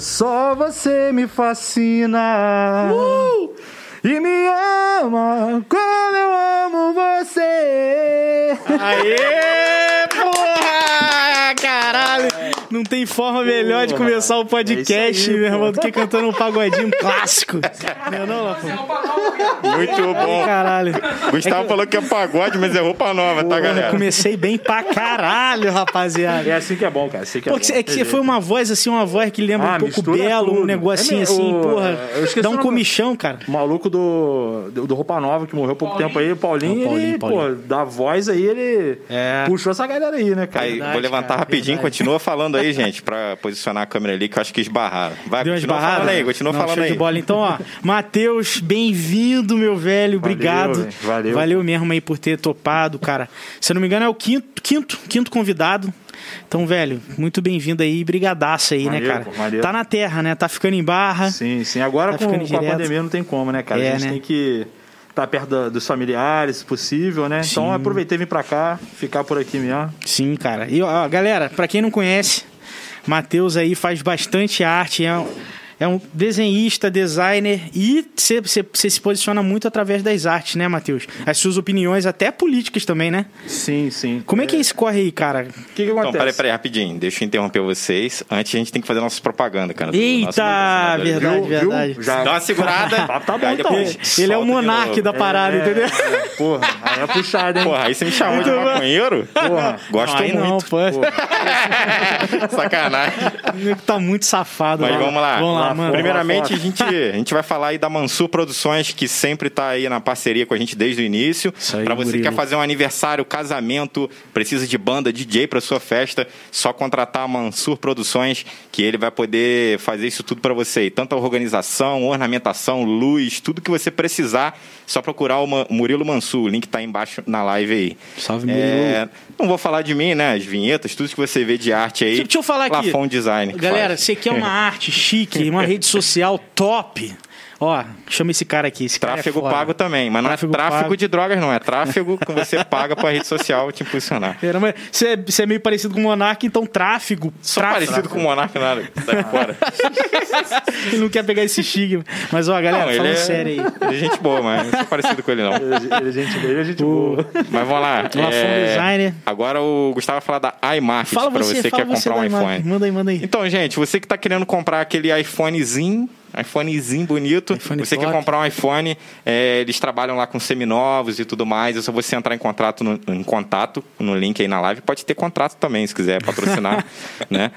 só você me fascina. Uh! E me ama como eu amo você. Aê, porra! Caralho! Não tem forma melhor de começar o podcast, É aí, meu irmão, do que cantando um pagodinho clássico. Não é não, Lafon? Muito bom. Caralho. Gustavo falou que é pagode, mas é roupa nova, tá, Eu galera? comecei bem pra caralho, rapaziada. É assim que é bom, cara. Assim que é Pô, bom. que- é que você foi uma voz assim, uma voz que lembra Ah, um pouco belo, um tudo. negocinho É assim, meu- porra. Dá um o comichão, cara. O maluco do, do, Roupa Nova, que morreu há pouco tempo aí, o Paulinho, É, o Paulinho, ele, Paulinho. pô, da voz aí, ele É. puxou essa galera aí, né, cara? Aí, Verdade, vou levantar cara, rapidinho, verdade. continua falando aí, gente, pra posicionar a câmera ali, que eu acho que esbarraram. Vai, Deu continua esbarrada? falando aí, continua Não, falando show aí. de bola. Então, ó, Matheus, bem-vindo, meu velho. Obrigado. velho. Valeu. Valeu mesmo aí por ter topado, cara. Se eu não me engano, é o quinto, quinto, quinto convidado. Então, velho, muito bem-vindo aí. Brigadaço aí, Maneiro, né, cara? maneiro. Tá na terra, né? Tá ficando em barra. Sim, sim. Agora Tá com, com a pandemia não tem como, né, cara? É, a gente né? tem que estar perto da- dos familiares, se possível, né? Então eu aproveitei vir pra cá, ficar por aqui mesmo. Sim, cara. E, ó, galera, pra quem não conhece, Matheus aí faz bastante arte, é é um desenhista, designer e você se posiciona muito através das artes, né, Matheus? As suas opiniões, até políticas também, né? Sim, sim. Como é que isso corre aí, cara? O que, que acontece? Então, peraí, peraí, rapidinho. Deixa eu interromper vocês. Antes, a gente tem que fazer nossa propaganda, cara. Eita, verdade, Viu? Viu? verdade. Já... Dá uma segurada. Tá, tá bom, então. Ele é o monarque da parada, É, entendeu? é, porra, aí é puxado, hein? Porra, aí você me chamou de maconheiro? Porra. Gosto aí muito. não, pô. Sacanagem. tá muito safado. Mas lá. vamos lá. Vamos lá, Lá mano. Primeiramente, a gente, a gente vai falar aí da Mansur Produções, que sempre tá aí na parceria com a gente desde o início. Pra você que quer fazer um aniversário, casamento, precisa de banda, DJ pra sua festa, só contratar a Mansur Produções, que ele vai poder fazer isso tudo pra você. E tanto a organização, ornamentação, luz, tudo que você precisar, só procurar o Murilo Mansur. O link tá aí embaixo na live aí. Salve, Murilo. É, não vou falar de mim, né? As vinhetas, tudo que você vê de arte aí. Deixa, deixa eu falar aqui. Lafon Design. Galera, faz. você quer uma arte chique, uma rede social top? Ó, chama esse cara aqui. Esse cara é Tráfego pago também, mas não é Tráfego tráfego pago. de drogas, não. É tráfego que você paga pra rede social te impulsionar. Era, mas Você é, você é meio parecido com o Monark, então tráfego. Só tráfego. parecido com o Monark nada. Sai fora. Ele não quer pegar esse estigma. Mas, ó, galera, não, ele falando é, sério aí. ele é gente boa, mas não sou parecido com ele, não. Ele, é gente, ele é gente boa. Mas vamos lá. Lafon Designer. Agora o Gustavo vai falar da iMarket Fala pra você, você que quer comprar um iPhone. Manda aí, manda aí. Então, gente, você que tá querendo comprar aquele iPhonezinho, iPhonezinho bonito, iPhone você top. quer comprar um iPhone, é, eles trabalham lá com seminovos e tudo mais, é só você entrar em contato no, em contato no link aí na live, pode ter contrato também, se quiser patrocinar, né?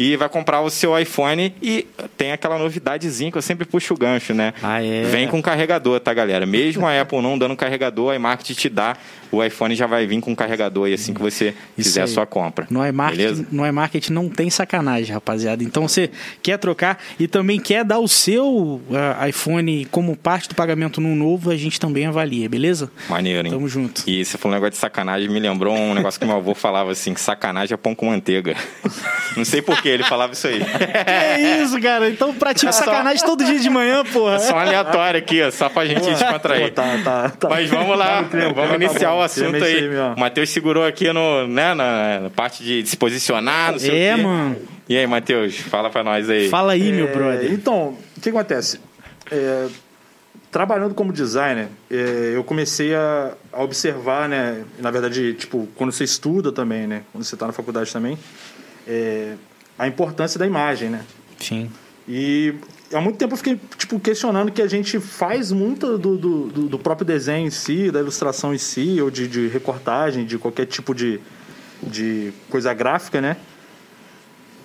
E vai comprar o seu iPhone e tem aquela novidadezinha que eu sempre puxo o gancho, né? Ah, é? Vem com carregador, tá, galera? Mesmo a Apple não dando carregador, a iMarket te dá, o iPhone já vai vir com carregador aí assim que você Isso fizer a aí. sua compra. No iMarket, Beleza? no iMarket não tem sacanagem, rapaziada. Então você quer trocar e também quer dar o seu ah, iPhone como parte do pagamento no novo, a gente também avalia, beleza? Maneiro, hein? Tamo junto. E você falou um negócio de sacanagem, me lembrou um negócio que meu avô falava assim, que sacanagem é pão com manteiga. Não sei por que ele falava isso aí. É isso, cara. Então pratica sacanagem todo dia de manhã, porra. É só um aleatório aqui, ó, só pra gente descontrair. tá, tá, tá. Mas vamos lá, Tá vamos tá iniciar bom. o assunto é aí. mesmo. O Matheus segurou aqui no, né, na, parte de se posicionar, não sei É, o quê. mano. E aí, Matheus, fala pra nós aí. Fala aí, meu É, brother. Então, o que acontece? É, trabalhando como designer, é, eu comecei a, a observar, né? Na verdade, tipo, quando você estuda também, né? Quando você está na faculdade também, é, a importância da imagem, né? Sim. E há muito tempo eu fiquei tipo, questionando que a gente faz muito do, do, do- próprio desenho em si, da ilustração em si, ou de, de recortagem, de qualquer tipo de, de coisa gráfica, né?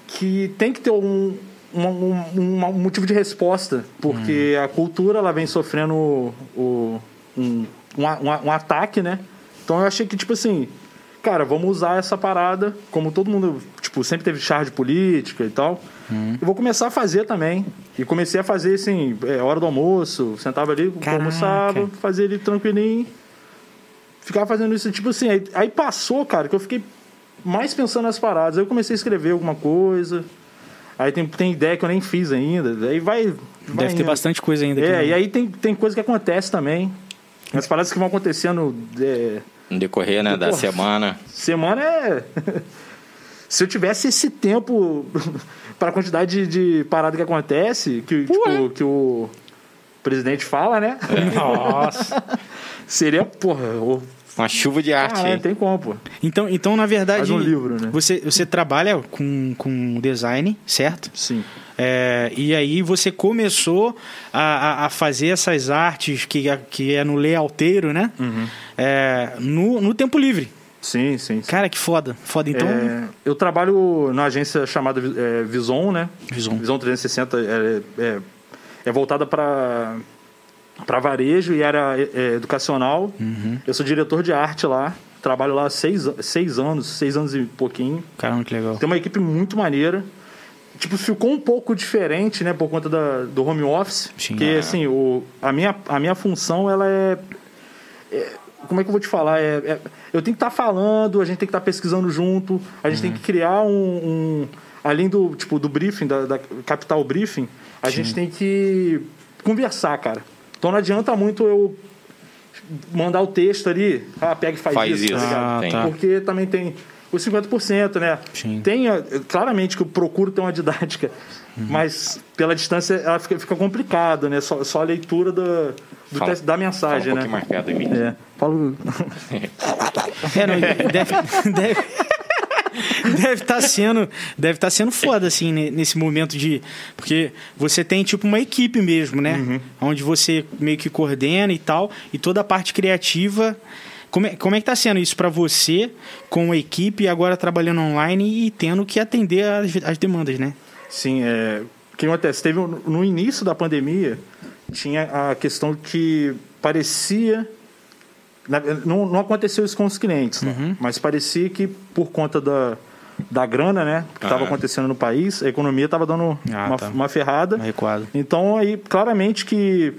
Que tem que ter um, um, um- um motivo de resposta, porque a cultura ela vem sofrendo o, um, um, um um ataque, né? Então eu achei que, tipo assim, cara, vamos usar essa parada, como todo mundo, tipo, sempre teve charge política e tal. Eu vou começar a fazer também. E comecei a fazer, assim, é, hora do almoço, sentava ali, Caraca. almoçava, fazia ele tranquilinho. Ficava fazendo isso, tipo assim, aí, aí passou, cara, que eu fiquei mais pensando nas paradas. Aí eu comecei a escrever alguma coisa. Aí tem, tem ideia que eu nem fiz ainda. Aí vai. vai Deve ter indo. bastante coisa ainda. aqui, É, né? e aí tem, tem coisa que acontece também. As paradas que vão acontecendo. é, No decorrer, né, da Porra. semana. semana é. se eu tivesse esse tempo para a quantidade de, de parada que acontece, que, tipo, que o presidente fala, né? Nossa. Seria, porra, o- Uma chuva de arte aí. não tem como, pô. Então, então na verdade, Faz um livro, né? você, você trabalha com, com design, certo? Sim. É, e aí você começou a, a- fazer essas artes que, é- que é no layouteiro, né? Uhum. É, no, no tempo livre. Sim, sim. sim. Cara, que foda. Foda. Então, É, eu trabalho na agência chamada é, Vison, né? Vison. Visão 360 é, é, é voltada para para varejo e área é, educacional. Uhum. Eu sou diretor de arte lá. Trabalho lá seis, seis anos, seis anos e pouquinho. caramba, que legal. Tem uma equipe muito maneira. Tipo, ficou um pouco diferente, né? Por conta da, do home office. Sim. Porque, É. assim, o, a, minha, a minha função, ela é... é- como é que eu vou te falar? É, é- eu tenho que estar falando, a gente tem que estar pesquisando junto, a gente tem Uhum. que criar um... um- além do, tipo, do briefing, da, da capital briefing, a gente tem que conversar, cara. Então não adianta muito eu mandar o texto ali, ah, pega e faz, Faz isso, tá isso. Ah, Tem. tá. Porque também tem os 50%, né? Sim. Tem, eh, claramente que eu procuro ter uma didática, Uhum. mas pela distância ela fica, fica complicado, né? Só, só a leitura da, do Fala- texto- da Fala um mensagem, né? perto de mim. É. Falo... É, não, deve, deve, deve estar sendo, deve tá sendo foda assim ne- nesse momento de, porque você tem tipo uma equipe mesmo, né? Onde você meio que coordena e tal, e toda a parte criativa. Como é, como é que tá sendo isso para você com a equipe agora trabalhando online e tendo que atender as, as demandas, né? Sim, é... o que acontece? Teve no início da pandemia, tinha a questão que parecia. Não, não aconteceu isso com os clientes, né? Uhum. mas parecia que por conta da, da grana, né, que estava Aham. acontecendo no país, a economia estava dando Ah, uma, tá. uma ferrada. Recuado. Então, aí, claramente que,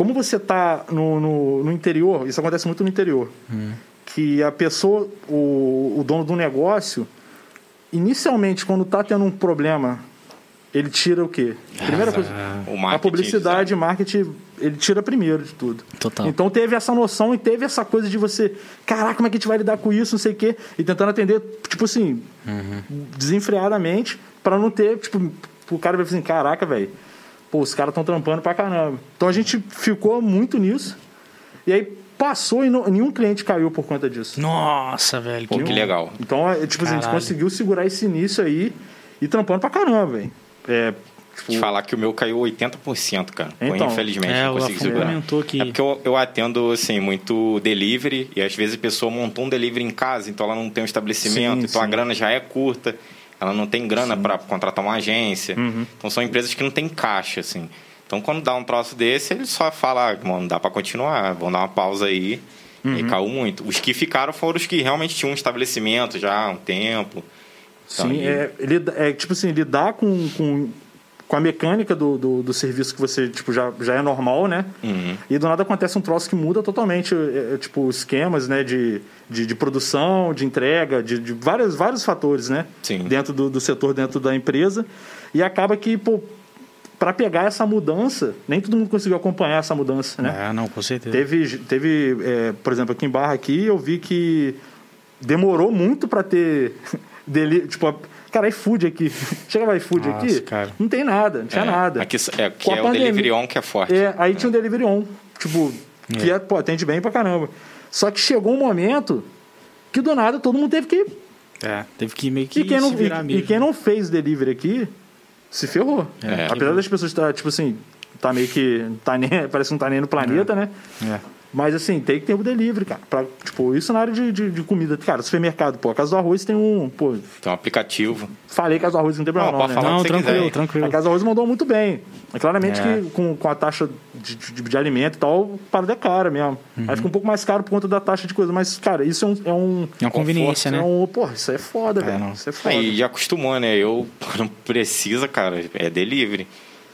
como você está no, no, no interior, isso acontece muito no interior, que a pessoa, o, o dono do negócio, inicialmente, quando está tendo um problema, ele tira o quê? Primeira coisa, O a publicidade, marketing, ele tira primeiro de tudo. Total. Então teve essa noção e teve essa coisa de você, caraca, como é que a gente vai lidar com isso, não sei o quê, e tentando atender, tipo assim, desenfreadamente, para não ter, tipo, o cara vai assim, caraca, velho, pô, os caras estão trampando pra caramba. Então a gente ficou muito nisso, e aí passou e não- nenhum cliente caiu por conta disso. Nossa, velho. Pô, que legal. Então, é, tipo, assim, a gente Caralho. conseguiu segurar esse início aí e trampando pra caramba, velho. É, tipo, Te falar que o meu caiu 80%, cara. Pô, Então, infelizmente, é, não consegui segurar. que- É porque eu, eu atendo, assim, muito delivery e às vezes a pessoa montou um delivery em casa, então ela não tem um estabelecimento, Sim, então a sim. grana já é curta, ela não tem grana para contratar uma agência. Uhum. Então são empresas que não têm caixa, assim. Então quando dá um troço desse, ele só fala, ah, mano, dá para continuar, vamos dar uma pausa aí. E Uhum. aí caiu muito. Os que ficaram foram os que realmente tinham um estabelecimento já há um tempo. Então, Sim, aí- é, lida- é tipo assim, lidar com, com, com a mecânica do, do, do serviço que você tipo, já, já é normal, né? Uhum. E do nada acontece um troço que muda totalmente, é, é, tipo, esquemas, né? De, de, de produção, de entrega, de, de vários, vários fatores, né? Sim. Dentro do, do setor, dentro da empresa. E acaba que, pô, para pegar essa mudança, nem todo mundo conseguiu acompanhar essa mudança, né? É, não, com certeza. Teve, teve é, por exemplo, aqui em Barra aqui, eu vi que demorou muito para ter deli tipo, cara, iFood aqui. Chega iFood Nossa, aqui, cara. não tem nada, não tinha é, nada. Aqui, é, que Com é o pandemia- delivery on que é forte. É, aí tinha o delivery on, tipo, que é, pô, atende bem pra caramba. Só que chegou um momento que do nada todo mundo teve que É, teve que meio que e quem, não, e, mesmo. e quem não fez delivery aqui se ferrou. É. Apesar das pessoas estar, tipo assim, tá meio que. Tá nem, parece que não tá nem no planeta, né? É. Mas assim, tem que ter o delivery, cara. Pra, tipo, isso na área de, de, de comida. Cara, supermercado, pô, a Casa do Arroz tem um. Pô, Tem um aplicativo. falei Casa do Arroz não tem problema, Não, não, pode né? falar. Não, tranquilo, quiser tranquilo. A Casa do Arroz mandou muito bem. É claramente É. que com, com a taxa de, de, de alimento e tal, parada é cara mesmo. Uhum. Aí fica um pouco mais caro por conta da taxa de coisa. Mas, cara, isso é um. É, um, É uma conveniência, é né? um porra, isso é foda, velho. não. Isso é foda. Aí já acostumou, né? Eu não precisa, cara, é delivery.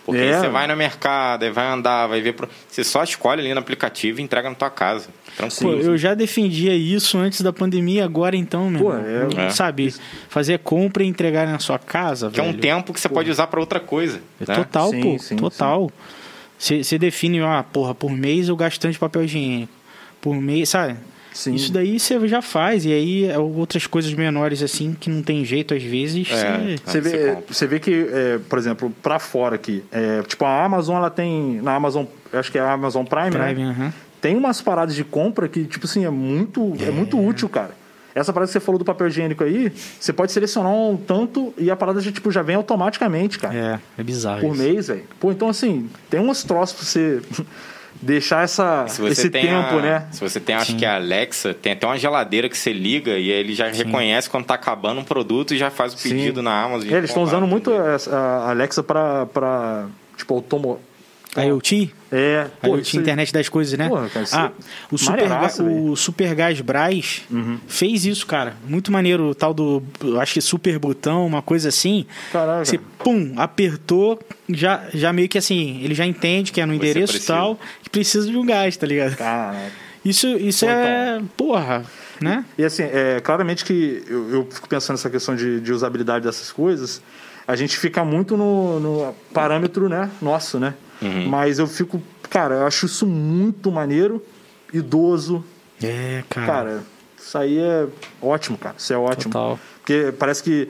Porque É. aí você vai no mercado, aí vai andar, vai ver. Pro... Você só escolhe ali no aplicativo e entrega na tua casa. Pô, Tranquilo. eu já defendia isso antes da pandemia, agora então, meu Pô, é- É. sabe, fazer compra e entregar na sua casa, que é um velho. tempo que você pode usar pra outra coisa. É né? Total, Sim, pô, sim, total. Você define, ah, porra, por mês eu gasto tanto de papel higiênico. Por mês, sabe? Sim. Isso daí você já faz, e aí é outras coisas menores assim, que não tem jeito às vezes. É. você- vê, você vê que, é, por exemplo, pra fora aqui, é, tipo, a Amazon, ela tem. Na Amazon, acho que é a Amazon Prime, Prime, né? Tem umas paradas de compra que, tipo assim, é muito, é. muito útil, cara. Essa parada que você falou do papel higiênico aí, você pode selecionar um tanto e a parada já, tipo, já vem automaticamente, cara. É, é bizarro. Por isso. mês, velho. Pô, então assim, tem uns troços pra você deixar essa, Se você esse tem tempo, a- né? Se você tem, acho que é a Alexa, tem até uma geladeira que você liga e aí ele já reconhece quando tá acabando um produto e já faz o Sim. pedido na Amazon. É, eles estão usando muito a Alexa pra, pra tipo, automo... A IoT? É, A pô, IoT, internet das coisas, né? Porra, cara, isso ah, o é Super, maneiraço, o Supergás Braz fez isso, cara. Muito maneiro, o tal do, acho que super botão, uma coisa assim. Caraca. Você, pum, apertou, já, já meio que assim, ele já entende que é no Você endereço e precisa. tal, que precisa de um gás, tá ligado? Caraca. Isso, isso Pô, é, porra, né? E assim, é, claramente que eu, eu fico pensando nessa questão de, de usabilidade dessas coisas, a gente fica muito no, no parâmetro, né, nosso, né? Uhum. Mas eu fico, cara, eu acho isso muito maneiro, idoso, É, cara. cara, isso aí é ótimo, cara, isso é ótimo. Total. Porque parece que,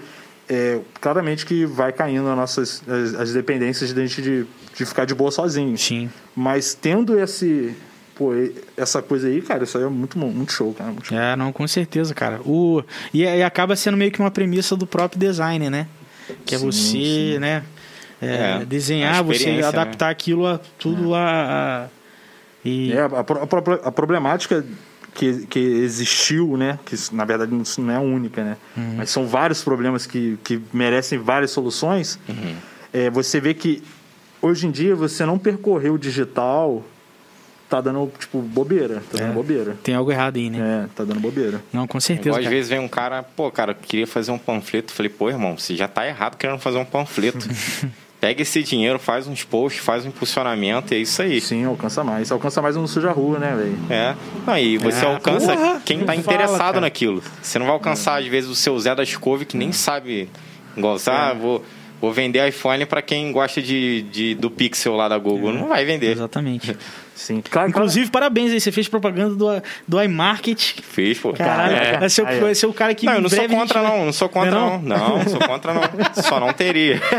é, claramente que vai caindo as nossas, as, as dependências de a gente de, de ficar de boa sozinho. Sim. Mas tendo esse, pô, essa coisa aí, cara, isso aí é muito, muito show, cara, muito show. É, não, com certeza, cara. O, e, e acaba sendo meio que uma premissa do próprio design, né? Que é Sim, você, sim. né? É, É, desenhar, a você experiência, adaptar aquilo a tudo a, a- E É, a, a a problemática que, que existiu, né? Que na verdade não é única, né? Mas são vários problemas que, que merecem várias soluções. É, você vê que hoje em dia você não percorrer o digital tá dando, tipo, bobeira. Tá dando É. bobeira. tem algo errado aí, né? É, tá dando bobeira. Não, com Igual certeza. às cara. vezes vem um cara, pô, cara, eu queria fazer um panfleto. Falei, pô, irmão, você já tá errado querendo fazer um panfleto. Pega esse dinheiro, faz uns posts, faz um impulsionamento e é isso aí. Sim, alcança mais. Alcança mais no suja rua, né, velho? É. E você É, alcança porra, quem tá fala, interessado cara. naquilo. Você não vai alcançar, às vezes, o seu Zé das Couve que nem sabe gozar. Ah, vou, vou vender iPhone para quem gosta de, de- do Pixel lá da Google. Não vai vender. Exatamente. Sim. Claro, Inclusive, parabéns aí, você fez propaganda do, do iMarket. Fiz, pô. Caralho, É. vai ser, o- Aí, vai ser o cara que. Não, eu não sou contra, gente não. Não sou contra, Não é não. Não, não sou contra, não. Só não teria.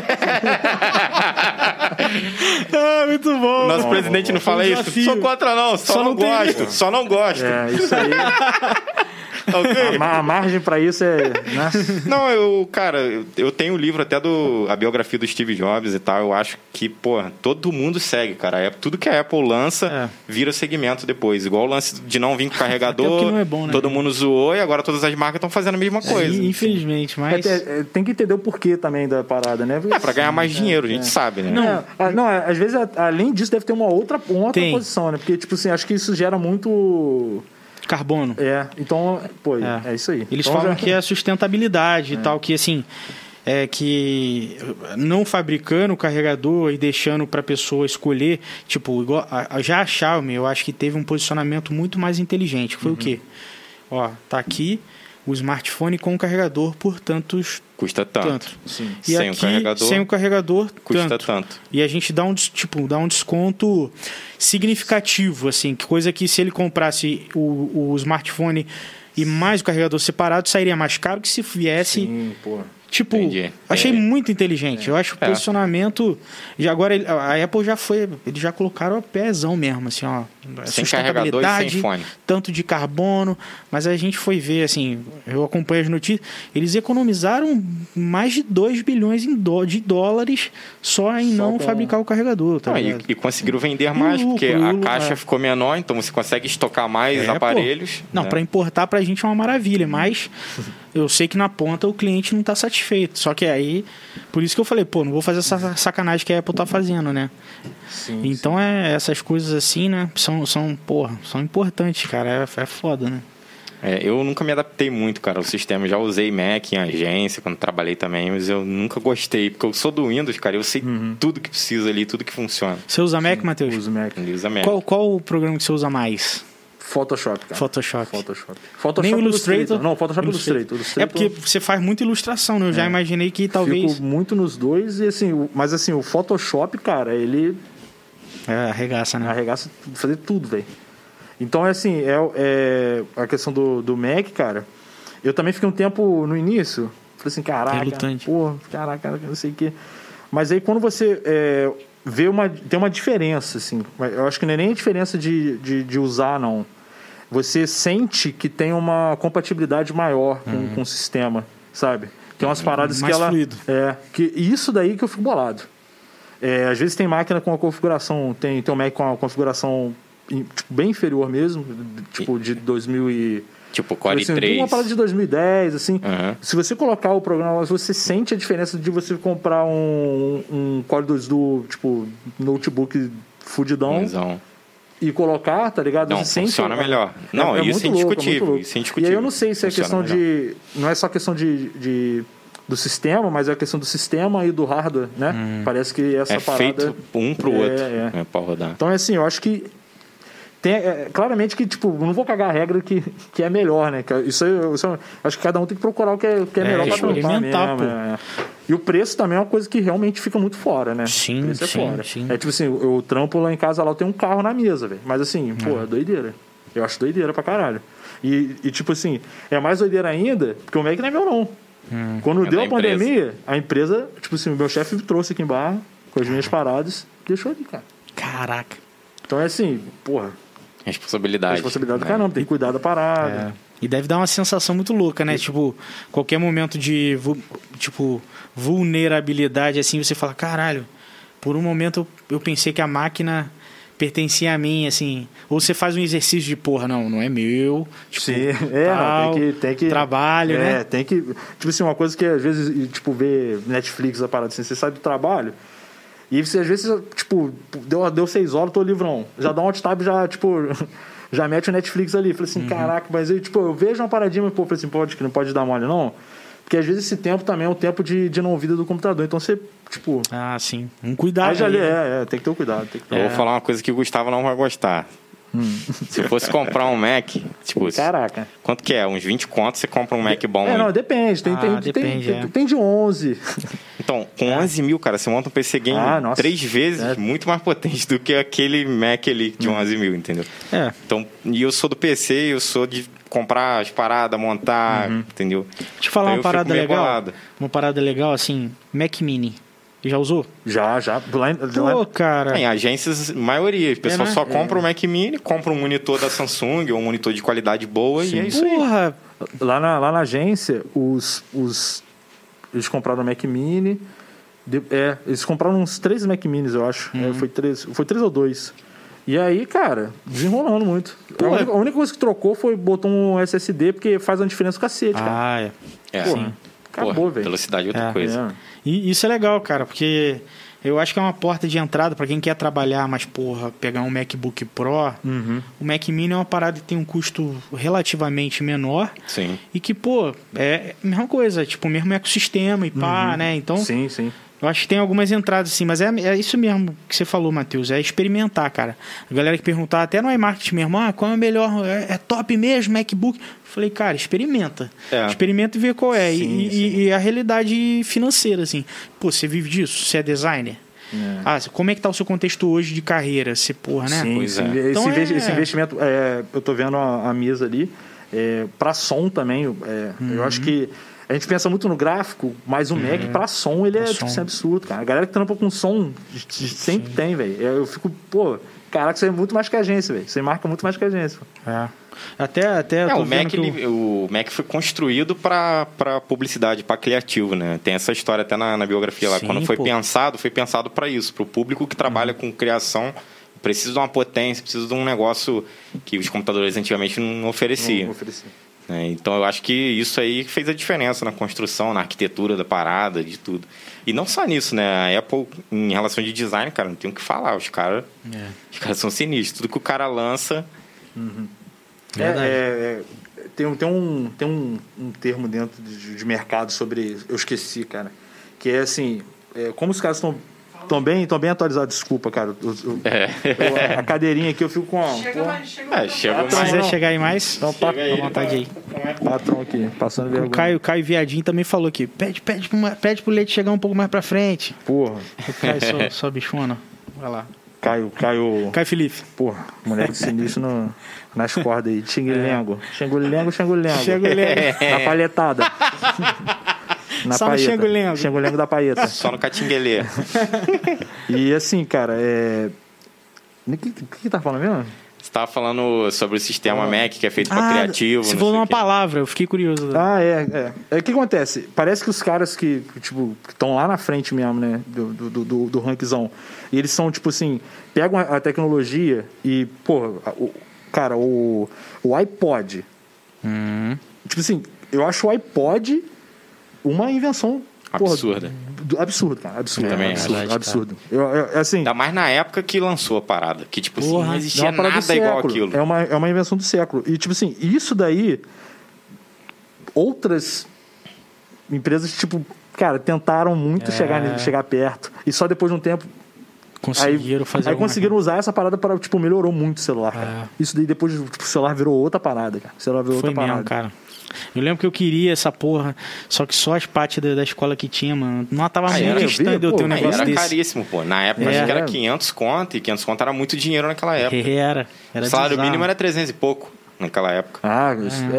Ah, muito bom. Nosso bom, presidente bom, não bom. fala Foi um isso. desafio. Sou contra, não. Só, Só não, não gosto. Só não gosto. É, isso aí. Ok? a, a margem pra isso é. Né? Não, eu, cara, eu- eu tenho o livro até do a biografia do Steve Jobs e tal. Eu acho que, pô, todo mundo segue, cara. É, tudo que a Apple lança É. vira segmento depois. Igual o lance de não vir com carregador. Até o que não é bom, né? Todo mundo zoou e agora todas as marcas estão fazendo a mesma coisa. É, Infelizmente, mas. É, é, tem que entender o porquê também da parada, né? É, pra ganhar mais dinheiro, a gente é. sabe, né? Não. É, não, é, às vezes, além disso, deve ter uma outra, uma outra Tem. posição, né? Porque, tipo assim, acho que isso gera muito. Carbono. É, então, pô, É. é, isso aí. Eles Então, falam já- que é sustentabilidade e tal, que assim. É que não fabricando o carregador e deixando para a pessoa escolher, tipo, igual, já a Xiaomi, eu acho que teve um posicionamento muito mais inteligente. que Foi o quê? Ó, tá aqui o smartphone com o carregador por tantos Custa tanto. tanto. Sim. E Sem o aqui, carregador, sem o carregador, Custa tanto. tanto. E a gente dá um, tipo, dá um desconto significativo, assim, que coisa que se ele comprasse o, o smartphone e mais o carregador separado, sairia mais caro que se viesse. Sim, pô. Tipo, Entendi. achei É. muito inteligente. Eu acho o É. posicionamento. Já agora ele- a Apple já foi. Eles já colocaram o pezão mesmo, assim, ó. Sem carregador e sem fone. Tanto de carbono. Mas a gente foi ver, assim, eu acompanho as notícias. Eles economizaram mais de 2 bilhões de dólares só em Só não com- fabricar o carregador, tá Não, e, ligado? e conseguiram vender E mais, lucro, porque e a caixa é. ficou menor, então você consegue estocar mais É, pô. aparelhos. Não, né? para importar pra gente é uma maravilha, mas eu sei que na ponta o cliente não tá satisfeito. Só que aí, por isso que eu falei, pô, não vou fazer essa sacanagem que a Apple tá fazendo, né? Sim, Então é essas coisas assim, né? São, são porra, são importantes, cara. É, é foda, né? É, eu nunca me adaptei muito, cara, ao sistema. Já usei Mac em agência, quando trabalhei também, mas eu nunca gostei, porque eu sou do Windows, cara, eu sei Uhum. tudo que precisa ali, tudo que funciona. Você usa Mac, Matheus? Uso Mac. Ele usa Mac. Qual, qual o programa que você usa mais? Photoshop, cara. Photoshop. Photoshop. Photoshop Nem o e Illustrator? Não, Photoshop e Illustrator. Illustrator. É porque você faz muita ilustração, né? Eu já imaginei que talvez. Fico muito nos dois e assim, mas assim, o Photoshop, cara, ele É, arregaça, né? arregaça fazer tudo, velho. Então, é assim, é, é a questão do, do Mac, cara. Eu também fiquei um tempo no início. Falei assim, caraca, Relutante. pô, caraca, não sei o quê. Mas aí quando você é, vê uma. Tem uma diferença, assim. Eu acho que não é nem a diferença de, de, de usar, não. Você sente que tem uma compatibilidade maior com, com o sistema, sabe? Tem umas paradas Mais que ela. fluido. É, que isso daí que eu fico bolado. É, às vezes tem máquina com a configuração, tem, tem um Mac com a configuração tipo, bem inferior mesmo, tipo de 2000 e... Tipo, Core assim, 3. Uma parada de 2010, assim. Aham. Se você colocar o programa, você sente a diferença de você comprar um, um Core 2 do, tipo, notebook fudidão Bonzão. E colocar, tá ligado? Não, Você sente- funciona melhor. Não, isso é louco, muito louco. isso é E indiscutível. aí eu não sei se é Funciona questão de. Não é só questão de, de- do sistema, mas é a questão do sistema e do hardware, né? Parece que essa É parada. feito um pro É, outro é. né, pra rodar. Então, é assim, eu acho que. Tem, é, claramente que, tipo, não vou cagar a regra que, que é melhor, né? Que Isso, isso acho que cada um tem que procurar o que é, o que é, É, melhor pra trampar mesmo. pô. é. E o preço também é uma coisa que realmente fica muito fora, né? Sim, o preço é sim, fora. sim. É tipo assim, eu, trampo lá em casa, lá eu tenho um carro na mesa, velho. Mas assim, pô, Uhum. é doideira. Eu acho doideira pra caralho. E, e, tipo assim, é mais doideira ainda, porque o Mac não é meu, não. Hum. Quando É deu a pandemia, a empresa, tipo assim, o meu chefe me trouxe aqui em barra, com as minhas paradas, deixou ali, cara. Caraca. Então é assim, porra, Responsabilidade. responsabilidade do né? caramba, tem que cuidar da parada. É. E deve dar uma sensação muito louca, né? Tipo, qualquer momento de tipo vulnerabilidade assim, você fala, caralho, por um momento eu, pensei que a máquina pertencia a mim, assim. Ou você faz um exercício de porra, não, não é meu. Tipo, Sim, é, tal, não, tem que, tem que. Trabalho, é, né? tem que. Tipo assim, uma coisa que às vezes, tipo, ver Netflix, a parada assim, você sai do trabalho. E você, às vezes, tipo, deu, deu seis horas, tô livrão. Já dá um alt tab, já, tipo, já mete o Netflix ali. Falei Uhum. assim, caraca, mas aí, tipo, eu vejo uma paradinha, pô, falei assim, pode, que não pode dar mole, não. Porque às vezes esse tempo também é um tempo de, de não vida do computador. Então você, tipo. Ah, sim. Um cuidado. Aí já ali, né? é, é, tem que ter o cuidado. Tem que ter... Eu vou falar uma coisa que o Gustavo não vai gostar. Hum. Se eu fosse comprar um Mac, tipo, Caraca. quanto que é? Uns 20 contos você compra um Mac bom. É, não, depende. Tem, Ah, tem, depende, tem, é. tem, tem de 11. Então, com 11 mil, cara, você monta um PC game Ah, três vezes É. muito mais potente do que aquele Mac ali de 11 mil, entendeu? É. Então, e eu sou do PC, eu sou de comprar as paradas, montar, entendeu? Deixa eu falar Então uma eu parada legal. bolado. Uma parada legal, assim, Mac Mini. Já usou? Já, já. Lá, Pô, cara. Em agências, maioria. O pessoal né? só compra o Mac Mini, compra um monitor da Samsung ou um monitor de qualidade boa e é isso aí. Porra, Lá na, lá na agência, os, os. Eles compraram o Mac Mini. de- é, eles compraram uns três Mac Minis, eu acho. Uhum. É, foi, três, foi três ou dois. E aí, cara, desenrolando muito. Pô, a, única, é- a única coisa que trocou foi botou um SSD, porque faz uma diferença cacete, cara. Ah, é. É, Pô, sim. Acabou, velho. Velocidade é outra É. coisa. É. E isso é legal, cara, porque eu acho que é uma porta de entrada pra quem quer trabalhar, mas porra, pegar um MacBook Pro, Uhum. o Mac Mini é uma parada que tem um custo relativamente menor Sim. e que, pô, é a mesma coisa, tipo, o mesmo ecossistema e pá, né? Então, Sim, sim. Eu acho que tem algumas entradas assim, mas é, é isso mesmo que você falou, Matheus, é experimentar, cara. A galera que perguntar até no iMarket mesmo, ah, qual é o melhor, é, é top mesmo, MacBook? Falei, cara, experimenta. É. Experimenta e vê qual é. E- Sim, e, sim. e a realidade financeira, assim. Pô, você vive disso? Você é designer? É. Ah, como é que tá o seu contexto hoje de carreira? Você, porra, né? Sim, Pois sim. é. Esse, Então investi- é- esse investimento, é, eu tô vendo a, a mesa ali, é, para som também, é, eu acho que a gente pensa muito no gráfico, mas o Mac para som ele é Pra tipo, som. assim, absurdo, cara. A galera que trampa com som sempre tem, velho. Eu fico, pô, caraca, você é muito mais que a agência, velho. Você marca muito mais que a agência. É. Até, até É, o Mac, ele- o Mac foi construído para publicidade, para criativo, né? Tem essa história até na, na biografia lá. Sim, Quando foi pô. pensado, foi pensado para isso, para o público que trabalha com criação. Precisa de uma potência, precisa de um negócio que os computadores antigamente não ofereciam. Não ofereci. Né? Então eu acho que isso aí fez a diferença na construção, na arquitetura da parada, de tudo. E não só nisso, né? A Apple, em relação de design, cara, não tem o que falar. Os caras É. os caras são sinistros. Tudo que o cara lança. É, Verdade. é, é, tem, um- tem, um, tem um, um termo dentro de, de mercado sobre. Eu esqueci, cara. Que é assim: é, como os caras estão. Estão bem, tão bem atualizados, desculpa, cara. Eu- eu- eu- a cadeirinha aqui eu fico com a. com a- É, chega Ah, Se tá. mais. quiser não. chegar aí mais, Então, tá, Chega aí, à vontade aí. patrão aqui, passando vergonha. O Caio, Caio Viadinho também falou aqui. Pede, pede, pede pro leite chegar um pouco mais pra frente. Porra. O Caio, só, só bichona. Vai lá. Caio, Caio. Caio Felipe. Porra, moleque sinistro no, nas cordas aí. Xinguilengo. Xinguilengo, xinguilengo. Xinguilengo. Na palhetada. Na Só no paeta. xinguilengo. Xinguilengo da paeta. Só no catinguelê. E assim, cara, é. O que, que, que tá falando mesmo? Você tava falando sobre o sistema Ah. Mac, que é feito para criativo. Você falou uma o quê. palavra, eu fiquei curioso. Ah, é, é. É o que acontece? Parece que os caras que, que, tipo, estão lá na frente mesmo, né? Do, do, do, do rankzão. E eles são, tipo assim, pegam a, tecnologia e, pô, o, cara, o, o iPod. Uhum. Tipo assim, eu acho o iPod uma invenção. porra, Absurda. do- absurdo, cara. Absurdo. Também absurdo, cara. absurdo. Eu, eu- assim, Ainda mais na época que lançou a parada. Que, tipo assim, Porra, não é existia parada nada igual aquilo. É uma, é uma invenção do século. E, tipo assim, isso daí, outras empresas, tipo, cara, tentaram muito É. chegar, chegar perto. E só depois de um tempo. Conseguiram aí, fazer Aí conseguiram usar essa parada para, tipo, melhorou muito o celular, cara. É. Isso daí depois, tipo, o celular virou outra parada, cara. O celular virou Foi outra mesmo, parada. cara. Eu lembro que eu queria essa porra, só que só as partes da, da escola que tinha, mano. Não tava Aí muito era- distante de eu ter um negócio era desse. caríssimo, pô. Na época, É. acho que era É. 500 conto, e 500 conto era muito dinheiro naquela época. Era. era o salário bizarro. mínimo era 300 e pouco naquela época. Ah,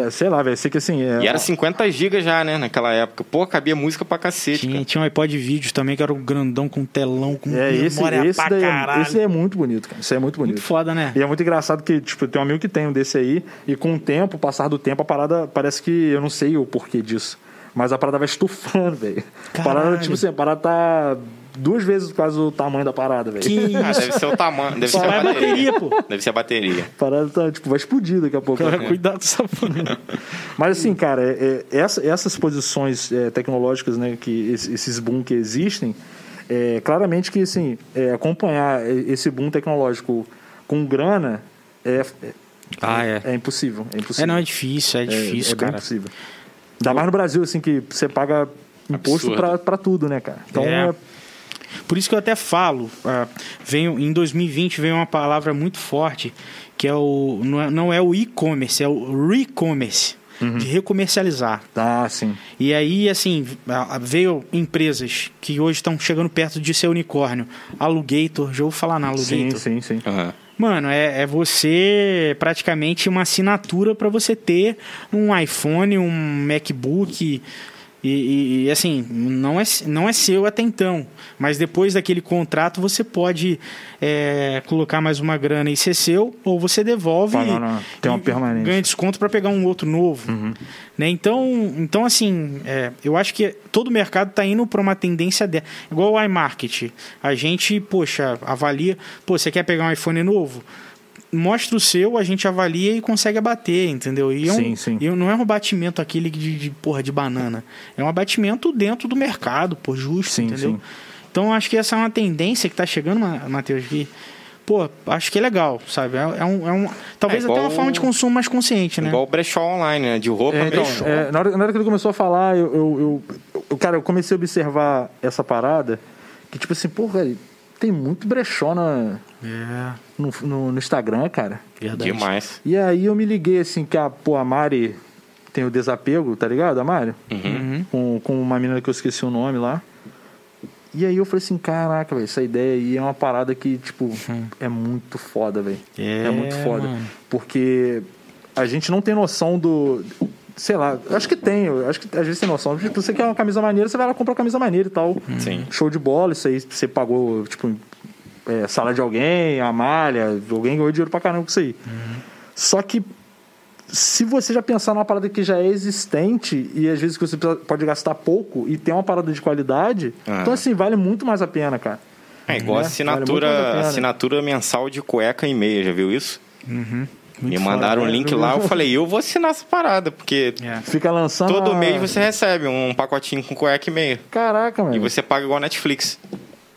é, sei lá, velho. Sei que assim. É, E era 50 GB já, né, naquela época. Pô, cabia música pra cacete, Tinha, cara. tinha um iPod vídeos também, que era um grandão com telão, com É, esse, memória esse, pra daí, é- caralho. esse é muito bonito, cara. Isso aí é muito bonito. Muito foda, né? E é muito engraçado que, tipo, tem um amigo que tem um desse aí, e com o tempo, o passar do tempo, a parada parece que. Eu não sei o porquê disso. Mas a parada vai estufando, velho. A parada, tipo assim, a parada tá duas vezes quase o tamanho da parada, velho. Que Ah, deve ser o tamanho, deve ser Só a é bateria. bateria, pô. Deve ser a bateria. A parada tá, tipo, vai explodir daqui a pouco. Cara, cuidado com essa porra. Mas assim, cara, é- é- essa- essas posições é, tecnológicas, né, que es- esses boom que existem, é, claramente que assim, é, acompanhar esse boom tecnológico com grana é, é, Ah, é. é impossível. É impossível. É, não, é difícil, é difícil, é, bem cara. impossível. Ainda mais no Brasil, assim, que você paga imposto pra tudo, né, cara? Então, É. Por isso que eu até falo, ah, veio, em 2020 veio uma palavra muito forte, que é o não é, não é o e-commerce, é o re-commerce, de recomercializar. Ah, sim. E aí, assim, veio empresas que hoje estão chegando perto de ser unicórnio. Alugator, já ouviu falar na Sim, Alugator? sim, sim. Aham. Mano, é, é você praticamente uma assinatura para você ter um iPhone, um MacBook. E, e- e, assim, não é, não é seu até então. Mas depois daquele contrato você pode é, colocar mais uma grana e ser seu, ou você devolve Ah, não, não. Tem uma e permanente. ganha desconto para pegar um outro novo. Né? Então, então, assim, é, eu acho que todo o mercado está indo para uma tendência dessa. Igual o iMarket. A gente, poxa, avalia. Pô, você quer pegar um iPhone novo? Mostra o seu, a gente avalia e consegue abater, entendeu? E é um- Sim, sim. E não é um abatimento aquele de, de, porra de banana. É um abatimento dentro do mercado, pô, justo, Sim, entendeu? sim. Então acho que essa é uma tendência que tá chegando, Ma- Matheus, que, pô, acho que é legal, sabe? É, é um, é um- talvez É até uma forma de consumo mais consciente, né? Igual o brechó online, né? De roupa, É, então, brechó. é, na, hora, na hora que ele começou a falar, eu, eu, eu- eu- Cara, eu comecei a observar essa parada, que tipo assim, porra, tem muito brechó na, É, no, no, no Instagram, cara. verdade. Demais. E aí eu me liguei assim que a, pô, a Mari tem o desapego, tá ligado? A Mari? Uhum. Com, com uma menina que eu esqueci o nome lá. E aí eu falei assim, caraca, velho, essa ideia aí é uma parada que, tipo, é muito foda, velho. É, muito foda. mano. Porque a gente não tem noção do. Sei lá, acho que tem, eu acho que às vezes tem noção. Tipo, você quer uma camisa maneira, você vai lá comprar uma camisa maneira e tal. Sim. Show de bola, isso aí você pagou, tipo, é, sala de alguém, a malha, alguém ganhou dinheiro pra caramba com isso aí. Só que se você já pensar numa parada que já é existente e às vezes que você pode gastar pouco e tem uma parada de qualidade, Ah. então assim, vale muito mais a pena, cara. É igual Né? assinatura, Vale assinatura mensal de cueca e meia, já viu isso? Muito Me foda. mandaram um né? link lá, eu falei, eu vou assinar essa parada, porque É. Fica lançando. todo a- mês você recebe um pacotinho com cueca e meia. Caraca, mano. E você paga igual Netflix.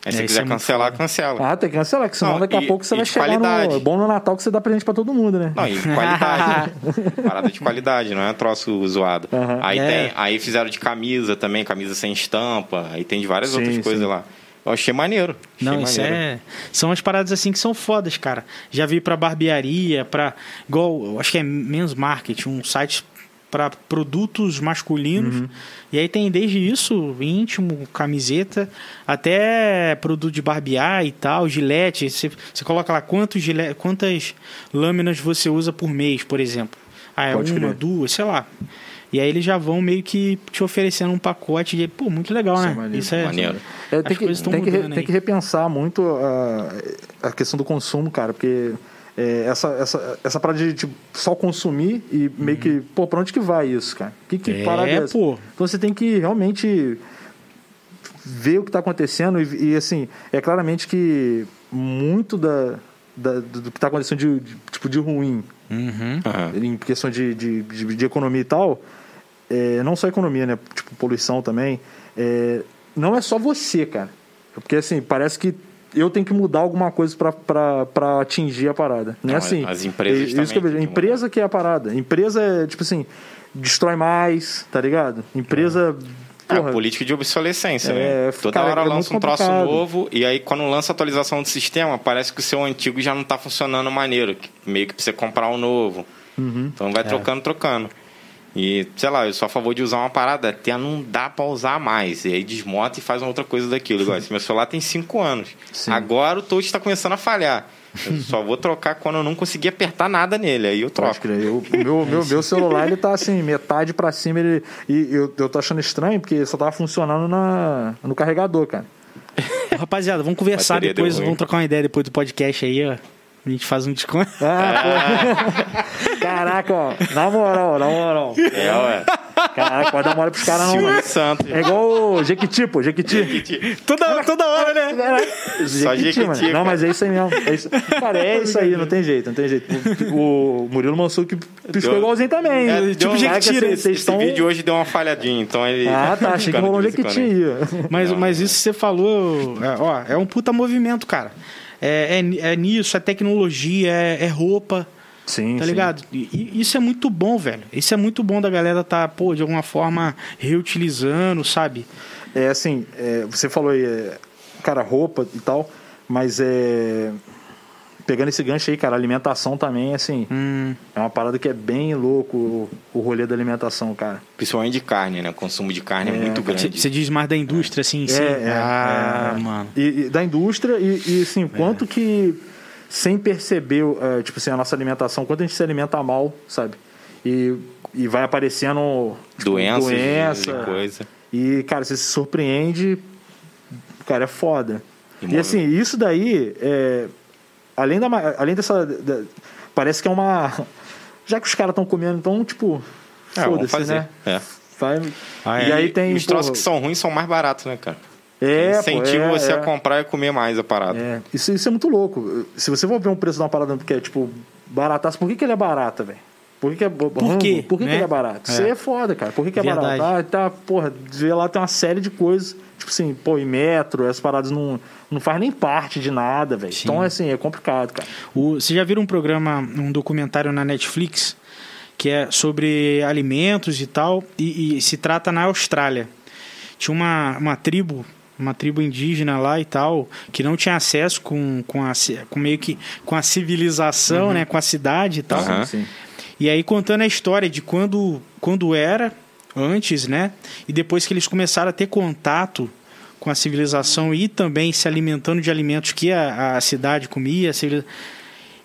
Aí se É, você isso quiser é cancelar, foda. cancela. Ah, tem que cancelar, que senão Não, daqui a e- pouco você vai chegar qualidade. no. Bom no Natal que você dá presente pra todo mundo, né? Não, e qualidade. Parada de qualidade, não é troço zoado. Aham. Aí, É. tem, aí fizeram de camisa também, camisa sem estampa. Aí tem de várias Sim, outras sim. coisas lá. Eu achei maneiro. Achei Não, isso maneiro. é. São as paradas assim que são fodas, cara. Já vi pra barbearia, pra. Igual, eu acho que é Men's Market, um site para produtos masculinos. E aí tem desde isso, íntimo, camiseta, até produto de barbear e tal, gilete. Você, você coloca lá quantos gilete, quantas lâminas você usa por mês, por exemplo. Ah, é Pode uma, crer. duas, sei lá. E aí eles já vão meio que te oferecendo um pacote de. Pô, muito legal, Isso é né? maneiro. Isso é. Maneiro. É, As tem, que, tem, que re- mudando tem que repensar muito a, a questão do consumo, cara, porque é, essa, essa, essa parada de tipo, só consumir e meio que, pô, pra onde que vai isso, cara? Que, que É, parada é essa? pô. Então você tem que realmente ver o que está acontecendo e, e, assim, é claramente que muito da, da- do que está acontecendo de, de- tipo, de ruim Uhum. Aham. em questão de, de, de- de economia e tal, é, não só economia, né? Tipo, poluição também, é, não é só você, cara. Porque assim, parece que eu tenho que mudar alguma coisa para atingir a parada. Não, é Não, assim. as empresas é, isso que eu vejo. Empresa que é a parada. Empresa é, tipo assim, destrói mais, tá ligado? Empresa. É, porra, política de obsolescência, É, né? Toda cara, hora é lança um troço novo e aí quando lança a atualização do sistema, parece que o seu antigo já não tá funcionando maneiro, que meio que pra você comprar um novo. Uhum. Então É. vai trocando, trocando. E, sei lá, eu sou a favor de usar uma parada até não dá pra usar mais. E aí desmonta e faz uma outra coisa daquilo. Igual, esse meu celular tem 5 anos. Sim. Agora o touch tá começando a falhar. Eu só vou trocar quando eu não conseguir apertar nada nele. Aí eu troco. crer. Eu- o meu, meu, meu celular, ele tá assim, metade pra cima. Ele, e eu, eu tô achando estranho, porque só tava funcionando na, no carregador, cara. Rapaziada, vamos conversar depois, vamos trocar uma ideia depois do podcast aí, ó. A gente faz um desconto. Ah. Caraca, ó. Na moral, na moral. É, ué. Caraca, pode dar mole pros caras, não, Silvio mano. Santos. É igual o Jequiti, pô. Jequiti. toda, toda hora, né? Caraca, Só Jequiti, Jequiti, mano. cara. Não, mas é isso aí mesmo. É isso. Cara, é isso aí, não tem jeito, não tem jeito. O, o Murilo Mansur que piscou Deu- igualzinho também. É, hein? deu Jequiti, Esse estão... vídeo hoje deu uma falhadinha, então ele. Ah, tá. Achei que rolou um Jequiti. Mas, Não, mas isso que você falou, é, ó, é um puta movimento, cara. É, é, é nisso, é tecnologia, é, é roupa, Sim, tá sim. ligado? E, e isso é muito bom, velho. Isso é muito bom da galera tá, pô, de alguma forma reutilizando, sabe? É assim, é, você falou aí, é, cara, roupa e tal, mas é. Pegando esse gancho aí, cara, alimentação também, assim, Hum, é uma parada que é bem louco o, o rolê da alimentação, cara. Principalmente de carne, né? O consumo de carne é, É, muito grande. você diz mais da indústria, assim, em si? É, é, ah, é. mano. E, e da indústria e, e, assim, quanto que, sem perceber, é, tipo assim, a nossa alimentação, quanto a gente se alimenta mal, sabe? E, e vai aparecendo tipo, Doenças doença. e coisa. E, cara, você se surpreende, cara, é foda. E E, assim, isso daí, é, além, da, além dessa. da- parece que é uma. Já que os caras estão comendo, então, tipo, É, foda-se, fazer. né? É. Vai, Ah, e é. aí tem. Os troços que são ruins são mais baratos, né, cara? é, pô, Incentiva é, você é. a comprar e comer mais a parada. É, isso, isso é muito louco. Se você for ver um preço de uma parada que é, tipo, barataço, por que, que ele é barata, velho? Por que, que é rango? quê, Por que, né? que ele é barato? Isso É. aí é foda, cara. Por que, que é Verdade. barato? Ah, tá, porra, vê lá tem uma série de coisas. Tipo assim, pô, e metro, essas paradas não, não faz nem parte de nada, velho. Então, assim, é complicado, cara. O, você já viram um programa, um documentário na Netflix que é sobre alimentos e tal, e, e se trata na Austrália. Tinha uma, uma tribo, uma tribo indígena lá e tal, que não tinha acesso com, com, a, com meio que com a civilização, né, com a cidade e tal. Aham. Sim. E aí contando a história de quando, quando era, antes, né? E depois que eles começaram a ter contato com a civilização e também se alimentando de alimentos que a, a cidade comia, a civiliza-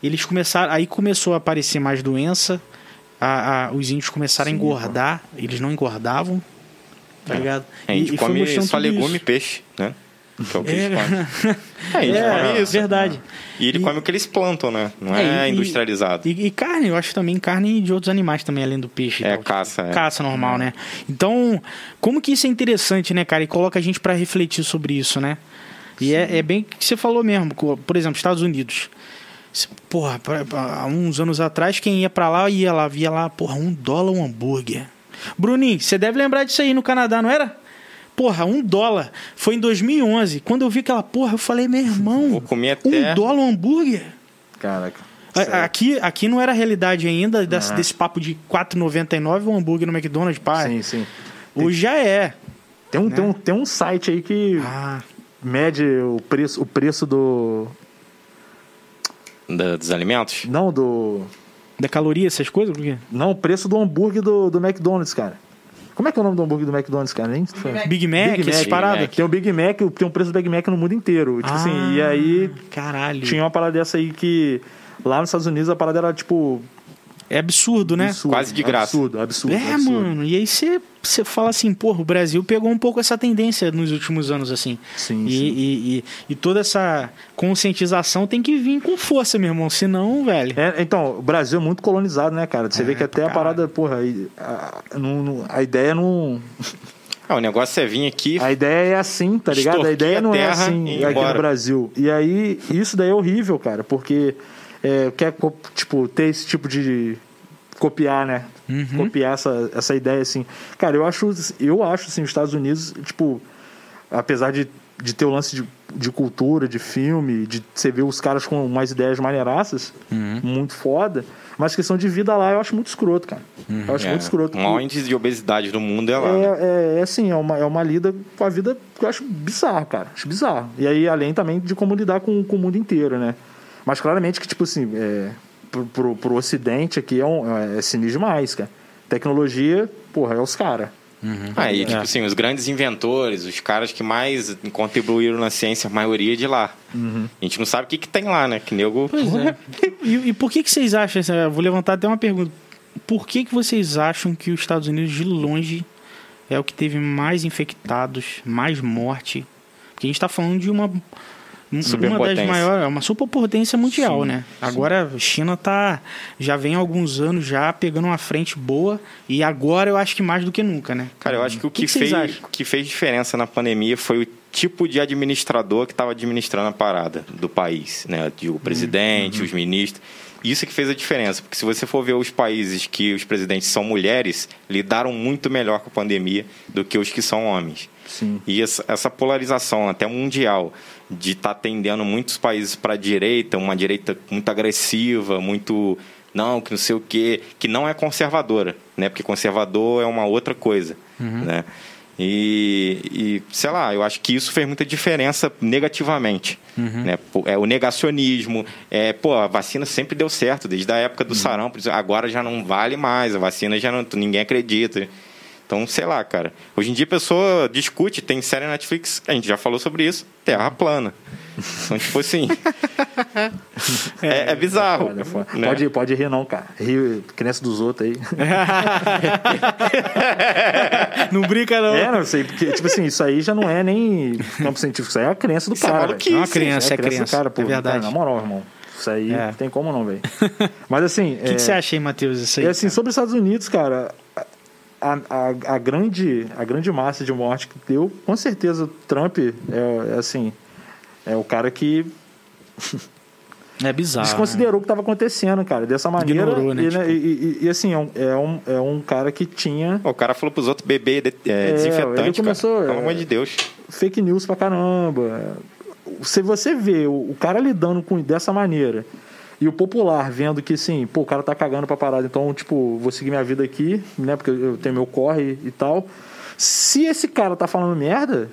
eles começaram, aí começou a aparecer mais doença, a, a- os índios começaram a engordar, eles não engordavam, tá ligado? A gente E- e come só legume e isso. peixe, né? Que é o que É, eles comem. É, É, come isso. verdade. E ele E- come o que eles plantam, né? Não É, é, industrializado. E, e carne, eu acho também carne de outros animais também, além do peixe. É, tal. caça, é. Caça normal, né? Então, como que isso é interessante, né, cara? E coloca a gente pra refletir sobre isso, né? E é, é bem que você falou mesmo. Por exemplo, Estados Unidos. Porra, há uns anos atrás, quem ia pra lá, ia lá, via lá, porra, um dólar um hambúrguer. Bruninho, você deve lembrar disso aí no Canadá, não era? Porra, um dólar. Foi em 2011. Quando eu vi aquela porra, eu falei, meu irmão, Vou comer um até- dólar um hambúrguer? Caraca. A- Aqui, aqui não era realidade ainda desse, Ah. desse papo de R$ 4,99 um hambúrguer no McDonald's, pai. Sim, sim. Hoje já é. Tem um, tem, um, tem um site aí que Ah, mede o preço, o preço do. Da- dos alimentos? Não, do. Da caloria, essas coisas? Por quê? Não, o preço do hambúrguer do, do McDonald's, cara. Como é que é o nome do hambúrguer do McDonald's, cara? Nem Big Mac, Big essas Mac. paradas? Tem o Big Mac, tem um preço do Big Mac no mundo inteiro. Tipo assim, e Ah, aí Caralho. tinha uma parada dessa aí que lá nos Estados Unidos a parada era tipo. É absurdo, né? absurdo, Quase de graça. Absurdo, absurdo. É, absurdo. mano. E aí você você fala assim, porra, o Brasil pegou um pouco essa tendência nos últimos anos, assim. Sim, E, sim. e, e, e toda essa conscientização tem que vir com força, meu irmão. Senão, velho. É, então, o Brasil é muito colonizado, né, cara? Você vê que até pra a parada, porra, a, não- não- a ideia não. Ah, o negócio é vir aqui. A ideia é assim, tá ligado? A ideia a não é assim ir aqui no Brasil. E aí, isso daí é horrível, cara, porque é, quer, tipo, ter esse tipo de. copiar, né? Copiar essa, essa ideia, assim. Cara, eu acho, eu acho, assim, os Estados Unidos, tipo, apesar de, de ter o lance de, de cultura, de filme, de você ver os caras com umas ideias maneiraças, muito foda, mas questão de vida lá eu acho muito escroto, cara. Eu acho É, muito escroto. o maior índice de obesidade do mundo é lá. né? É, é, é assim, é uma, é uma lida com a vida que eu acho bizarro, cara. Acho bizarro. E aí, além também de como lidar com, com o mundo inteiro, né? Mas claramente que, tipo assim, é, pro, pro, pro ocidente aqui é, um, é, é sinistro demais, cara. Tecnologia, porra, é os caras. Ah, e tipo assim, os grandes inventores, os caras que mais contribuíram na ciência, a maioria de lá. A gente não sabe o que, que tem lá, né? Que nego. Pois é. E, e por que, que vocês acham? eu Vou levantar até uma pergunta. Por que, que vocês acham que os Estados Unidos, de longe, é o que teve mais infectados, mais morte? Porque a gente está falando de uma. Um- Uma das maiores, é uma superpotência mundial, Sim, né? Agora a China tá já vem há alguns anos já pegando uma frente boa e agora eu acho que mais do que nunca, né? Cara, eu acho que o que, que vocês fez, que fez diferença na pandemia foi o tipo de administrador que estava administrando a parada do país, né? O presidente, os ministros. Isso que fez a diferença, porque se você for ver os países que os presidentes são mulheres, lidaram muito melhor com a pandemia do que os que são homens. Sim. E essa, essa polarização até mundial de estar tendendo muitos países para a direita, uma direita muito agressiva, muito não, que não sei o quê, que não é conservadora, né? Porque conservador é uma outra coisa, né? E, e, sei lá, eu acho que isso fez muita diferença negativamente. Né? Pô, É, o negacionismo, é, pô, a vacina sempre deu certo, desde a época do sarampo, agora já não vale mais, a vacina já não, ninguém acredita. Então, sei lá, cara. Hoje em dia a pessoa discute, tem série na Netflix, a gente já falou sobre isso, terra plana. Então, tipo assim. é, é bizarro. Foda, foda. né? Pode, pode rir, não, cara. Rir, crença dos outros aí. Não brinca não. É, não sei, porque, tipo assim, isso aí já não é nem campo científico, isso aí é a crença do Isso é cara. velho. maluquice, É uma criança, Isso é a crença do criança. cara, pô. é verdade. Cara, na moral, irmão. Isso aí É. não tem como não, velho. Mas assim. O que, que você acha aí, Matheus? Isso aí, É assim, sobre os Estados Unidos, cara, a, a, a grande, a grande massa de morte que deu, com certeza o Trump é, é assim, é o cara que É bizarro. desconsiderou o que estava acontecendo, cara, dessa maneira. Ignorou, né, E, tipo- e, e- e, assim, é um, é, um, é um cara que tinha O cara falou pros outros beber de- é, É, desinfetante, ele começou, cara. Pelo é, amor de Deus. fake news pra caramba. Se você vê o, o cara lidando com dessa maneira e o popular vendo que assim, pô, o cara tá cagando pra parada, então, tipo, vou seguir minha vida aqui, né? Porque eu tenho meu corre e tal. Se esse cara tá falando merda,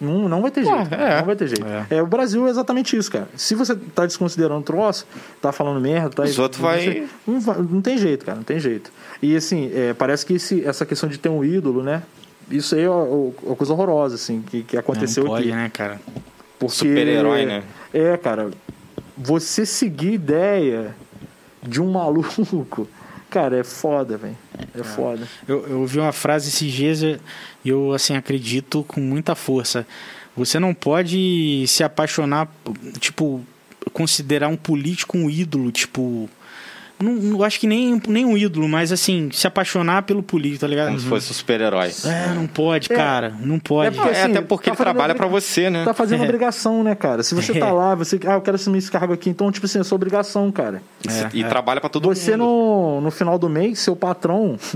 não, não vai ter jeito. é. Não vai ter jeito. É. o Brasil é exatamente isso, cara. Se você tá desconsiderando o troço, tá falando merda, tá. Os outros vai- Não, não tem jeito, cara, não tem jeito. E assim, é, parece que esse- essa questão de ter um ídolo, né? Isso aí é uma é uma coisa horrorosa, assim, que, que aconteceu não pode, aqui. né, cara? Porque, Super-herói, né? É, cara. Você seguir ideia de um maluco, cara, é foda, velho. É, foda. Eu, eu ouvi uma frase esses dias e eu, assim, acredito com muita força. Você não pode se apaixonar, tipo, considerar um político um ídolo, tipo... Não, não acho que nem, nem um ídolo, mas assim, se apaixonar pelo político, tá ligado? Como se fosse um super-herói. É, não pode, cara. Não pode. porque, É, assim, até porque tá ele trabalha obriga- pra você, né? Tá fazendo obrigação, né, cara? Se você tá É. lá, você. Ah, eu quero assumir esse cargo aqui, então, tipo assim, é sua obrigação, cara. E, e trabalha pra todo Você mundo. no, no final do mês, seu patrão.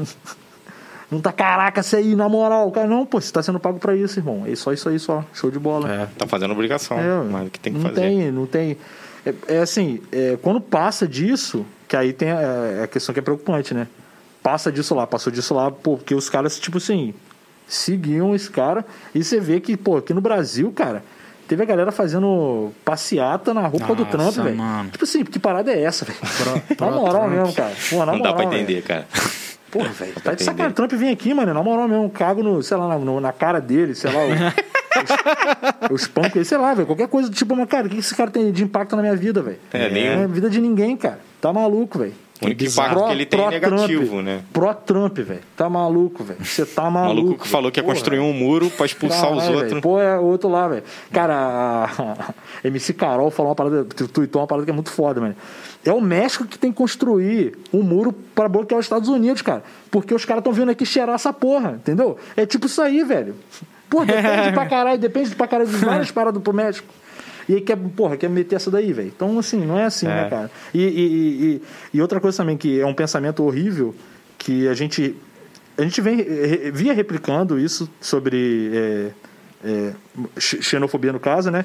Não tá, caraca, você aí, na moral. Cara, não, pô, você tá sendo pago pra isso, irmão. É só isso aí, só. Show de bola. É. Tá fazendo obrigação. É, mas o que tem que não fazer. tem, não tem. É, é assim, é, quando passa disso, que aí tem a, a questão que é preocupante, né? Passa disso lá, passou disso lá, porque os caras, tipo assim, seguiam esse cara. E você vê que, pô, aqui no Brasil, cara, teve a galera fazendo passeata na roupa do Nossa, Trump, velho. Tipo assim, que parada é essa, velho? Na moral Trump. mesmo, cara. Pô, na Não dá moral, pra velho. entender, cara. Porra, velho. Tá de sacanagem. Trump vem aqui, mano. Na moral mesmo, cago no, sei lá, na, no- na cara dele, sei lá. o- Os pancos aí, sei lá, velho. Qualquer coisa do tipo, mas, cara, o que esse cara tem de impacto na minha vida, velho? É, nem- Na vida de ninguém, cara. Tá maluco, velho. O único impacto que ele tem é negativo, né? Pró-Trump, velho. Tá maluco, velho. Você tá O maluco. maluco que falou que ia Porra. construir um muro pra expulsar os outros. Pô, é outro lá, velho. Cara, a, a MC Carol falou uma parada, tu- tuitou uma parada que é muito foda, mano. É o México que tem que construir um muro pra bloquear os Estados Unidos, cara. Porque os caras estão vindo aqui cheirar essa porra, entendeu? É tipo isso aí, velho. Pô, depende pra caralho, depende pra caralho de várias paradas pro México. E aí quer, porra, quer meter essa daí, velho. Então, assim, não é assim, né, cara? E, e, e, e- outra coisa também, que é um pensamento horrível, que a gente. A gente vem, via replicando isso sobre é, é, xenofobia no caso, né?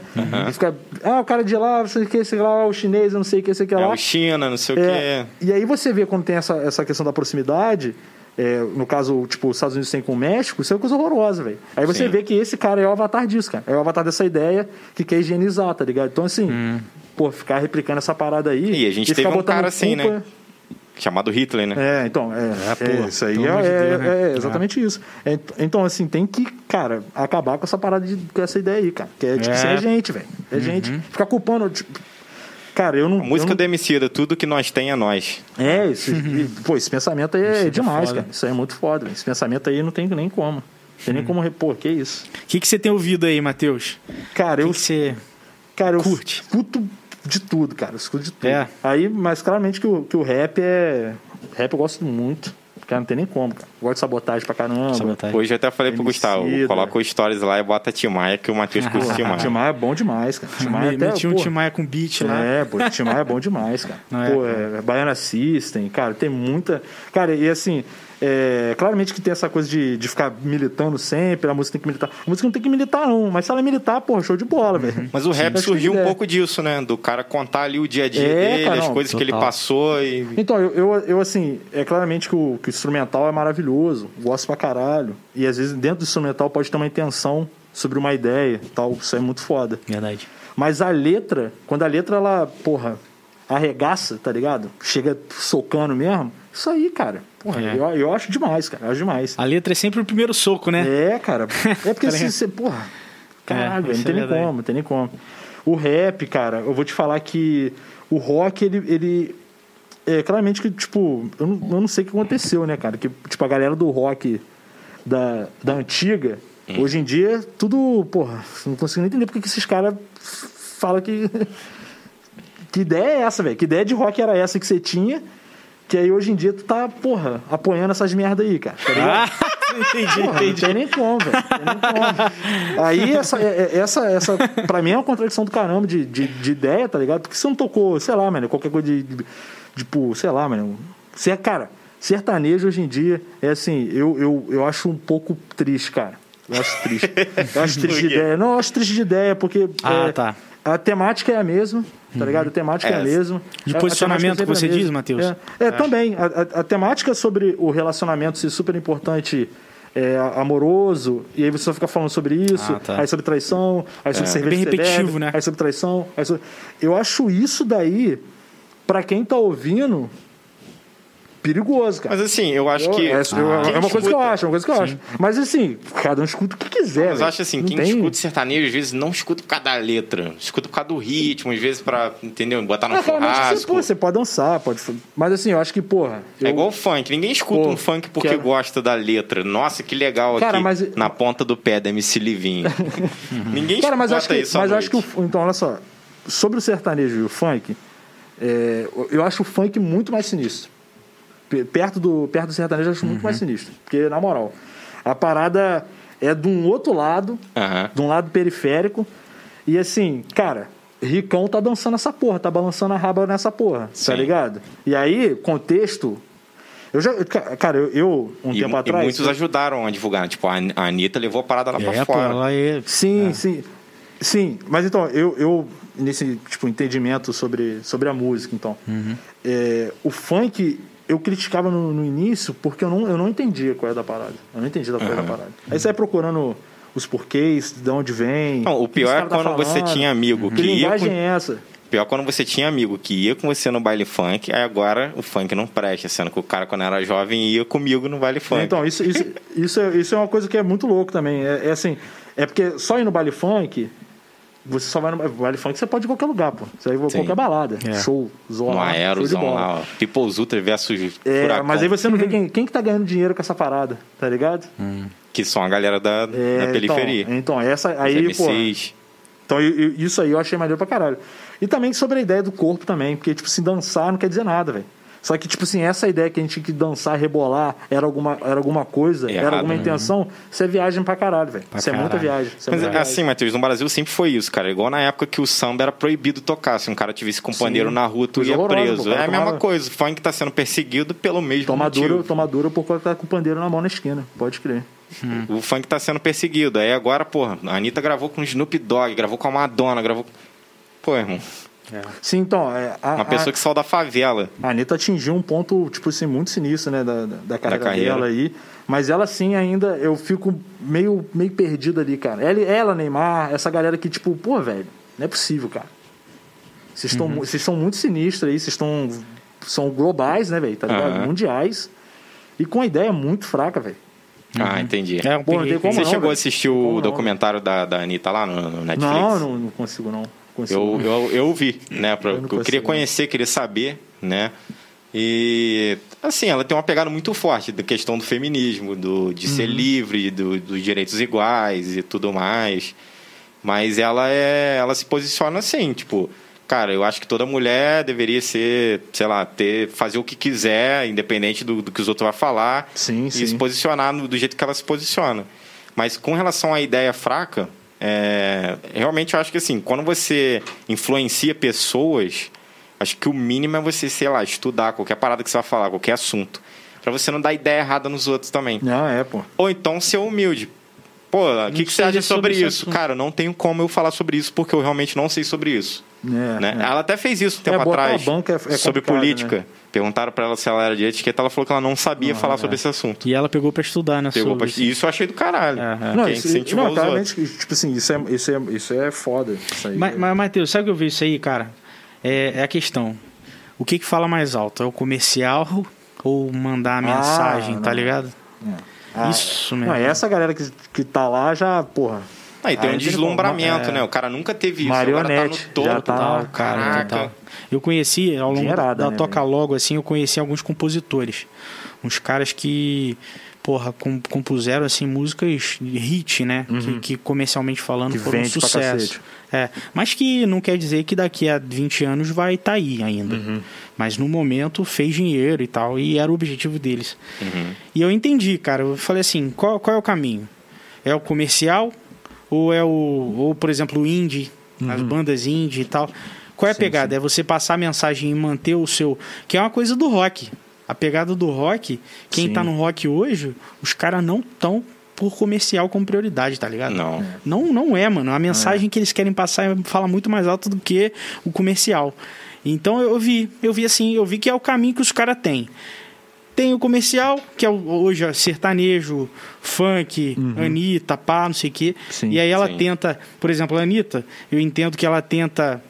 E fica, ah, o cara de lá, não sei o que, sei lá, o chinês, eu não sei o que, sei o que É lá. o China, não sei o É, quê. e aí você vê quando tem essa, essa questão da proximidade, é, no caso, tipo, os Estados Unidos tem com o México, isso é uma coisa horrorosa, velho. Aí você Sim. vê que esse cara é o avatar disso, cara. É o avatar dessa ideia que quer higienizar, tá ligado? Então, assim, pô, ficar replicando essa parada aí. Hum. E a gente ficar teve um botando cara assim, culpa- né? Chamado Hitler, né? É, então, é, é, pô, isso aí é, é- Deus, né? é exatamente isso. É, então, assim, tem que, cara, acabar com essa parada de, com essa ideia aí, cara. Que é, tipo, É. assim, é gente, velho. É gente. Ficar culpando, tipo, cara, eu não. A música eu do Emicida, tudo que nós tem é nós. não, É, isso, e, pô, esse pensamento aí é, demais, foda. cara. Isso aí é muito foda. Esse pensamento aí não tem nem como. Não tem nem como repor, que isso. O que, que você tem ouvido aí, Matheus? Cara, O eu, que, que você. cara, eu curte? escuto de tudo, cara. Eu escuto de tudo. É. Aí, mas claramente que o, que o rap é. Rap eu gosto muito. Cara, não tem nem como, cara. Gosto de sabotagem pra caramba. Sabotagem. Hoje eu até falei pro. Gustavo, coloca o stories lá e bota Timaya, que o Matheus curte Timaya. Timaya é bom demais, cara. Timaya até, Meti um pô, Timaya com beat lá. É, pô, Timaya é bom demais, cara. Não é, pô, cara? é, Baiana System, cara, tem muita. Cara, e assim, é, claramente que tem essa coisa de, de ficar militando sempre, a música tem que militar. A música não tem que militar, não, mas se ela militar, pô, show de bola, velho. Mas o rap surgiu um é. pouco disso, né? Do cara contar ali o dia a dia É, dele, cara, as coisas que ele total. passou e. Então, eu, eu, eu, assim, é claramente que o, que o instrumental é maravilhoso, gosto pra caralho. E às vezes dentro do instrumental pode ter uma intenção sobre uma ideia e tal, isso é muito foda. Verdade. Mas a letra, quando a letra ela, porra, arregaça, tá ligado? Chega socando mesmo, isso aí, cara. Porra, É. eu, eu acho demais, cara. Eu acho demais. A letra é sempre o primeiro soco, né? É, cara. É porque Tá se ligado? você, porra, caralho, É, não tem é nem verdade. como, não tem nem como. O rap, cara, eu vou te falar que o rock, ele. ele é claramente que, tipo, eu não, eu não sei o que aconteceu, né, cara? Que, tipo, a galera do rock da, da antiga, Hum. hoje em dia, tudo, porra, não consigo nem entender porque que esses caras falam que. Que ideia é essa, velho? Que ideia de rock era essa que você tinha? Que aí hoje em dia tu tá, porra, apoiando essas merda aí, cara. Tá ligado? Ah, entendi, Porra, não entendi. tem nem como, velho. Tem nem como. Aí, essa, é- é- essa, essa, pra mim é uma contradição do caramba de, de, de ideia, tá ligado? Porque você não tocou, sei lá, mano, qualquer coisa de, de tipo, sei lá, mano. Ser, cara, sertanejo hoje em dia é assim, eu, eu, eu acho um pouco triste, cara. Eu acho triste. Eu acho triste de ideia. Não, eu acho triste de ideia, porque. Ah, é, tá. A temática é a mesma, tá ligado? A temática é, a É, mesma. de A- a posicionamento temática que você é a diz. Matheus? É, é, também. A, a- a temática sobre o relacionamento ser super importante, é, amoroso, e aí você só fica falando sobre isso, Ah, tá. aí sobre traição, aí sobre cerveja Bem repetitivo, né? Aí sobre traição. Aí sobre... Eu acho isso daí, pra quem tá ouvindo, perigoso, cara. Mas assim, eu acho Eu- que. é, quem é uma coisa que eu escuta- acho, é uma coisa que eu acho. Mas assim, cada um escuta o que quiser. Mas eu acho assim, Não quem tem- escuta sertanejo, às vezes, não escuta por causa da letra. Escuta por causa do ritmo, às vezes, pra, entendeu? Botar no Ah, cara, mas você, churrasco. pô, você pode dançar, pode. Mas assim, eu acho que, porra. É eu- igual o funk. Ninguém escuta Pô, um funk porque quero- gosta da letra. Nossa, que legal Cara, aqui mas- na ponta do pé da MC Livinho. Ninguém Cara, mas eu acho escuta que, isso mas eu acho que o, então, olha só, sobre o sertanejo e o funk, é, eu acho o funk muito mais sinistro. Pe- Perto do, perto do sertanejo eu acho muito Uhum. mais sinistro. Porque, na moral, a parada é de um outro lado, Aham. de um lado periférico, e assim, cara, Ricão tá dançando essa porra, tá balançando a raba nessa porra, Sim. tá ligado? E aí, contexto. Eu já. ca- Cara, eu, eu, um E, tempo e atrás. muitos ajudaram a divulgar. Tipo, a An- a Anitta levou a parada lá É, pra pô, fora. ela é. Sim, sim. Sim, mas então, eu, eu nesse tipo, entendimento sobre, sobre a música, então, é, o funk eu criticava no, no início porque eu não, eu não entendia qual era da parada. Eu não entendia da qual era da parada. Aí você vai procurando os porquês, de onde vem. Não, o pior é tá quando você falando, tinha amigo Que que ia linguagem com... é essa? Pior quando você tinha amigo que ia com você no baile funk, aí agora o funk não presta, sendo que o cara, quando era jovem, ia comigo no baile funk. Então, isso, isso, isso, é, isso é uma coisa que é muito louco também. É, é assim, é porque só ir no baile funk, você só vai no baile funk, você pode ir em qualquer lugar, pô. Você vai em qualquer balada. É. Show, zona. de aerozão lá, ó. People's Ultra versus É, Furacão, mas aí você não vê quem, quem que tá ganhando dinheiro com essa parada, tá ligado? que são a galera da, É, da periferia. Então, então, essa Os aí, pô. Então, eu- eu- isso aí eu achei maneiro pra caralho. E também sobre a ideia do corpo também, porque, tipo assim, dançar não quer dizer nada, velho. Só que, tipo assim, essa ideia que a gente tinha que dançar, rebolar, era alguma, era alguma coisa, Errado, era alguma né? intenção, isso é viagem pra caralho, velho. Isso é muita caralho. viagem. É Mas muita viagem. assim, Matheus, no Brasil sempre foi isso, cara. Igual na época que o samba era proibido tocar. Se um cara tivesse com pandeiro na rua, tu Coisa ia preso. pô, É a mesma tomava- coisa. O funk tá sendo perseguido pelo mesmo Toma motivo. dura, toma dura por que tá com o pandeiro na mão na esquina, pode crer. O funk tá sendo perseguido. Aí agora, porra, a Anitta gravou com o Snoop Dogg, gravou com a Madonna, gravou. Pô, irmão, Sim, então, é, a, uma pessoa que saiu da favela. a Anitta atingiu um ponto, tipo assim, muito sinistro, né, da, da, da carreira, carreira. dela aí. Mas ela, sim, ainda, eu fico meio, meio perdido ali, cara. Ela, ela, Neymar, essa galera que, tipo, pô, velho, não é possível, cara. Vocês estão Uhum. estão muito sinistros aí, vocês estão. São globais, né, velho? Tá ligado? Aham. Mundiais. E com a ideia muito fraca, velho. Ah, entendi. É, Pô, como Você não, chegou velho. a assistir Como o não? documentário da, da Anitta lá no, no Netflix? Não, não, não consigo, não. Eu, eu, eu vi, né? Pra, Eu eu, queria conhecer, queria saber, né? E assim, ela tem uma pegada muito forte da questão do feminismo, do, de Uhum. ser livre, do, dos direitos iguais e tudo mais. Mas ela é. Ela se posiciona assim, tipo, cara, eu acho que toda mulher deveria ser, sei lá, ter, fazer o que quiser, independente do, do que os outros vão falar, Sim, e sim. se posicionar no- do jeito que ela se posiciona. Mas com relação à ideia fraca, é, realmente eu acho que assim, quando você influencia pessoas, acho que o mínimo é você, sei lá, estudar qualquer parada que você vai falar, qualquer assunto. Pra você não dar ideia errada nos outros também. Não, é, pô. Ou então ser humilde. Pô, o que, que você acha sobre, sobre isso? Cara, não tenho como eu falar sobre isso porque eu realmente não sei sobre isso. É, né? é. Ela até fez isso um tempo É, botar atrás. é- é sobre política. né? Perguntaram pra ela se ela era de etiqueta, ela falou que ela não sabia Não, falar é. sobre esse assunto. E ela pegou pra estudar, né? Pegou sobre pra... E isso eu achei do caralho. Não, isso, não, claramente, tipo assim, isso é, isso é, isso é foda. Isso aí. Mas, mas Matheus, sabe o que eu vi isso aí, cara? É, é a questão. O que que fala mais alto? É o comercial ou mandar a mensagem, não. tá ligado? Ah, isso mesmo. Não, essa galera que, que tá lá já, porra. Aí tem Aí um deslumbramento, é. né? O cara nunca teve isso. Agora Marionete, tá no topo. já tá- Total, cara, Caraca. total. Eu conheci, ao longo Dinheirada, da né, Toca? Logo, assim, eu conheci alguns compositores. Uns caras que, porra, com- compuseram, assim, músicas de hit, né? Que, que, comercialmente falando Que foram um sucesso. É, mas que não quer dizer que daqui a 20 anos vai estar aí ainda. Uhum. Mas no momento fez dinheiro e tal, e era o objetivo deles. Uhum. E eu entendi, cara. Eu falei assim, qual, qual é o caminho? É o comercial ou é o ou por exemplo o indie, as bandas indie e tal? Qual é a Sim, pegada? É você passar a mensagem e manter o seu, que é uma coisa do rock. A pegada do rock, quem Sim. tá no rock hoje, os caras não estão por comercial como prioridade, tá ligado? Não. Não, não é, mano. A mensagem que eles querem passar é- fala muito mais alto do que o comercial. Então eu vi, eu vi assim, eu vi que é o caminho que os caras têm. Tem o comercial, que é hoje é sertanejo, funk, Anitta, pá, não sei o quê. Sim, e aí ela sim. tenta, por exemplo, a Anitta, eu entendo que ela tenta.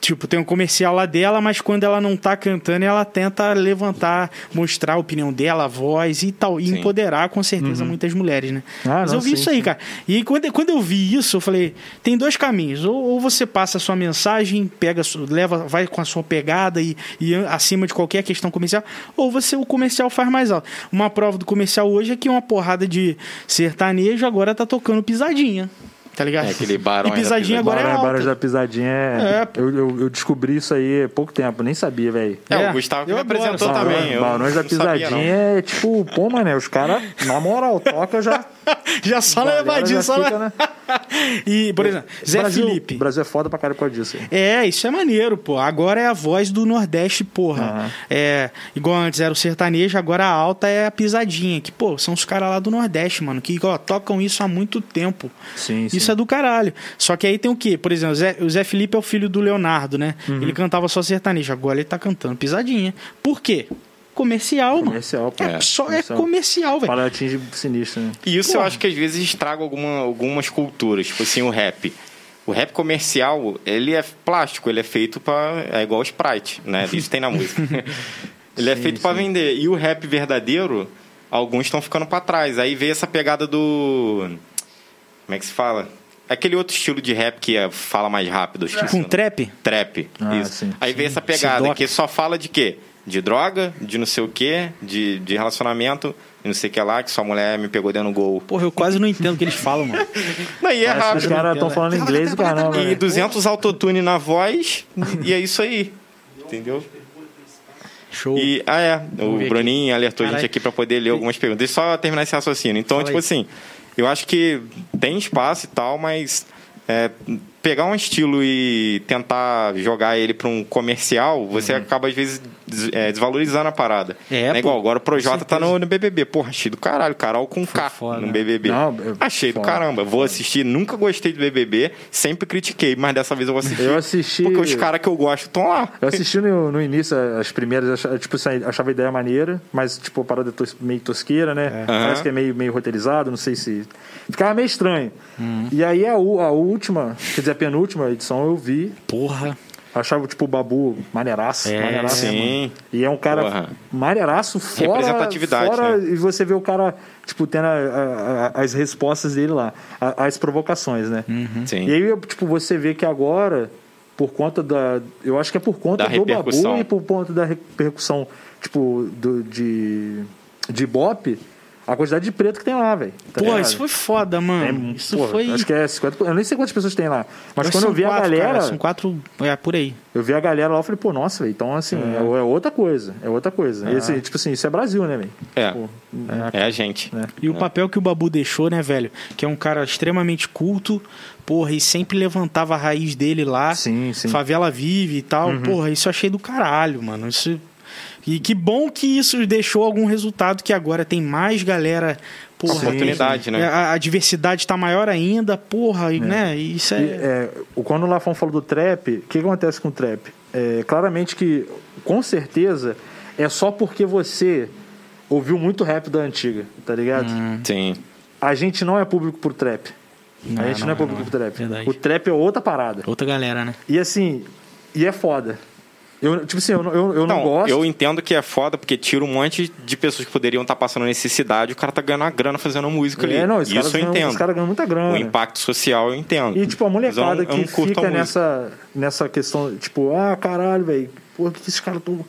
Tipo, tem um comercial lá dela, mas quando ela não tá cantando, ela tenta levantar, mostrar a opinião dela, a voz e tal. E Sim. empoderar, com certeza, muitas mulheres, né? Ah, mas não, eu vi sim, isso aí, sim. cara. E quando, quando eu vi isso, eu falei: tem dois caminhos. Ou, ou você passa a sua mensagem, pega, a sua- leva, vai com a sua pegada e, e acima de qualquer questão comercial, ou você o comercial faz mais alto. Uma prova do comercial hoje é que uma porrada de sertanejo agora tá tocando pisadinha. Tá ligado? É, aquele Barões E pisadinha agora é Barões, alta. Barões da Pisadinha é. É, eu, eu, eu descobri isso aí há pouco tempo, nem sabia, velho. É, É, o Gustavo que eu me apresentou também. eu Barões da sabia, Pisadinha não. é tipo, pô, mané, os caras, na moral, toca já. Já só na levadinha, só fica, na... né? E, por exemplo, Zé Brasil, Felipe. O Brasil é foda pra caralho por causa disso. aí. É, isso é maneiro, pô. Agora é a voz do Nordeste, porra. Aham. É, igual antes era o sertanejo, agora a alta é a pisadinha. Que, pô, são os caras lá do Nordeste, mano, que ó, tocam isso há muito tempo. Sim, sim. Isso é do caralho. Só que aí tem o quê? Por exemplo, o Zé, o Zé Felipe é o filho do Leonardo, né? Uhum. Ele cantava só sertanejo, agora ele tá cantando pisadinha. Por quê? Comercial, mano. Comercial, pô. É, só Comercial. é comercial, velho. Para atingir sinistro, né? E isso eu Porra. acho que às vezes estraga alguma, algumas culturas, tipo assim, o rap. O rap comercial, ele é plástico, ele é feito para é igual o Sprite, né? Isso tem na música. ele é Sim, feito para sim. vender. E o rap verdadeiro, alguns estão ficando para trás. Aí veio essa pegada do como é que se fala? Aquele outro estilo de rap que é- fala mais rápido, Com nome. trap? Trap. Ah, isso. sim. Aí veio essa pegada Sidoc. que só fala de quê? De droga, de não sei o quê, de, de relacionamento, e não sei o que lá, que sua mulher me pegou dentro do gol. Porra, eu quase não entendo o que eles falam, mano. Não, e é Parece que rápido. os caras estão falando inglês e caramba. E né? 200 autotune na voz, e é isso aí. Entendeu? Show. E, ah, é. Vamos O Bruninho alertou a gente aqui para poder ler algumas perguntas. Deixa eu só terminar esse raciocínio. Então, Fala tipo aí. assim, eu acho que tem espaço e tal, mas é, pegar um estilo e tentar jogar ele para um comercial, você acaba, às vezes, des- é, desvalorizando a parada. Uhum. É, pô. igual, agora o Projota tá no, no BBB. Porra, achei do caralho. Carol com K foda. no BBB. Não, é achei do foda. caramba. Vou assistir. Nunca gostei do BBB. Sempre critiquei, mas dessa vez eu vou assistir. Eu assisti- Porque os caras que eu gosto estão lá. Eu assisti no, no início as primeiras, achava, tipo, assim, achava a ideia maneira, mas tipo, a parada tos- meio tosqueira, né? Parece Aham. que é meio, meio roteirizado, não sei se. Ficava meio estranho. E aí a, a última, quer dizer, a penúltima edição eu vi. Porra. Achava, tipo, o Babu maneiraço. É, maneiraço sim. mano. E é um cara Porra. maneiraço fora. Representatividade, fora né? E você vê o cara, tipo, tendo a- a- a- as respostas dele lá, a- as provocações, né? Sim. E aí, tipo, você vê que agora, por conta da. Eu acho que é por conta Da do Babu e por conta da repercussão, tipo, do, de. de Bop, a quantidade de preto que tem lá, velho. Tá Porra, ligado? isso foi foda, mano. Tem- isso porra, foi. Acho que é 50. Eu nem sei quantas pessoas tem lá. Mas quando eu vi são a quatro, galera. cara, são quatro. É, por aí. Eu vi a galera lá e falei, pô, nossa, velho. Então, assim, é. é outra coisa. É outra coisa. E, assim, tipo assim, isso é Brasil, né, velho? É. Pô, É a gente. E o papel que o Babu deixou, né, velho? Que é um cara extremamente culto, porra, e sempre levantava a raiz dele lá. Sim, sim. Favela vive e tal. Porra, isso eu achei do caralho, mano. Isso... E que bom que isso deixou algum resultado, que agora tem mais galera. Porra, Oportunidade, né? A, a diversidade tá maior ainda, porra, e, né? Isso é. E, é, o- quando o Lafon falou do trap, o que acontece com o trap? É, claramente que, com certeza, é só porque você ouviu muito rap da antiga, tá ligado? Sim. A gente não é público pro trap. Não, a gente não, não é público não. pro trap. Verdade. O trap é outra parada. Outra galera, né? E assim, e é foda. Eu, tipo assim, eu, não- eu, eu não, Não, gosto. eu entendo que é foda porque tira um monte de pessoas que poderiam estar passando necessidade e o cara tá ganhando a grana fazendo música ali. É, não, os caras Isso eu ganham- entendo. Os caras ganham muita grana. O impacto social eu entendo. E, tipo, a Mas eu não- molecada eu não que a fica música. nessa, nessa questão, tipo, ah, caralho, velho, porra, que esses caras tão.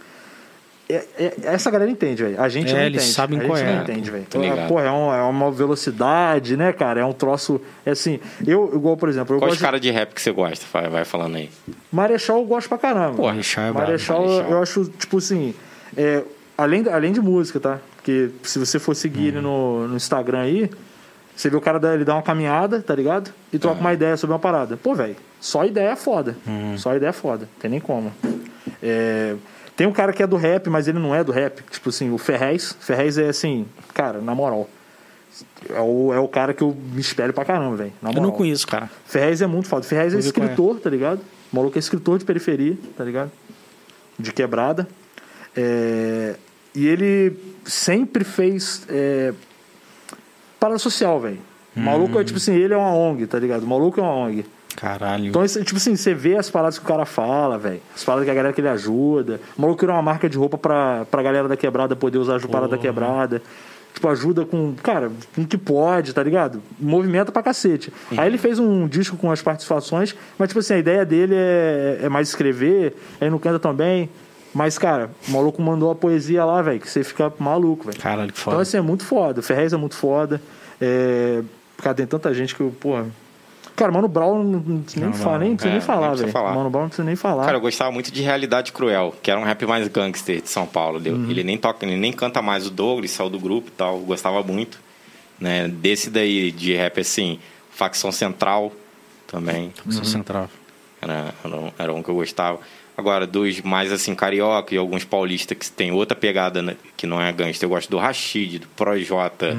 É, é- essa galera entende, velho. A gente É, não eles entende. sabem a qual gente é. não entende, velho. Porra, é, um- é uma velocidade, né, cara? É um troço. É assim, eu, igual, por exemplo, eu Qual os gosto. de- caras de rap que você gosta? Vai, vai falando aí. Marechal eu gosto pra caramba. Porra, Marechal é. Marechal, Marechal. eu acho, tipo assim, é, além, além de música, tá? Porque se você for seguir ele no, no Instagram aí, você vê o cara, ele dá uma caminhada, tá ligado? E troca uma ideia sobre uma parada. Pô, velho, só ideia é foda. Só ideia é foda. Tem nem como. É, tem um cara que é do rap, mas ele não é do rap. Tipo assim, o Ferrez. Ferrez é assim, cara, na moral. É o, é o cara que eu me espelho pra caramba, velho. Eu não conheço, cara. Ferrez é muito foda. Ferrez é é. escritor, tá ligado? O maluco é escritor de periferia, tá ligado? De quebrada. É, E ele sempre fez é... parada social, velho. O maluco é tipo assim, ele é uma ONG, tá ligado? O maluco é uma ONG. Caralho. Então, tipo assim, você vê as paradas que o cara fala, velho. As paradas que a galera que ele ajuda. O maluco criou uma marca de roupa pra, pra galera da quebrada poder usar a parada da quebrada. Tipo, ajuda com, cara, com o que pode, tá ligado? Movimenta pra cacete. Aí ele fez um disco com as participações, mas, tipo assim, a ideia dele é, é mais escrever, aí não canta também. Mas, cara, o maluco mandou a poesia lá, velho, que você fica maluco, velho. Caralho, que Então, foda. assim, é muito foda. O Ferrez é muito foda. É... Cara, tem tanta gente que eu, porra. Cara, Mano Brown não, precisa nem Não, falar, nem é, precisa nem nem falar, velho. Mano Brown não precisa nem falar. Cara, eu gostava muito de Realidade Cruel, que era um rap mais gangster de São Paulo. Uhum. Ele nem toca, ele nem canta mais o Douglas, saiu do grupo e tal. eu Gostava muito. Né? Desse daí de rap assim, Facção Central também. Sou central. Era, era, um, era um que eu gostava. Agora, dos mais assim, carioca e alguns paulistas que tem outra pegada né, que não é gangster. Eu gosto do Rashid, do Projota,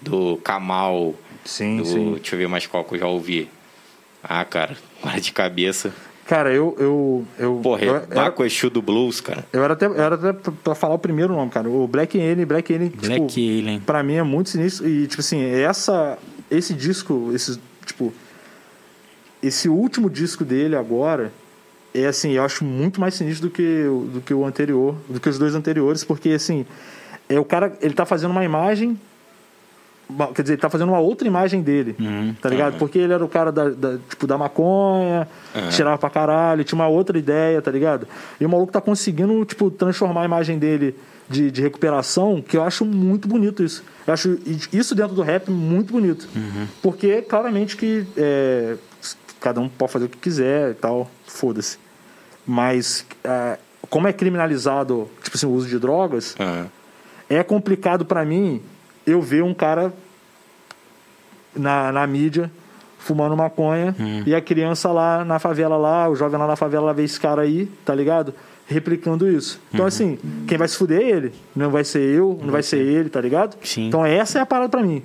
do Kamal, Uhum. Sim, do. sim. Deixa eu ver mais qual que eu já ouvi. Ah, cara, para de cabeça. Cara, eu. eu, eu Porra, eu, é Baco Exu do Blues, cara. eu era até, eu era até pra, pra falar o primeiro nome, cara. O Black Alien, Black Alien, Black tipo, Alien. pra mim é muito sinistro. E, tipo assim, essa, esse disco, esse, tipo, esse último disco dele agora, é assim, eu acho muito mais sinistro do que, o- do que o anterior, do que os dois anteriores, porque assim, é o cara, ele tá fazendo uma imagem, quer dizer, ele tá fazendo uma outra imagem dele, Uhum. tá ligado? Porque ele era o cara da, da- tipo, da maconha, tirava pra caralho, tinha uma outra ideia, tá ligado? E o maluco tá conseguindo, tipo, transformar a imagem dele de, de recuperação, que eu acho muito bonito isso. Eu acho isso dentro do rap muito bonito. Porque, claramente que é, cada um pode fazer o que quiser e tal, foda-se. Mas, ah, como é criminalizado, tipo assim, o uso de drogas, Aham. é complicado pra mim eu ver um cara na, na mídia fumando maconha e a criança lá na favela lá, o jovem lá na favela lá vê esse cara aí, tá ligado? Replicando isso. Então, assim, quem vai se fuder é ele. Não vai ser eu, não vai ser ele, tá ligado? Sim. Então, essa é a parada pra mim.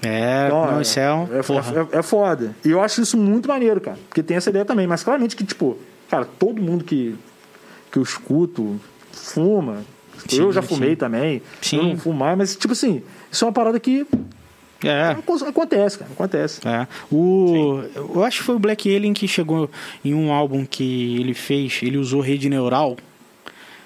É, Então, não, isso é um. é, porra. é- é foda. E eu acho isso muito maneiro, cara. Porque tem essa ideia também. Mas claramente que, tipo, cara, todo mundo que, que eu escuto fuma. Sim, eu já sim. fumei também. Sim. Eu não fumo mais, mas, tipo assim, isso é uma parada que É. acontece, cara. Acontece. É. O, eu acho que foi o Black Alien que chegou em um álbum que ele fez, ele usou rede neural.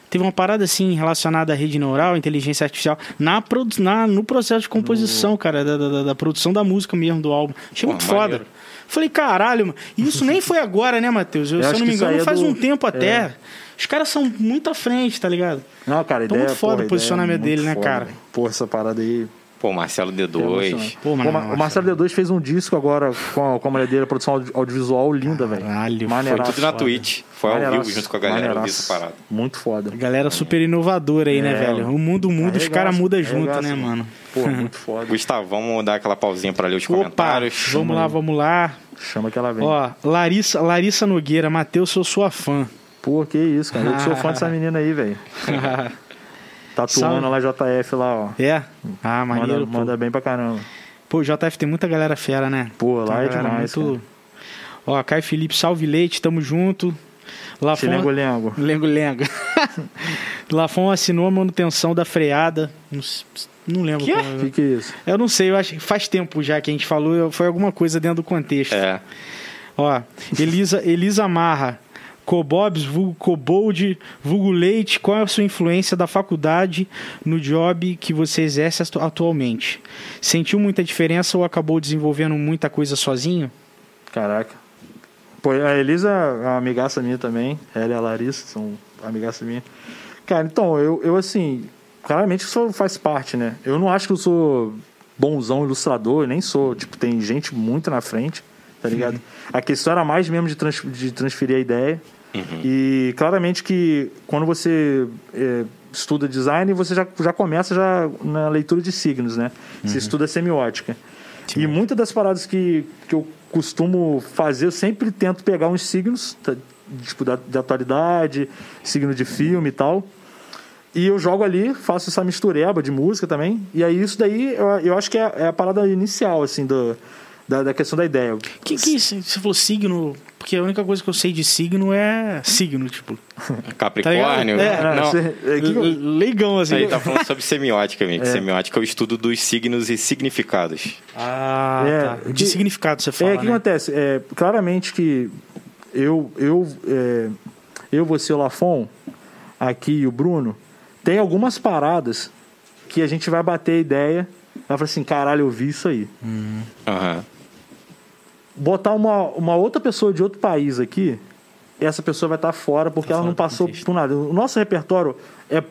Teve uma parada assim relacionada à rede neural, inteligência artificial, na, produ- na no processo de composição, cara, da, da, da produção da música mesmo do álbum. Achei Pô, muito foda. maneiro. Falei, caralho, mano. Isso nem foi agora, né, Matheus? Eu, Eu se eu não me engano, é faz do- um tempo até. é. Os caras são muito à frente, tá ligado? Não, cara, Então, ideia muito foda porra, o posicionamento é dele, né, foda, cara? velho. Porra, essa parada aí. Pô, Marcelo é D2. emocionante. Pô, mano, o, Ma- o Marcelo D2 fez um disco agora com a, com a mulher dele, a produção audio- audiovisual linda, velho. Caralho, foi Foi Maneiraço. tudo na foda. Twitch. Foi ao vivo Maneiraço, junto com a galera. Maneiraço. essa parada. Muito foda. Galera super inovadora aí, né, É, velho? O mundo muda, os caras mudam junto, né, mano? Pô, muito foda. Gustavo, vamos dar aquela pausinha pra ler os Opa, comentários. vamos lá, vamos lá. Chama que ela vem. Ó, Larissa, Larissa Nogueira, Matheus, sou sua fã. Pô, que isso, cara. Eu que sou fã dessa menina aí, velho. Tatuando lá JF lá, ó. é? Ah, maneiro. Manda, pô. manda bem pra caramba. Pô, JF tem muita galera fera, né? Pô, lá é demais, Ó, Caio Felipe, salve leite, tamo junto. Lafon... Lengo-lengo. Lengo Lengo. Lafon assinou a manutenção da freada. Não, lembro. Quê? como- O que, que é isso? Eu não sei, eu acho que faz tempo já que a gente falou, foi alguma coisa dentro do contexto. É. Ó, Elisa, Elisa Marra, Cobobs, vulgo Cobold, vulgo Leite, qual é a sua influência da faculdade no job que você exerce atu- atualmente? Sentiu muita diferença ou acabou desenvolvendo muita coisa sozinho? Caraca. Pô, a Elisa é uma amigaça minha também. Ela e a Larissa são amigaça minha. Cara, então, eu, eu assim, claramente isso faz parte, né? Eu não acho que eu sou bonzão ilustrador, nem sou. Tipo, tem gente muito na frente, tá ligado? A questão era mais mesmo de, trans, de transferir a ideia. E claramente que quando você é, estuda design, você já, já começa já na leitura de signos, né? Você estuda semiótica. E muitas das paradas que, que eu costumo fazer, eu sempre tento pegar uns signos, tipo, da, de atualidade, signo de filme e tal. E eu jogo ali, faço essa mistureba de música também. E aí isso daí, eu, eu acho que é, é a parada inicial, assim, do, da, da questão da ideia. Que que se você falou signo? Porque a única coisa que eu sei de signo é signo, tipo. Capricórnio. ligado? É, não. você- é, que que Leigão, assim. Aí tá falando sobre semiótica, amigo. Semiótica é o estudo dos signos e significados. Ah, É, tá. De que- significado você fala, é, o que né? acontece? É, claramente que eu, eu, é, eu, você, o Lafon, aqui e o Bruno, tem algumas paradas que a gente vai bater a ideia. Vai falar assim, caralho, eu vi isso aí. Aham. Botar uma, uma outra pessoa de outro país aqui, essa pessoa vai estar fora porque ela fora não passou por nada. O nosso repertório é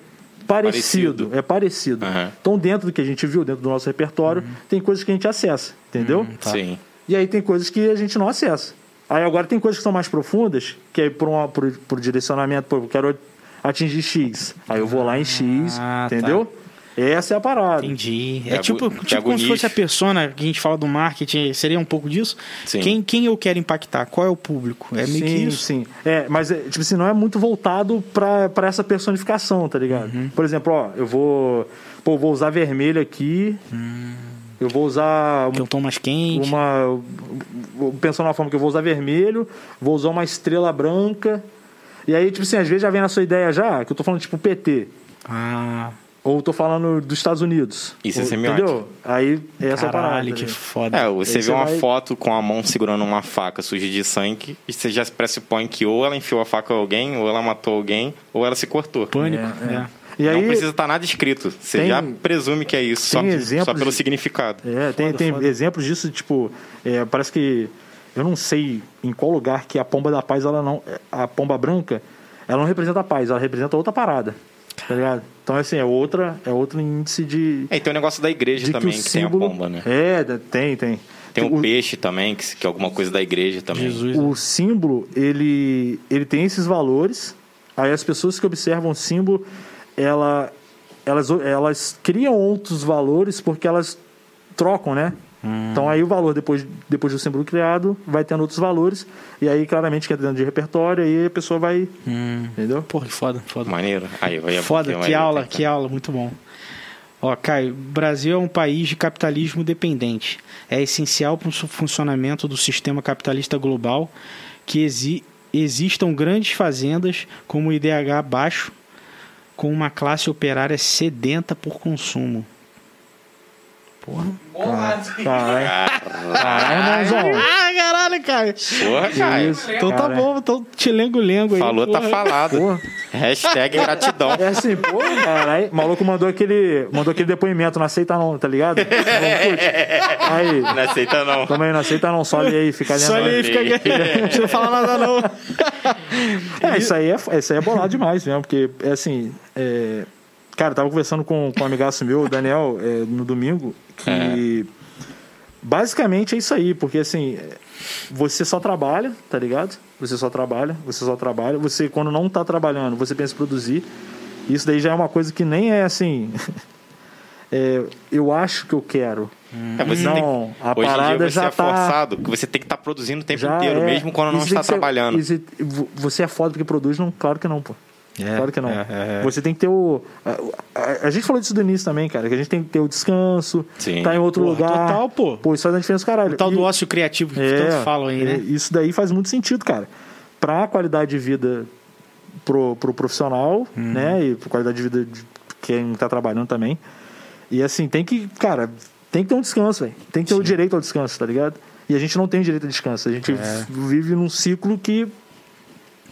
parecido, Parecido. é parecido. Uhum. Então, dentro do que a gente viu, dentro do nosso repertório, tem coisas que a gente acessa, entendeu? Uhum. Tá. Sim. E aí tem coisas que a gente não acessa. Aí agora tem coisas que são mais profundas, que é por, uma, por, por direcionamento, pô, eu quero atingir X. Aí eu vou lá em X, Ah, tá. Essa é a parada. Entendi. É Pega tipo, tipo como se fosse a persona que a gente fala do marketing, seria um pouco disso? Sim. Quem, quem eu quero impactar? Qual é o público? É meio que sim, isso. sim. É, mas é, tipo assim, não é muito voltado pra, pra essa personificação, tá ligado? Uhum. Por exemplo, ó, eu vou. Pô, vou usar vermelho aqui. Eu vou usar Que é um tom mais quente. uma. Pensando na forma que eu vou usar vermelho, vou usar uma estrela branca. E aí, tipo assim, às vezes já vem na sua ideia já, que eu tô falando tipo PT. Ah, Ou tô falando dos Estados Unidos. Isso é semiótica. Entendeu? Aí é essa parada. caralho, que né? foda. É, você Aí vê você uma vai- foto com a mão segurando uma faca suja de sangue e você já pressupõe que ou ela enfiou a faca em alguém, ou ela matou alguém, ou ela se cortou. Pânico. É, é. é. E aí, Não precisa estar nada escrito. Você Tem- já presume que é isso, só, tem só pelo de- significado. É, tem, Foda, tem foda. exemplos disso, tipo, é, parece que. Eu não sei em qual lugar que a pomba da paz, ela não. A pomba branca, ela não representa a paz, ela representa outra parada. Tá ligado? Então, assim, é outra, é outro índice de. É, e tem o negócio da igreja também, o que, tem a símbolo- pomba, né? É, tem, tem. Tem o o, peixe também, que, que é alguma coisa da igreja também. Jesus. o símbolo, ele, ele tem esses valores. Aí as pessoas que observam o símbolo, ela, elas, elas criam outros valores porque elas trocam, né? Hum. Então aí o valor, depois, depois do símbolo criado, vai tendo outros valores. E aí, claramente, que é dentro de repertório, aí a pessoa vai. Hum. Entendeu? Porra, que foda, foda. Maneiro. Aí, vai Foda, que aula, que aula, muito bom. Ó, Caio, o Brasil é um país de capitalismo dependente. É essencial para o funcionamento do sistema capitalista global que exi existam grandes fazendas com o IDH baixo, com uma classe operária sedenta por consumo. Porra. Caralho. Caralho, irmãozão. Ah, caralho, Caio. Porra, Caio. isso? Então tá bom, então te lengo-lengo aí. Falou, tá porra. falado. Porra. Hashtag gratidão. É assim, pô, caralho. O maluco mandou aquele, mandou aquele depoimento, não aceita não, tá ligado? Não. Aí, Não aceita, não. também não aceita não, só ali aí, fica ali. Só ele fica aqui. Não precisa falar nada, não. É, isso aí é, isso aí é bolado demais mesmo, porque, é assim, é, cara, eu tava conversando com, com um amigaço meu, o Daniel, é, no domingo, que basicamente é isso aí, porque, assim, é, você só trabalha, tá ligado? Você só trabalha, você só trabalha, você, quando não tá trabalhando, você pensa em produzir, isso daí já é uma coisa que nem é, assim, é, eu acho que eu quero. É, você Não, tem, a parada você já é tá- forçado, porque você tem que estar produzindo o tempo inteiro, é. mesmo quando não está que trabalhando. isso- você é foda porque produz? Não, claro que não, pô. É, claro que não. é, é, é. Você tem que ter o. A, a- a gente falou disso do início também, cara, que a gente tem que ter o descanso, Sim. tá em outro Porra, lugar. total, pô. Pô, isso faz uma diferença, caralho. O tal E- do ócio criativo que é, tanto falam aí, é, né? Isso daí faz muito sentido, cara. Pra qualidade de vida pro, pro profissional, Uhum. né? E pra qualidade de vida de quem tá trabalhando também. E assim, tem que, cara, tem que ter um descanso, velho. Tem que ter o direito ao descanso, tá ligado? E a gente não tem direito ao descanso. A gente É. vive num ciclo que,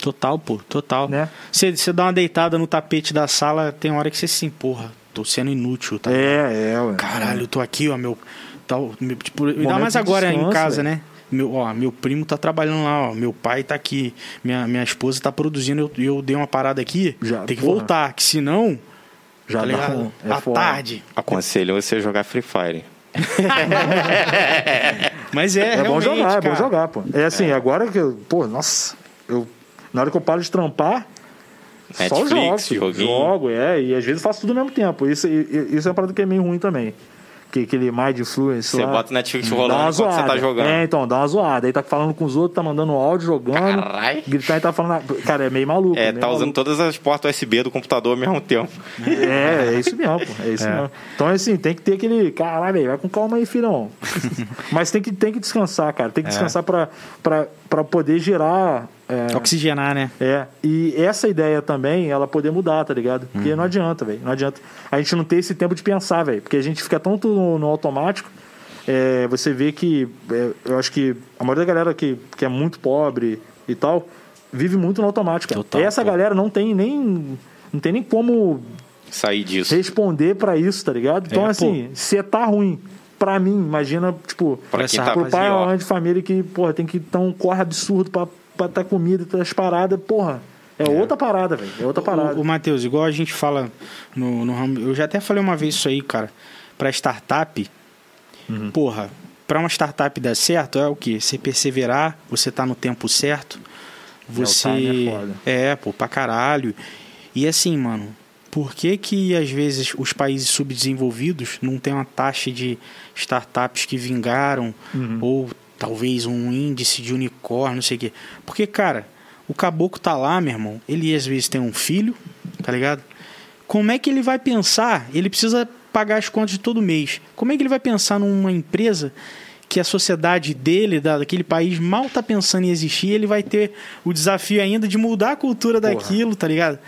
Total, pô, total. né? Você, você dá uma deitada no tapete da sala, tem hora que você se porra, tô sendo inútil, tá? É, é, ué. Caralho, eu tô aqui, ó, meu. Tal, meu tipo, ainda mais agora em casa, velho. né? Meu, ó, meu primo tá trabalhando lá, ó. Meu pai tá aqui. Minha, minha esposa tá produzindo. Eu, eu dei uma parada aqui. Já, tem que porra. voltar, que senão. Já tá ligado? é à tarde. Aconselho você a jogar Free Fire. Mas é, É bom jogar, é cara. bom jogar, pô. É assim, agora que eu. Pô, nossa. Eu, na hora que eu paro de trampar. só Netflix, jogo, filho. joguinho. jogo, é, e às vezes faço tudo ao mesmo tempo. Isso, isso é uma parada que é meio ruim também. Que aquele Mind Influence Você lá. bota o Netflix rolando enquanto você zoada. tá jogando. É, então, dá uma zoada. Aí tá falando com os outros, tá mandando áudio, jogando. Caralho. Gritar e tá falando. Cara, é meio maluco. É, meio tá usando maluco. todas as portas USB do computador ao mesmo tempo. É, é isso mesmo, pô. É isso mesmo. Então, assim, tem que ter aquele. Caralho, vai com calma aí, filhão. Mas tem que, tem que descansar, cara. Tem que descansar pra, pra, pra poder gerar. É, Oxigenar, né? É, e essa ideia também, ela poder mudar, tá ligado? Porque Uhum. não adianta, velho. Não adianta. A gente não ter esse tempo de pensar, velho. Porque a gente fica tanto no, no automático. é, você vê que. é, eu acho que a maioria da galera que, que é muito pobre e tal, vive muito no automático. Total, essa pô. galera não tem nem. Não tem nem como Sair disso. responder pra isso, tá ligado? Então, É, assim, se tá ruim. Pra mim, imagina, tipo, Pra quem tá pro pai ou mãe de família que, porra, tem que ter um corre absurdo pra, ter comida, ter as paradas, porra. É, outra parada, velho. É outra parada. O, o Matheus, igual a gente fala no, no. Eu já até falei uma vez isso aí, cara. Pra startup, Uhum. porra, pra uma startup dar certo é o quê? Você perseverar, você tá no tempo certo, você. time é. É, pô, pra caralho. E assim, mano, por que que às vezes os países subdesenvolvidos não têm uma taxa de startups que vingaram Uhum. ou talvez um índice de unicórnio, não sei o quê? Porque, cara, o caboclo tá lá, meu irmão, ele às vezes tem um filho, tá ligado? Como é que ele vai pensar? Ele precisa pagar as contas de todo mês. Como é que ele vai pensar numa empresa que a sociedade dele, da- daquele país, mal tá pensando em existir, ele vai ter o desafio ainda de mudar a cultura daquilo, tá ligado?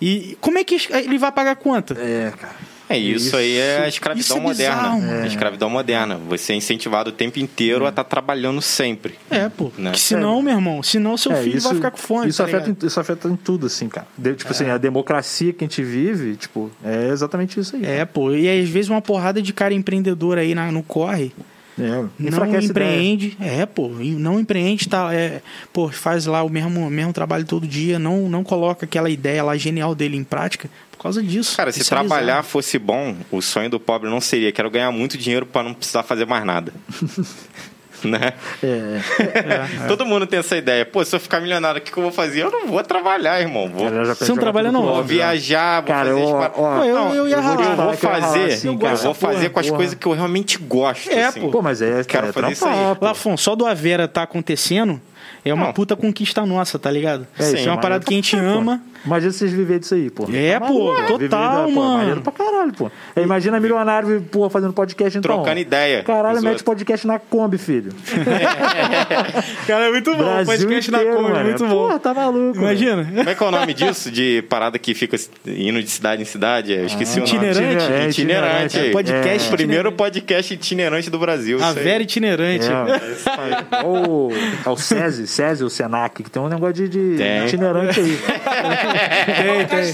E como é que ele vai pagar a conta? É, cara. É, isso, aí é a escravidão isso é moderna. bizarro. É. A escravidão moderna. Você é incentivado o tempo inteiro a estar trabalhando sempre. É, pô. Né? Que senão, meu irmão, senão seu É, filho vai ficar com fome. Isso, tá afeta, em, isso afeta em tudo, assim, cara. De- tipo assim, a democracia que a gente vive, tipo, é exatamente isso aí. É, pô. E às vezes uma porrada de cara empreendedor aí na- no corre. É, Não a ideia. empreende. É, pô. Não empreende, tá? É, pô, faz lá o mesmo, mesmo trabalho todo dia. Não, não coloca aquela ideia lá genial dele em prática causa disso. Cara, se Isso é trabalhar fosse bom, o sonho do pobre não seria. Quero ganhar muito dinheiro para não precisar fazer mais nada. né? É, Todo mundo tem essa ideia. Pô, se eu ficar milionário, o que, que eu vou fazer? Eu não vou trabalhar, irmão. Vou, Cara, eu já Você não trabalha não? vou viajar, vou Cara, fazer... eu, espa- ó, eu, não, eu ia ralar. falar vou que eu fazer, assim, eu cara. vou fazer Porra, com as porra. coisas que eu realmente gosto. É, assim. pô. Mas é, Quero é fazer isso trampar, aí. Lafon, só do Avera tá acontecendo é uma Não. puta conquista nossa, tá ligado? É, Isso isso é uma é parada que a gente ama. Imagina vocês viverem disso aí, pô. É, Tá pô, maluco, total, viver, pô, mano. Maneiro pra caralho, pô. É, imagina milionário, pô, fazendo podcast então. Trocando ideia Caralho, mete outros. podcast na Kombi, filho. Cara, é muito bom. Brasil podcast na inteiro, Kombi, mano. muito bom. Pô, tá maluco. Imagina. Como é que é o nome disso? De parada que fica indo de cidade em cidade? Eu esqueci o nome. Itinerante. É, Itinerante. itinerante. Podcast O primeiro podcast itinerante do Brasil. A. Vera itinerante. É, é o, é o SESI, SESI, o Senac, que tem um negócio de, de itinerante aí. Tem, tem.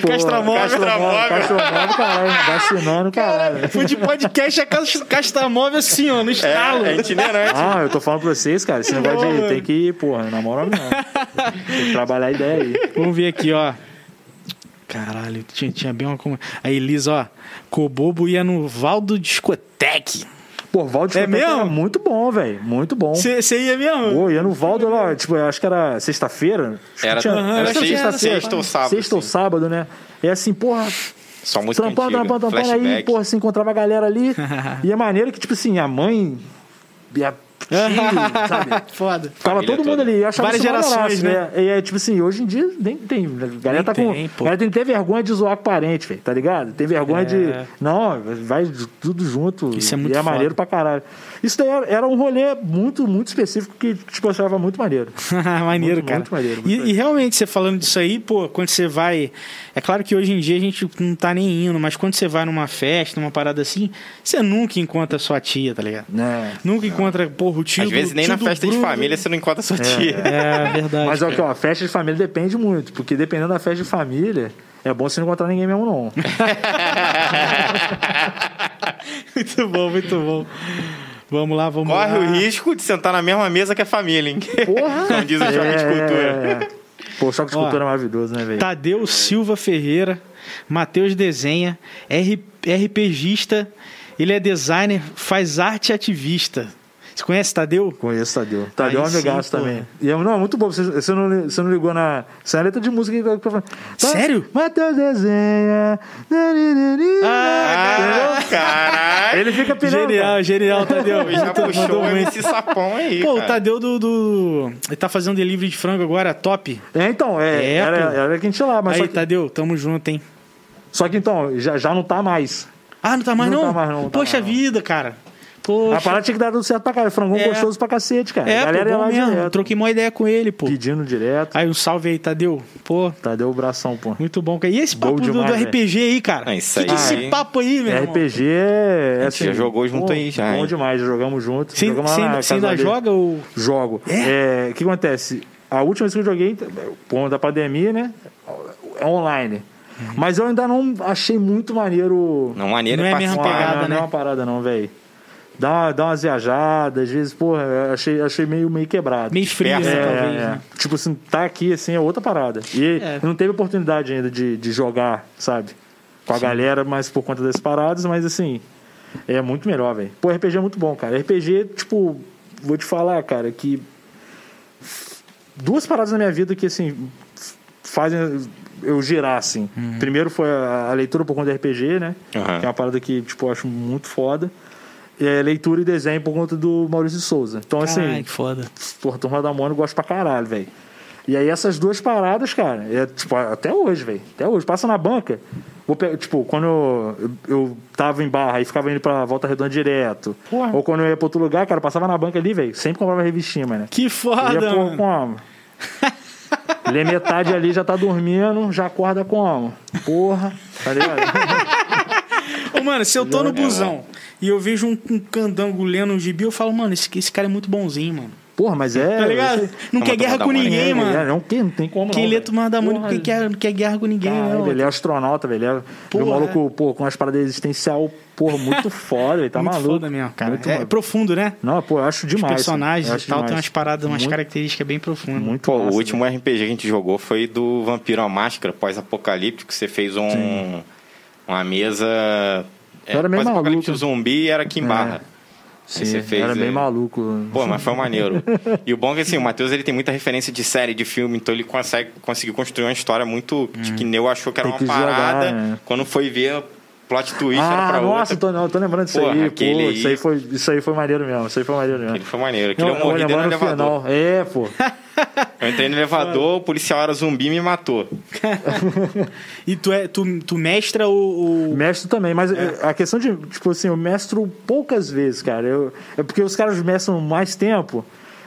Pô, Castramóvel. Castramóvel, Castramóvel, caralho. Vacinando, caralho. Fui de podcast a cas- castamóvel assim, ó, no estalo. É, é itinerante. Ah, eu tô falando pra vocês, cara. Esse negócio de tem que ir, porra, na moral não. Tem que trabalhar a ideia aí. Vamos ver aqui, ó. Caralho, tinha, tinha bem uma. A Elisa, ó. Cobobo ia no Valdo Discoteque. Pô, Valdo É mesmo? era muito bom, velho. Muito bom. Você ia mesmo? Pô, ia no Valdo lá, tipo, eu acho que era sexta-feira. Era- tinha- era sexta- sexta-feira. sexta ou sábado, Sexta ou assim. sábado, né? É assim, porra, Só trampando, antiga. trampando, trampando. Aí, Flashback. porra, se encontrava a galera ali. e é maneiro que, tipo assim, a mãe e a sabe? Foda. Ficava Família todo mundo toda. ali. Eu achava Várias isso gerações, maneiraço, né? E é tipo assim, hoje em dia nem tem. A galera Nem tá com. tem, pô. galera tem que ter vergonha de zoar com parente, velho, tá ligado? Tem vergonha É. de. Não, vai tudo junto. Isso é muito E é foda. maneiro pra caralho. Isso daí era, era um rolê muito, muito específico que, tipo, eu achava muito maneiro. maneiro, Muito, cara. muito maneiro, muito e, maneiro. e realmente, você falando disso aí, pô, quando você vai. É claro que hoje em dia a gente não tá nem indo, mas quando você vai numa festa, numa parada assim, você nunca encontra sua tia, tá ligado? Né? Nunca encontra, porra, o tio. Às do- vezes nem na festa de Bruno. família você não encontra sua tia. É verdade. Mas ó, que, ó, festa de família depende muito, porque dependendo da festa de família, é bom você não encontrar ninguém mesmo, não. muito bom, muito bom. Vamos lá, vamos Corre lá. o risco de sentar na mesma mesa que a família, hein? Porra! Como diz o choque de cultura. É, é. Pô, o choque de Ó. cultura é maravilhoso, né, velho? Tadeu Silva Ferreira, Matheus Desenha, R, RPGista, ele é designer, faz arte ativista. Você conhece Tadeu? Conheço Tadeu. Tadeu é um amigaço também. E é, não, é muito bom. Você, você, não, você não ligou na. Isso é a letra de música que eu tô falando. Sério? Matheus desenha. Ah, caralho! Ele fica pirando. Genial, genial, Tadeu. Já puxou o muito. MC Sapão aí, Pô, o cara. Tadeu do, do- Ele tá fazendo delivery de frango agora, top. É, então, é, É, era, pô. era que a gente ia lá, mas Aí, que, Tadeu, tamo junto, hein? só que então, já, já não tá mais. Ah, não tá mais Não não? tá mais não, tá Poxa mais não. vida, cara. Poxa. A parada tinha que dar tudo certo pra caralho. Frangão É. gostoso pra cacete, cara. É, a galera pô, ia bom lá mesmo. direto. Troquei uma ideia com ele, pô. Pedindo direto. Aí, um salve aí, Tadeu. Pô, Tadeu o bração, pô. muito bom. cara. E esse papo do, demais, do RPG aí, cara? Ah, isso que que é aí- esse papo aí, meu irmão? RPG é. A gente assim, já jogou junto pô, aí, já, Bom hein? demais, já jogamos junto. Você na ainda, joga ou... Jogo. É, O que acontece? A última vez que eu joguei, por conta da pandemia, né? É online. Mas eu ainda não achei muito maneiro. Não, maneira Não é é a mesma pegada, não, não né? é uma parada, não, velho. Dá, dá umas viajadas, às vezes, porra, eu achei, achei meio, meio quebrado. Meio frio, Dispersa, né, É, talvez, é. né? Tipo assim, tá aqui assim é outra parada. E É. não teve oportunidade ainda de, de jogar, sabe? Com a galera, mas por conta das paradas, mas assim, é muito melhor, velho. Pô, RPG é muito bom, cara. RPG, tipo, vou te falar, cara, que duas paradas na minha vida que assim fazem eu girar assim. Uhum. Primeiro foi a, a leitura por conta do RPG, né? Aham. Que é uma parada que, tipo, eu acho muito foda. É leitura e desenho por conta do Maurício Souza. Então, assim, Ai, que foda. Porra, Turma da Mônica eu gosto pra caralho, velho. E aí essas duas paradas, cara, é, tipo, até hoje, velho. Até hoje. Passa na banca. Vou pe- tipo, quando eu, eu tava em barra e ficava indo pra volta redonda direto. Porra. Ou quando eu ia pra outro lugar, cara, eu passava na banca ali, velho. Sempre comprava revistinha, mano. Que Ia foda, pôr mano. como? Lê metade ali, já tá dormindo, já acorda como? Porra, tá ligado? Ô, mano, se eu tô no É, busão e eu vejo um, um candango lendo um gibi, eu falo, mano, esse, esse cara é muito bonzinho, mano. Porra, mas é. Tá ligado? você- Não Vamos quer guerra tomar com ninguém, É, mano. é, não, tem, não tem como Quem não, lê. Turma da Porra, não quer, não quer guerra com ninguém, Caralho, não. ele é astronauta, velho. Ele é Porra, meu maluco, pô, com umas paradas existencial, porra, muito foda, ele tá muito maluco. foda mesmo, cara. Muito é maluco. profundo, né? Não, pô, eu acho Os demais. personagens eu e acho tal tem demais. umas paradas, umas muito, características bem profundas. Muito Pô, massa, o último velho. RPG que a gente jogou foi do Vampiro à Máscara, pós-apocalíptico. Você fez um, uma mesa. É, Era meio maluco. zumbi e era aqui em É. Barra. Sim, você fez, era é. bem maluco. Pô, mas foi maneiro. E o bom é que assim, o Matheus ele tem muita referência de série, de filme, então ele consegue conseguiu construir uma história muito de que Neu achou que era Hum. Tem uma que jogar, parada. né? Quando foi ver plot twist era ah, pra nossa, outra. tô, não, tô lembrando disso Porra, aí. aquele Pô, isso aí, foi, isso aí foi maneiro mesmo. Isso aí foi maneiro mesmo. Aquele foi maneiro. Aquele Não, eu morri dentro do elevador. final. É, pô. Eu entrei no elevador, o policial era zumbi e me matou. E tu, é, tu, tu mestra o. o- Mestre também, mas eh, a questão de, tipo assim, eu mestro poucas vezes, cara. Eu, é porque os caras mestram mais tempo,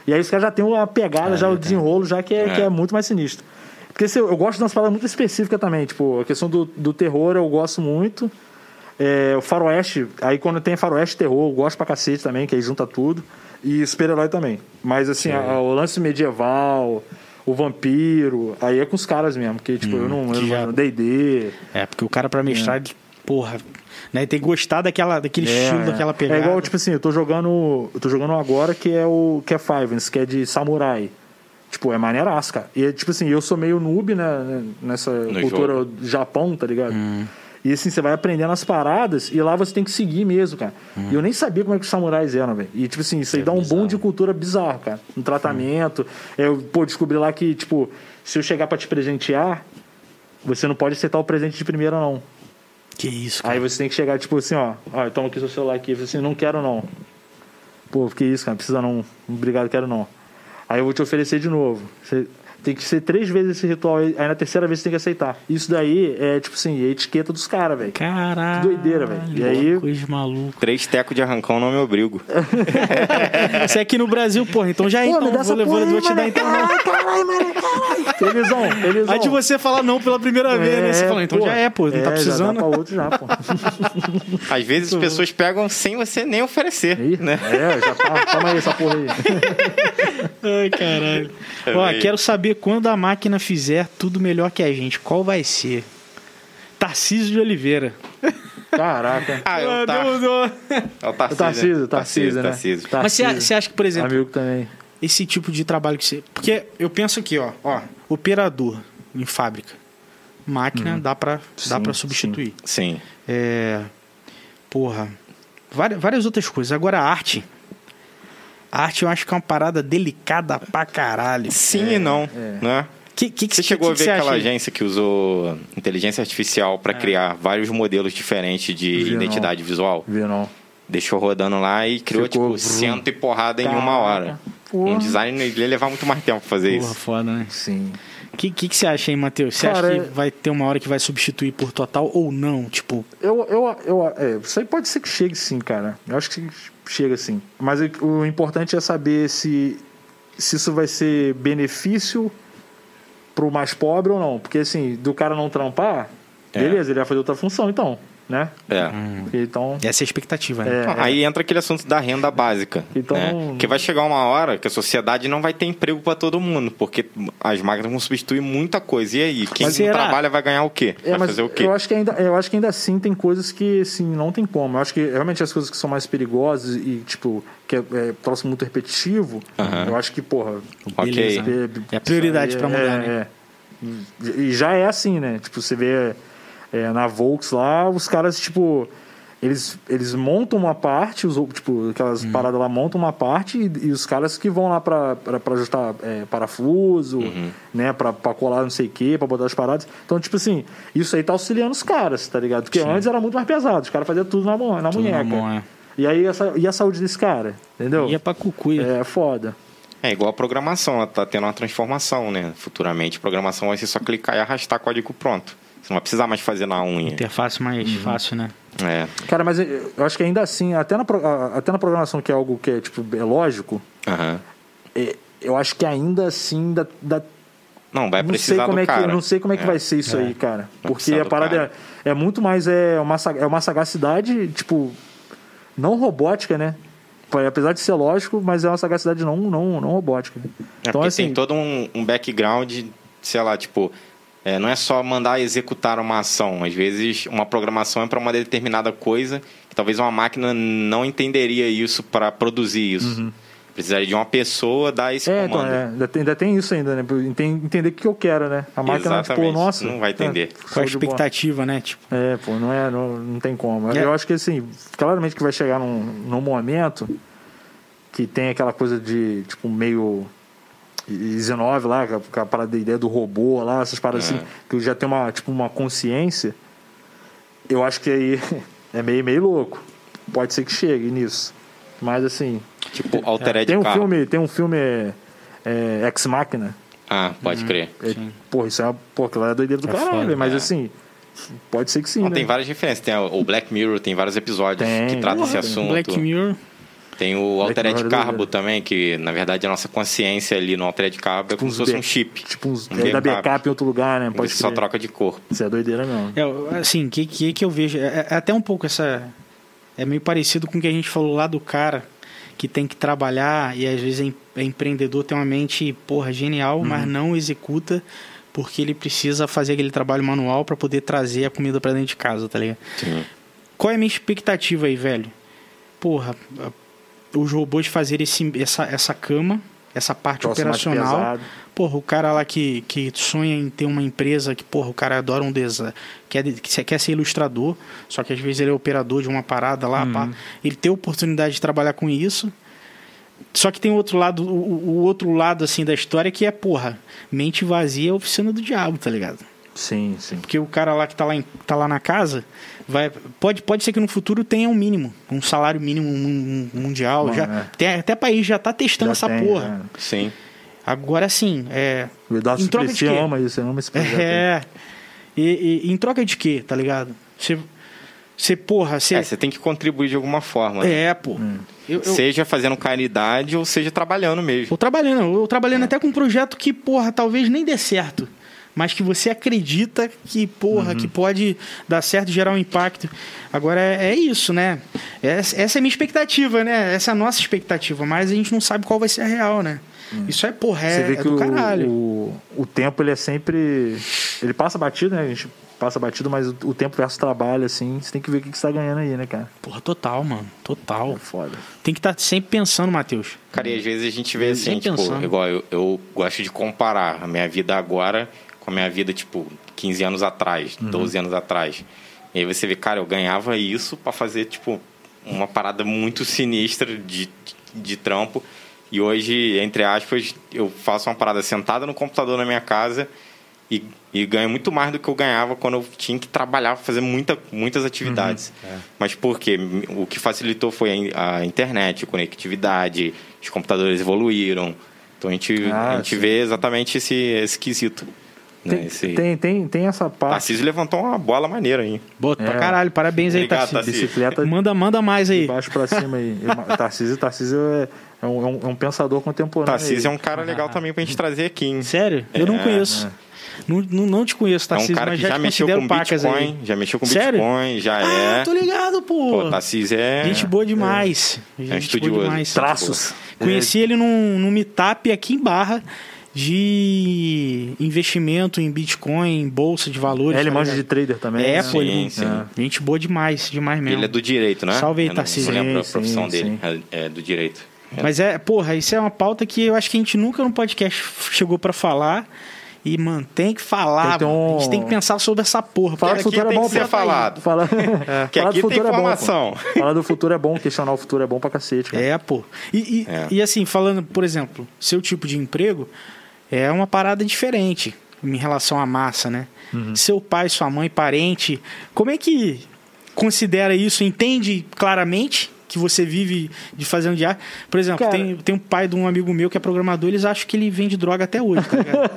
e aí os caras já têm uma pegada, já o desenrolo, já que é, É. que é muito mais sinistro. Porque assim, eu, eu gosto de umas paradas muito específicas também, tipo, a questão do, do terror eu gosto muito. É, o faroeste, aí quando tem faroeste terror, eu gosto pra cacete também, que aí junta tudo. E super-herói também. Mas assim, a- o lance medieval, o vampiro, aí é com os caras mesmo, porque tipo, eu não. que Eu já- não D&D. É, porque o cara pra mestrar, ele, porra, né, tem que gostar daquela, daquele estilo, daquela pegada. É igual, tipo assim, eu tô jogando. Eu tô jogando agora que é o. que é Fivens, que é de samurai. Tipo, é maneiraço, cara. E é, tipo assim, eu sou meio noob né, nessa cultura jogo. do Japão, tá ligado? Hum. E assim, você vai aprendendo as paradas e lá você tem que seguir mesmo, cara. Hum. E eu nem sabia como é que os samurais eram, velho. E tipo assim, isso aí dá um boom de cultura bizarro, cara. No tratamento. Eu, pô, descobri lá que, tipo, se eu chegar pra te presentear, você não pode aceitar o presente de primeira, não. Que isso, cara. Aí você tem que chegar, tipo assim, ó, ó, toma aqui seu celular aqui. Falei assim, não quero não. Pô, que isso, cara, precisa não. Obrigado, quero não. Aí eu vou te oferecer de novo. Você tem que ser três vezes esse ritual, aí aí na terceira vez você tem que aceitar. Isso daí é, tipo assim, é etiqueta dos caras, velho. Caralho. Que doideira, velho. E aí- Coisa maluca. Três tecos de arrancão não me obrigo. Você é aqui no Brasil, porra, então já é, então. Vou, vou, vou te dar então. não. Caralho, mano, caralho. Felizão, felizão. Aí de você falar não pela primeira vez, né? Você fala, então já é, pô, não tá é, precisando. Já dá pra outro já, pô. Às vezes as pessoas pegam sem você nem oferecer, Ih, né? É, já tá. Toma aí essa porra aí. Ai, caralho. É Ó, quero saber quando a máquina fizer tudo melhor que a gente. Qual vai ser? Tarcísio de Oliveira. Caraca. Ah, é o, Tar... Deus, Deus. é o Tarcísio. O Tarcísio, Tarcísio, né? Tarcísio. Mas você, Tarcísio. acha que, por exemplo, Amigo também. esse tipo de trabalho que você. Porque eu penso aqui, ó, ó, operador em fábrica. Máquina dá pra dá Sim, para substituir. Sim. É, porra, várias, várias outras coisas. Agora a arte. A arte eu acho que é uma parada delicada pra caralho. Sim e não, né? Que, que, que, Você chegou que a que ver aquela acha? É. agência que usou inteligência artificial para criar vários modelos diferentes de Vi, não. identidade visual? Viu não? Deixou rodando lá e criou, Ficou tipo, cento e porrada em uma Caraca. hora. Porra. Um design ia levar muito mais tempo pra fazer Porra, isso. foda, né? Sim. O que, que, que você acha aí, Matheus? Você Cara, acha que é- vai ter uma hora que vai substituir por total ou não? Tipo, Eu, eu, eu, é, isso aí pode ser que chegue sim, cara. Eu acho que chega sim. Mas o, o importante é saber se, se isso vai ser benefício pro mais pobre ou não. Porque assim, do cara não trampar, É. beleza, ele vai fazer outra função, então, né? É. Então. essa é a expectativa, né? É, Ah, Aí entra aquele assunto da renda básica. Então- né? Porque vai chegar uma hora que a sociedade não vai ter emprego para todo mundo, porque as máquinas vão substituir muita coisa. E aí, quem Mas não será? trabalha vai ganhar o quê? É, vai mas fazer o quê? eu acho que ainda eu acho que ainda assim tem coisas que assim não tem como. Eu acho que realmente as coisas que são mais perigosas e tipo que é, é próximo muito repetitivo, Aham. eu acho que porra, Ok. Beleza, né? É a prioridade pra mudar, é, né? é. E já é assim, né? Tipo, você vê é, na Volks lá, os caras, tipo, eles, eles montam uma parte, os, tipo, Hum. aquelas paradas lá montam uma parte e, e os caras que vão lá pra ajustar é, parafuso, Uhum. né? Pra, pra colar não sei o que, pra botar as paradas. Então, tipo assim, isso aí tá auxiliando os caras, tá ligado? Porque antes era muito mais pesado, os caras faziam tudo na, mão, na Tudo na munheca. mão, é. E aí, essa, e a saúde desse cara? Entendeu? Ia pra cucuia. É foda. É igual a programação, ela tá tendo uma transformação, né? Futuramente, programação vai ser só clicar e arrastar código pronto. Você não vai precisar mais fazer na unha. Interface mais Uhum. fácil, né? É. Cara, mas eu acho que ainda assim, até na, até na programação que é algo que é, tipo, é lógico, é, eu acho que ainda assim dá, dá Não, vai não sei precisar como do é que cara. não sei como é que É. vai ser isso aí, cara. Vai Porque precisar a parada é, é muito mais é uma é uma sagacidade, tipo, não robótica, né? Apesar de ser lógico, mas é uma sagacidade não não não robótica. É Então porque assim, tem todo um, um background, sei lá, tipo, é, não é só mandar executar uma ação. Às vezes, uma programação é para uma determinada coisa que talvez uma máquina não entenderia isso para produzir isso. Precisaria de uma pessoa dar esse Uhum. é, então, comando. é, ainda, tem, ainda tem isso ainda, né? Entender o que eu quero, né? A máquina, tipo, Exatamente, nossa. não vai entender. é, Com a expectativa, né? Tipo, É, pô, não é, não, não tem como. É. Eu acho que assim, claramente que vai chegar num, num momento que tem aquela coisa de, tipo, meio Easy 9 lá, com a- parada da ideia do robô lá, essas paradas É. assim, que já tem uma, tipo, uma consciência. Eu acho que aí é meio, meio louco. Pode ser que chegue nisso. Mas assim, Tipo, Altered é, tem um Carbon. filme, tem um filme é, é, Ex Machina. Ah, pode crer. É, porra, isso é uma, pô, aquilo é doideira do É caralho, foda, mas é. assim, pode ser que sim, Não, né? tem várias referências. Tem o Black Mirror, tem vários episódios Tem. que tratam esse assunto. Black Mirror. Tem o Altered é Carbo também, que na verdade a nossa consciência ali no Altered Carbo é como se fosse Tipo um chip. Tipo uns. Um é, da backup. em outro lugar, né? Pode só troca de corpo. Isso é doideira mesmo. É, assim, que, que que eu vejo. É, é até um pouco essa. É meio parecido com o que a gente falou lá do cara que tem que trabalhar e às vezes é, em- é empreendedor, tem uma mente, porra, genial, Uhum. mas não executa porque ele precisa fazer aquele trabalho manual para poder trazer a comida para dentro de casa, tá ligado? Sim. Qual é a minha expectativa aí, velho? Porra, a- os robôs fazerem esse, essa, essa cama, essa parte Troço operacional. Porra, o cara lá que, que sonha em ter uma empresa que, porra, o cara adora um design, quer, que quer ser ilustrador, só que às vezes ele é operador de uma parada lá, pá. Ele tem a oportunidade de trabalhar com isso. Só que tem o outro lado, o, o- outro lado assim da história que é, porra, mente vazia é a oficina do diabo, tá ligado? Sim, sim. Porque o cara lá que tá lá, em- tá lá na casa, vai, pode, pode ser que no futuro tenha um mínimo, um salário mínimo mun- mundial. Bom, já, é. tem, até país já tá testando Já essa tem, porra. né? Sim. Agora sim, é. O Eduardo Em troca de quê? ama isso, ama esse projeto. É. E, e- em troca de quê, tá ligado? Você. Você, porra, você. É, você tem que contribuir de alguma forma. né? É, pô. Eu, eu, Seja fazendo caridade ou seja trabalhando mesmo. eu trabalhando, eu trabalhando até com um projeto que, porra, talvez nem dê certo. Mas que você acredita que, porra, que pode dar certo e gerar um impacto. Agora é, é isso, né? Essa, essa é a minha expectativa, né? Essa é a nossa expectativa. Mas a gente não sabe qual vai ser a real, né? Isso é, porra, Você é, vê é que do o, caralho. o, o tempo ele é sempre. Ele passa batido, né? A gente passa batido, mas o, o tempo versus trabalho, assim, você tem que ver o que que você tá ganhando aí, né, cara? Porra, total, mano. Total. É foda. Tem que estar sempre pensando, Matheus. Cara, e às vezes a gente vê assim, Nem tipo, pensando. igual eu, eu gosto de comparar a minha vida agora com a minha vida, tipo, 15 anos atrás, Uhum. 12 anos atrás. E aí você vê, cara, eu ganhava isso pra fazer, tipo, uma parada muito sinistra de, de trampo. E hoje, entre aspas, eu faço uma parada sentada no computador na minha casa e, e ganho muito mais do que eu ganhava quando eu tinha que trabalhar, fazer muita, muitas atividades. Uhum. Mas por quê? O que facilitou foi a a internet, a conectividade, os computadores evoluíram. Então a gente, Ah, a gente sim. vê exatamente esse, esse quesito. Né? Tem, Esse... tem, tem, tem essa parte. Tarcísio levantou uma bola maneira aí. Boa, pra É. caralho. Parabéns aí, Obrigado, Tarcísio. Tarcísio. Bicicleta Manda, manda mais de aí. baixo pra cima aí. Tarcísio, Tarcísio é, é um, é um- é um pensador contemporâneo. Tarcísio é aí. um cara legal também pra gente trazer aqui. hein? Sério? Eu não É, conheço. Não, não, não te conheço, É um Tarcísio, cara mas que já, já te mexeu com Bitcoin, aí. já mexeu com Sério? Bitcoin, já Ah, é. tô ligado, pô. Pô, Tarcísio é. Gente boa demais. Gente boa estudioso. demais. Traços. Conheci ele num, num meetup aqui em Barra de investimento em Bitcoin, em bolsa de valores. É, ele tá manja de trader também. É, né? pô, Sim, é. gente boa demais, demais mesmo. Ele é do direito, né? Salve aí, não- Tarcísio. Não lembro a profissão sim, dele. sim. É, é do direito. Mas é, porra, isso é uma pauta que eu acho que a gente nunca no podcast chegou pra falar. E, mano, tem que falar, Tem que mano. A gente um- tem que pensar sobre essa porra. Falar porque do aqui futuro é tem bom que ser falado. Falar, Que falar aqui do tem futuro é bom. informação. pô. Falar do futuro é bom, questionar o futuro é bom pra cacete. Cara. É, pô. E, e, É. e assim, falando, por exemplo, seu tipo de emprego é uma parada diferente em relação à massa, né? Uhum. Seu pai, sua mãe, parente, como é que considera isso? Entende claramente que você vive de fazendo de arte. Por exemplo, Cara- tem, tem um pai de um amigo meu que é programador, eles acham que ele vende droga até hoje, tá ligado?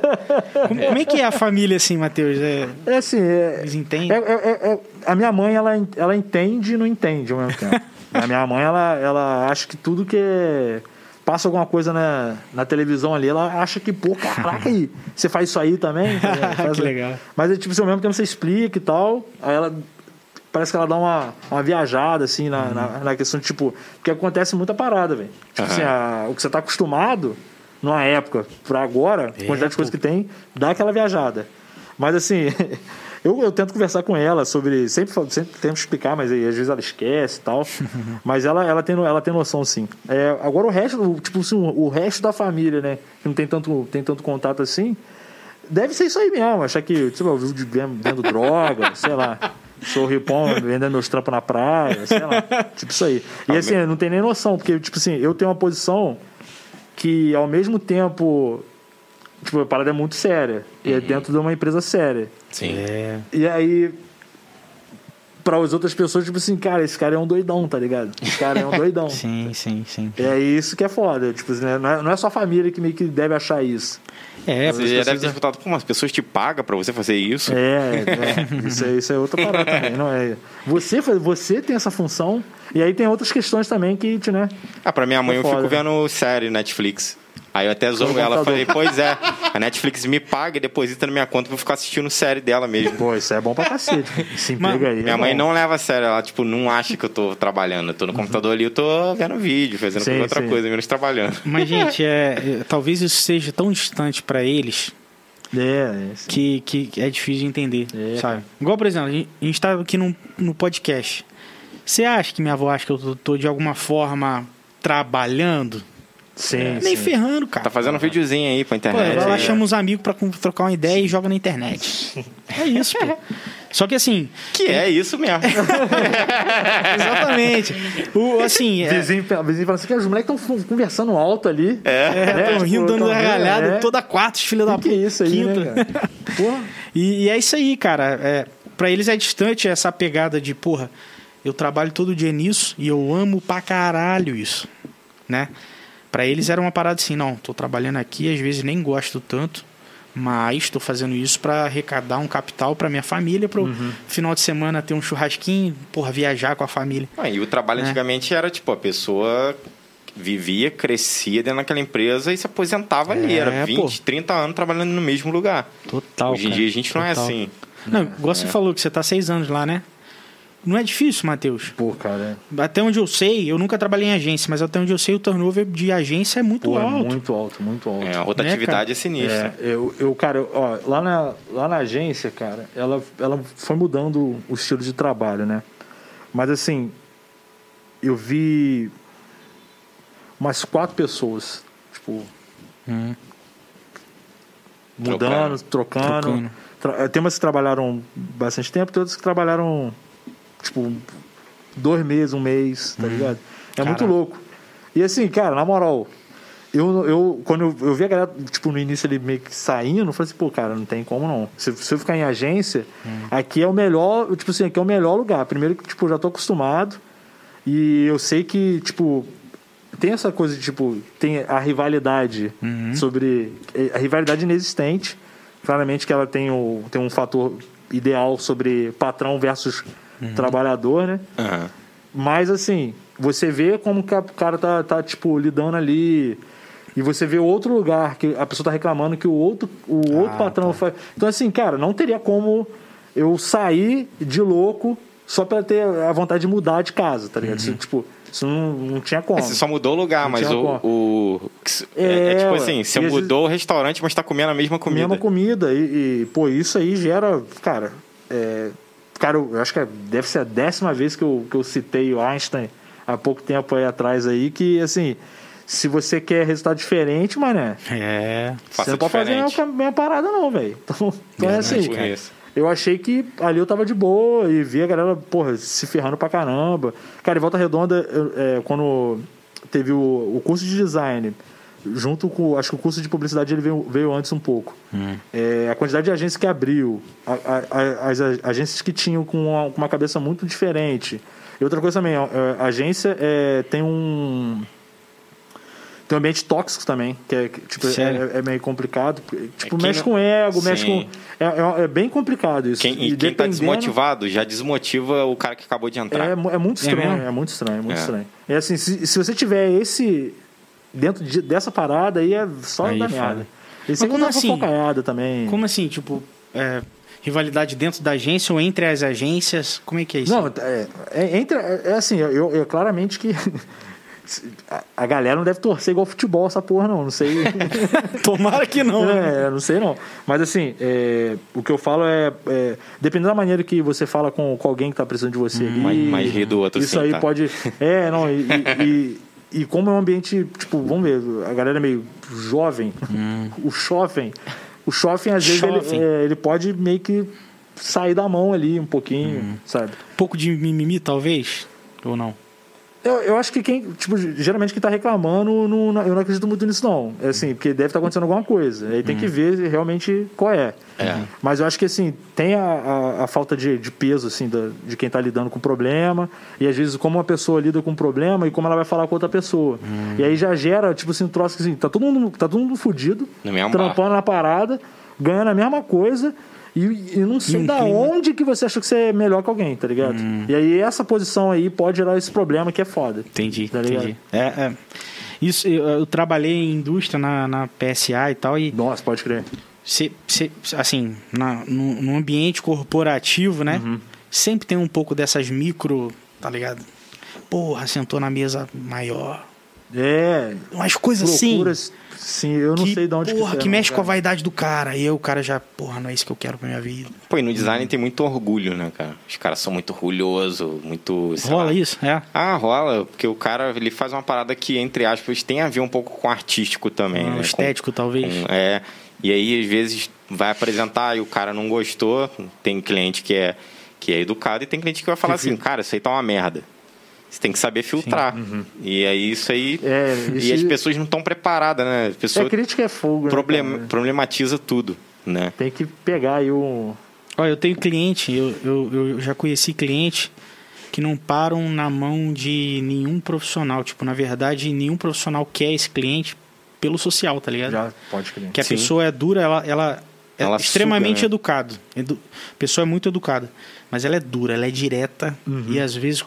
como, como é que é a família assim, Matheus? É, É assim, é, eles entendem? é- é- é- a minha mãe, ela, ela entende e não entende ao mesmo tempo. a minha mãe, ela, ela acha que tudo que é- passa alguma coisa na, na televisão ali, ela acha que, pô, caraca, aí, você faz isso aí também? Faz- Que legal. Mas, é, tipo, assim, ao mesmo tempo você explica e tal, aí ela... Parece que ela dá uma, uma viajada, assim, na, na, na questão de, tipo... Porque acontece muita parada, velho. Tipo Aham. assim, a- o que você tá acostumado numa época pra agora, a quantidade de coisa que tem, dá aquela viajada. Mas, assim... Eu, eu tento conversar com ela sobre. Sempre, sempre tento explicar, mas aí, às vezes ela esquece e tal. mas ela, ela, tem, ela tem noção, sim. É, agora o resto, tipo assim, o resto da família, né? Que não tem tanto, tem tanto contato assim. Deve ser isso aí mesmo. Achar que, lá, eu vivo vendo, droga, sei lá. Sou ripão, vendendo meus trampos na praia, sei lá. Tipo isso aí. E assim, não tem nem noção, porque, tipo assim, eu tenho uma posição que ao mesmo tempo. Tipo, a parada é muito séria. E é dentro de uma empresa séria. Sim. É. E aí, para as outras pessoas, tipo assim, cara, esse cara é um doidão, tá ligado? Esse cara é um doidão. Sim, sim, sim. É isso que é foda. Tipo, assim, né? não, é, não é só a família que meio que deve achar isso. É, Você pessoas- deve ter escutado, pô, mas as pessoas te pagam pra você fazer isso? É, é, isso, é isso é outra parada também. Não é? Você, você tem essa função, e aí tem outras questões também que, te, né? Ah, pra minha mãe É eu fico vendo série Netflix. Aí eu até no ela, falei, pois é, a Netflix me paga e deposita na minha conta pra eu ficar assistindo série dela mesmo. Pô, isso é bom pra cacete. Esse Mas- emprego aí. é Minha mãe bom. não leva a sério, ela tipo não acha que eu tô trabalhando. Eu tô no computador ali, eu tô vendo vídeo, fazendo Sim, outra sim. coisa, menos trabalhando. Mas, gente, é, é, talvez isso seja tão distante pra eles É, é, que, que é difícil de entender, É. sabe? Igual, por exemplo, a gente, a gente tá aqui no, no podcast. Você acha que minha avó acha que eu tô, tô de alguma forma trabalhando? Sim, Nem sim. ferrando, cara. Tá fazendo um videozinho aí pra Pô, internet. vai lá, aí, chama os amigos pra trocar uma ideia e joga na internet. É isso, pô. Só que assim, Que é isso mesmo. exatamente. O, assim, é, Vizinho, vizinho fala assim, que os moleques estão conversando alto ali. É. é, né? tão Tipo, rindo, dando rindo, gargalhada, é. toda quarta, os filhos da Que que é isso aí, quinta. né, cara? Porra. E, e é isso aí, cara. É, para eles é distante essa pegada de, porra, eu trabalho todo dia nisso e eu amo pra caralho isso, né? Pra eles era uma parada assim, não, tô trabalhando aqui, às vezes nem gosto tanto, mas tô fazendo isso pra arrecadar um capital pra minha família, pro Uhum. final de semana ter um churrasquinho, porra, viajar com a família. Ah, e o trabalho É. antigamente era tipo, a pessoa vivia, crescia dentro daquela empresa e se aposentava ali. É, Era 20, pô. 30 anos trabalhando no mesmo lugar. Total. Hoje em dia a gente não é assim. Não, igual você falou que você tá seis anos lá, né? Não é difícil, Matheus. Pô, cara. é- Até onde eu sei, eu nunca trabalhei em agência, mas até onde eu sei, o turnover de agência é muito Pô, é alto. muito alto, muito alto. É, outra Né, atividade é sinistra. É, eu, eu, cara, ó, lá na, lá na agência, cara, ela, ela foi mudando o estilo de trabalho, né? Mas assim, eu vi umas quatro pessoas, tipo, Hum. mudando, trocando. Trocando. Tra- Tem umas que trabalharam bastante tempo, tem outras que trabalharam, tipo, dois meses, um mês, tá ligado? É muito louco. E assim, cara, na moral, eu, eu quando eu, eu vi a galera, tipo, no início ele meio que saindo, eu falei assim, pô, cara, não tem como não. Se, se eu ficar em agência, aqui é o melhor, tipo assim, aqui é o melhor lugar. Primeiro que, tipo, eu já tô acostumado e eu sei que, tipo, tem essa coisa de, tipo, tem a rivalidade sobre. A rivalidade inexistente. Claramente que ela tem, o, tem um fator ideal sobre patrão versus trabalhador, né? Aham. Mas assim, você vê como que o cara tá, tá tipo, lidando ali. E você vê outro lugar que a pessoa tá reclamando que o outro, o outro Ah, patrão tá. faz. Então, assim, cara, não teria como eu sair de louco só pra ter a vontade de mudar de casa, tá ligado? Isso, tipo, isso não, não tinha como. É, você só mudou o lugar, mas o. o- é, é É, tipo ué. assim, você mudou o restaurante, mas tá comendo a mesma comida. Mesma comida. E, e, pô, isso aí gera. Cara, é, cara, eu acho que é- deve ser a décima vez que eu, que eu citei o Einstein há pouco tempo aí atrás aí, que assim, se você quer resultado diferente, mané, É. Você não pode fazer a diferente. mesma parada, não, velho. Então, então é assim. Tipo isso. Eu achei que ali eu tava de boa e vi a galera, porra, se ferrando pra caramba. Cara, em Volta Redonda, eu- é, quando teve o, o curso de design, junto com. Acho que o curso de publicidade ele veio, veio antes um pouco. É, a quantidade de agências que abriu, a- a- a- as a- agências que tinham com uma, com uma cabeça muito diferente. E outra coisa também, ó, é, a agência é, tem um. Tem um ambiente tóxico também, que é, tipo, Sério? é, é meio complicado. Tipo, É, quem mexe não- com ego, mexe Sim. com. É, é, é bem complicado isso. Quem, e quem tá desmotivado já desmotiva o cara que acabou de entrar. É, mu- é muito É estranho, é, muito estranho, é muito É. estranho. É assim, se, se você tiver esse. Dentro de- dessa parada aí é só Aí da é merda. E sem contar assim? também. Como assim, tipo, é, rivalidade dentro da agência ou entre as agências? Como é que é isso? Não, é, é, entre, é, é assim, eu, eu claramente que. a- galera não deve torcer igual futebol, essa porra, não. Não sei. Tomara que não. né? É, não sei não. Mas assim, é, o que eu falo é, é, Dependendo da maneira que você fala com, com alguém que tá precisando de você ali. mais- mais rir do outro, Isso assim, aí tá? pode. É, não, e, e, e- como é um ambiente, tipo, vamos ver, a galera é meio jovem, o jovem. O jovem, às vezes, ele, é, ele pode meio que sair da mão ali um pouquinho, sabe? Um pouco de mimimi, talvez? Ou não? Eu, eu acho que quem, tipo, geralmente quem tá reclamando, não, eu não acredito muito nisso, não. É assim, porque deve estar acontecendo alguma coisa. Aí tem que ver realmente qual é. É. Mas eu acho que, assim, tem a, a, a falta de, de peso, assim, da- de quem tá lidando com o problema. E às vezes, como uma pessoa lida com o problema e como ela vai falar com outra pessoa. E aí já gera, tipo assim, um troço que, assim, tá todo mundo, tá todo mundo fudido, trampando na parada, ganhando a mesma coisa. E, e não sei da onde que você achou que você é melhor que alguém, tá ligado? E aí essa posição aí pode gerar esse problema que é foda. Entendi, Tá entendi. É, é. Isso, eu, eu trabalhei em indústria na, na PSA e tal, e Nossa, pode crer. se, se- assim, na, no, no ambiente corporativo, né? Uhum. Sempre tem um pouco dessas micro, tá ligado? Porra, sentou na mesa maior. É, Umas coisas assim. loucuras. Sim, eu não que, sei de onde porra, que, que, mexe com a vaidade do cara. E aí o cara já, porra, não é isso que eu quero pra minha vida. Pô, e no design tem muito orgulho, né, cara? Os caras são muito orgulhosos, muito. sei Rola lá. isso? É. Ah, rola, porque o cara ele faz uma parada que, entre aspas, tem a ver um pouco com artístico também, Ah, né? Com- estético, talvez. com- é. E aí, às vezes, vai apresentar e o cara não gostou. Tem cliente que é, que é educado e tem cliente que vai falar assim, cara, isso aí tá uma merda. Você tem que saber filtrar. E aí isso aí. É, isso e as pessoas não estão preparadas, né? A É, pessoa crítica é fogo, né, problem- cara? problematiza tudo, né? Tem que pegar aí o... Olha, eu tenho cliente, eu, eu, eu já conheci cliente que não param na mão de nenhum profissional. Tipo, na verdade, nenhum profissional quer esse cliente pelo social, tá ligado? Já pode crer. Que a Sim. pessoa é dura, ela, ela é Ela extremamente suga, né? educado. Edu... A pessoa é muito educada. Mas ela é dura, ela é direta. Uhum. E às vezes,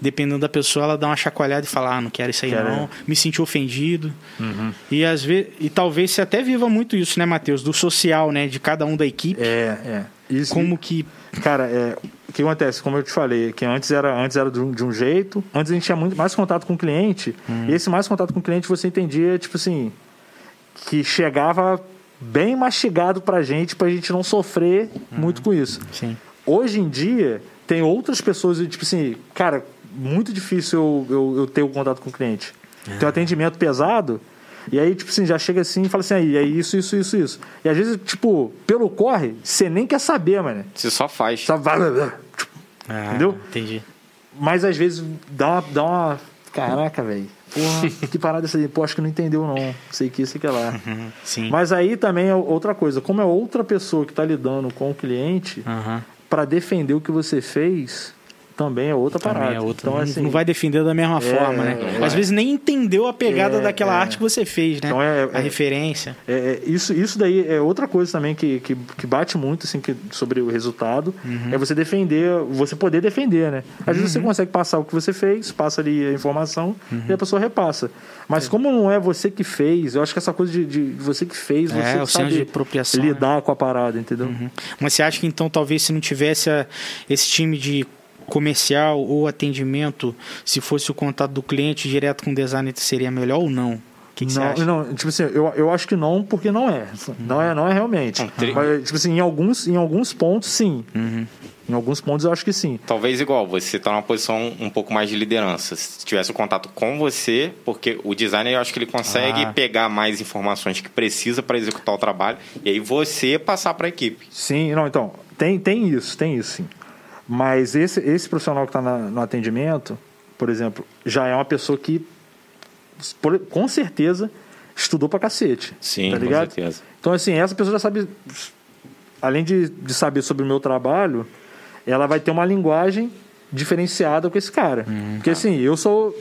dependendo da pessoa, ela dá uma chacoalhada e fala: Ah, não quero isso aí Quero, não, é. me senti ofendido. Uhum. E às vezes, e talvez você até viva muito isso, né, Matheus? Do social, né? De cada um da equipe. É, é. Isso, Como que. Cara, é, o que acontece? Como eu te falei, que antes era, antes era de, um, de um jeito, antes a gente tinha muito mais contato com o cliente, e esse mais contato com o cliente você entendia, tipo assim, que chegava bem mastigado pra gente, pra gente não sofrer muito com isso. Sim. Hoje em dia, tem outras pessoas, tipo assim, cara, muito difícil eu, eu, eu ter o contato com o cliente. Tem um atendimento pesado, e aí, tipo assim, já chega assim e fala assim, aí, é isso, isso, isso, isso. E às vezes, tipo, pelo corre, você nem quer saber, mano. Você só faz. Só vai. Tipo, Ah, Entendeu? Entendi. Mas às vezes dá uma. Dá uma caraca, velho. Porra, que parada essa aí? Pô, acho que não entendeu, não. Sei que, sei que lá. Uhum, Sim. Mas aí também é outra coisa. Como é outra pessoa que tá lidando com o cliente, pra defender o que você fez, também é outra Também parada. é outra. Então, não, assim, não vai defender da mesma forma, né? é. Às vezes nem entendeu a pegada É, daquela é. arte que você fez, né? Então é- a é- referência. É, é, isso, isso daí é outra coisa também que, que, que bate muito assim, que, sobre o resultado. Uhum. É você defender, você poder defender, né? Às vezes você consegue passar o que você fez, passa ali a informação Uhum. e a pessoa repassa. Mas como não é você que fez, eu acho que essa coisa de, de você que fez, você É, o senso de sabe apropriação, né? lidar com a parada, entendeu? Uhum. Mas você acha que então talvez se não tivesse a- esse time de comercial ou atendimento, se fosse o contato do cliente direto com o designer, seria melhor ou não? Que, que você não, acha? não, tipo assim, eu, eu acho que não, porque não é. Não é, não é realmente. tri- Mas, tipo assim, em alguns, em alguns pontos, sim. Uhum. Em alguns pontos eu acho que sim. Talvez igual, você tá numa posição um pouco mais de liderança. Se tivesse o contato com você, porque o designer eu acho que ele consegue Ah. pegar mais informações que precisa para executar o trabalho e aí você passar para a equipe. Sim, não, então, tem, tem isso, tem isso sim. Mas esse, esse profissional que está no atendimento, por exemplo, já é uma pessoa que, por- com certeza, estudou pra cacete. Sim, tá com ligado? certeza. Então, assim, essa pessoa já sabe, além de, de saber sobre o meu trabalho, ela vai ter uma linguagem diferenciada com esse cara. Porque assim, eu sou.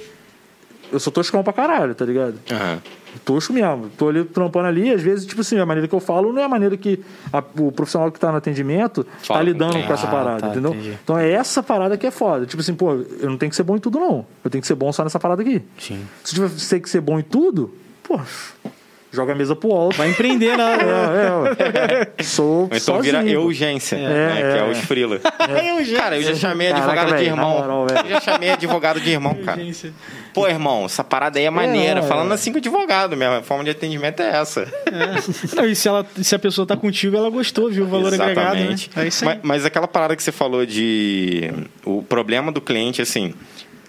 Eu sou toscão pra caralho, tá ligado? Aham. Tosco mesmo. Tô ali trampando ali, às vezes, tipo assim, a maneira que eu falo não é a maneira que a- o profissional que tá no atendimento Fala tá com o lidando com essa Ah, parada, tá, entendeu? entendi. Então é essa parada que é foda. Tipo assim, pô, eu não tenho que ser bom em tudo, não. Eu tenho que ser bom só nessa parada aqui. Sim. Se eu tiver que ser bom em tudo, pô, joga a mesa pro alto. Vai empreender na. É, é. Sou Ou então sozinho. vira urgência, né? É, que é é. os frila. Cara, eu já chamei Caraca, advogado de velho, na irmão. moral, eu já chamei advogado de irmão, cara. Pô, irmão, essa parada aí é maneira. é. Falando assim com advogado mesmo. A forma de atendimento é essa. Não, e se, ela, se a pessoa tá contigo, ela gostou, viu o valor agregado, né? Exatamente. É isso aí. Mas, mas aquela parada que você falou de. O problema do cliente, assim.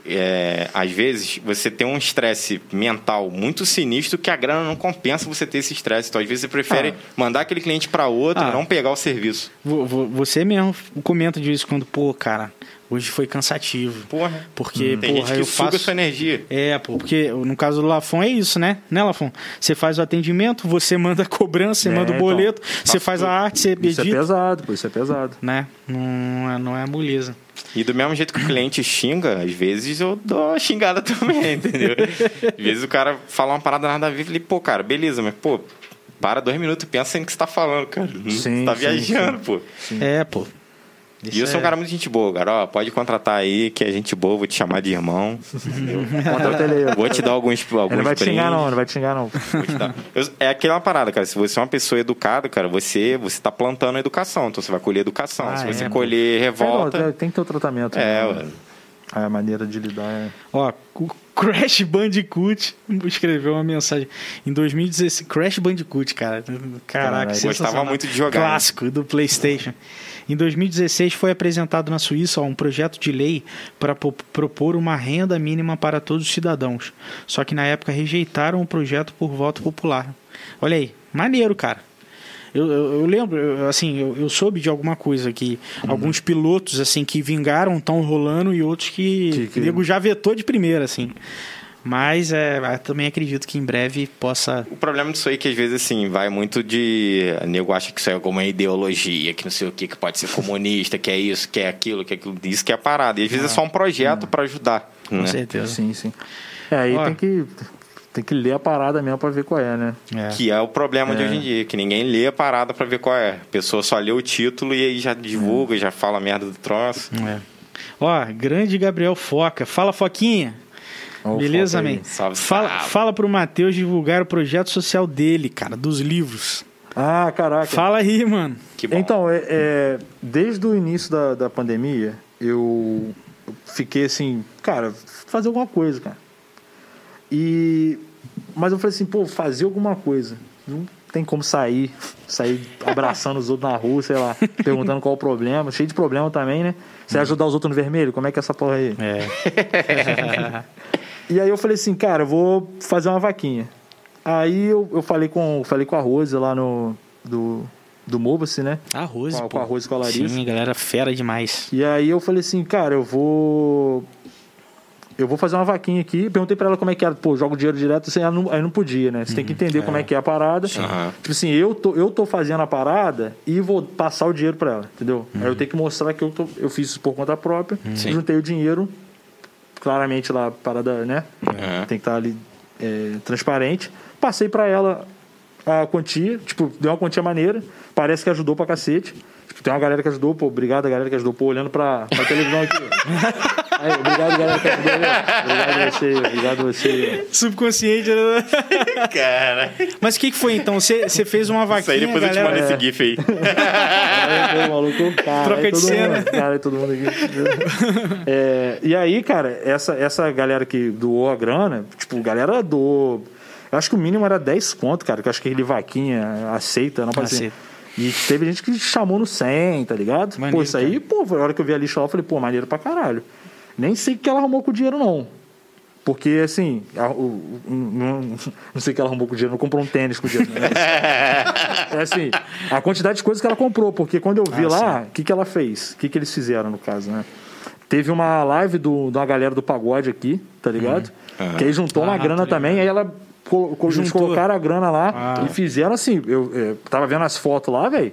É, às vezes você tem um estresse mental muito sinistro que a grana não compensa você ter esse estresse. Então, às vezes, você prefere mandar aquele cliente para outro Ah. e não pegar o serviço. Vo- vo- Você mesmo comenta disso quando, pô, cara, hoje foi cansativo. Porra. Porque, Tem porra, gente que eu suga faço. sua energia. É, pô, porque no caso do Lafon é isso, né? Né, Lafon? Você faz o atendimento, você manda a cobrança, você É, manda o então. boleto, você Faço faz a arte, você Isso é edita, pesado, pô, isso é pesado. né? Não é, não é moleza. E do mesmo jeito que o cliente xinga, às vezes eu dou uma xingada também, entendeu? Às vezes o cara fala uma parada nada a ver, falei, pô, cara, beleza, mas pô, para dois minutos e pensa no que você tá falando, cara. Sim, você tá sim, viajando, pô. É, pô. E eu sou um cara muito gente boa, cara. Ó, pode contratar aí, que é gente boa, vou te chamar de irmão. Contrata ele aí. Vou te dar alguns, alguns Ele não vai te xingar, não, não vai te xingar, não. Vou te dar. Eu- é aquela parada, cara. Se você é uma pessoa educada, cara, você você tá plantando a educação. Então você vai colher educação. Ah, Se você é, colher É, não, revolta. tem que ter o tratamento. É, né? ué. A maneira de lidar é. Ó, o Crash Bandicoot escreveu uma mensagem em 2016. Crash Bandicoot, cara. Caraca, sensacional. gostava muito de jogar, né? Clássico do PlayStation. Em 2016 foi apresentado na Suíça um projeto de lei para po- propor uma renda mínima para todos os cidadãos. Só que na época rejeitaram o projeto por voto popular. Olha aí, maneiro, cara. Eu, eu, eu lembro, eu, assim, eu, eu soube de alguma coisa que Uhum. alguns pilotos, assim, que vingaram estão rolando e outros que, Que- que- o nego já vetou de primeira, assim. Mas é, eu também acredito que em breve possa. O problema disso aí é que às vezes assim, vai muito de. O nego acha que isso é alguma ideologia, que não sei o que, que pode ser comunista, que é isso, que é aquilo, que é aquilo. Isso que é a parada. E às vezes é só um projeto pra ajudar. Com né? certeza. Sim, sim. É, aí Ó. tem que, tem que ler a parada mesmo pra ver qual é, né? É. Que é o problema de É. hoje em dia, que ninguém lê a parada pra ver qual é. A pessoa só lê o título e aí já divulga, já fala a merda do troço. É. Ó, grande Gabriel Foca. Fala, Foquinha. Beleza, man? Salve, Fala, salve. fala pro Matheus divulgar o projeto social dele, cara, dos livros. Ah, caraca. Fala aí, mano. Que bom. Então, é, é, desde o início da, da pandemia, eu fiquei assim, cara, fazer alguma coisa, cara. E. Mas eu falei assim, pô, fazer alguma coisa. Não tem como sair, sair abraçando os outros na rua, sei lá, perguntando qual o problema. Cheio de problema também, né? Você ajudar os outros no vermelho? Como é que é essa porra aí? É. E aí eu falei assim, cara, eu vou fazer uma vaquinha. Aí eu, eu falei, com, falei com a Rose lá no. Do, do Mova-se, né? Arroz, Com a- pô. com arroz e com a Larissa. Sim, galera fera demais. E aí eu falei assim, cara, eu vou. Eu vou fazer uma vaquinha aqui. Perguntei pra ela como é que era. Pô, jogo dinheiro direto, assim, ela não, aí não podia, né? Você tem que entender como é que é a parada. Aham. Tipo assim, eu tô, eu tô fazendo a parada e vou passar o dinheiro pra ela, entendeu? Aí eu tenho que mostrar que eu, tô, eu fiz isso por conta própria. Juntei o dinheiro, claramente lá, parada, né? Aham. Tem que estar ali é, transparente. Passei pra ela a quantia, tipo, deu uma quantia maneira. Parece que ajudou pra cacete. Tipo, tem uma galera que ajudou, pô, obrigado a galera que ajudou, pô, olhando pra, pra televisão aqui. Aí, obrigado, galera ajudou. aí. Obrigado você, obrigado você. Subconsciente. né? Cara, Mas o que, que foi então? Você fez uma vaquinha, isso aí depois eu te galera... mando esse gif aí. Aí, pô, maluco, cara, Troca aí de cena. Mundo, cara, aí todo mundo aqui. É, e aí, cara, essa, essa galera que doou a grana, tipo, galera doou. Eu acho que o mínimo era 10 conto, cara, que eu acho que ele vaquinha aceita, não pode ser. Aceita. E teve gente que chamou no 100, tá ligado? Maneiro, pô, isso aí, pô, a hora que eu vi a lista lá, eu falei, pô, maneiro pra caralho. Nem sei o que ela arrumou com o dinheiro, não. Porque, assim, a- o- não, não sei o que ela arrumou com o dinheiro, não comprou um tênis com o dinheiro. né? É assim, a quantidade de coisas que ela comprou, porque quando eu vi Ah, lá, o que, que ela fez? O que, que eles fizeram, no caso, né? Teve uma live do, de uma galera do pagode aqui, tá ligado? Uhum. Que aí juntou uma Ah, grana tô também, aí ela eles Juntou. colocaram a grana lá Ah. e fizeram assim. Eu, é, tava vendo as fotos lá, velho.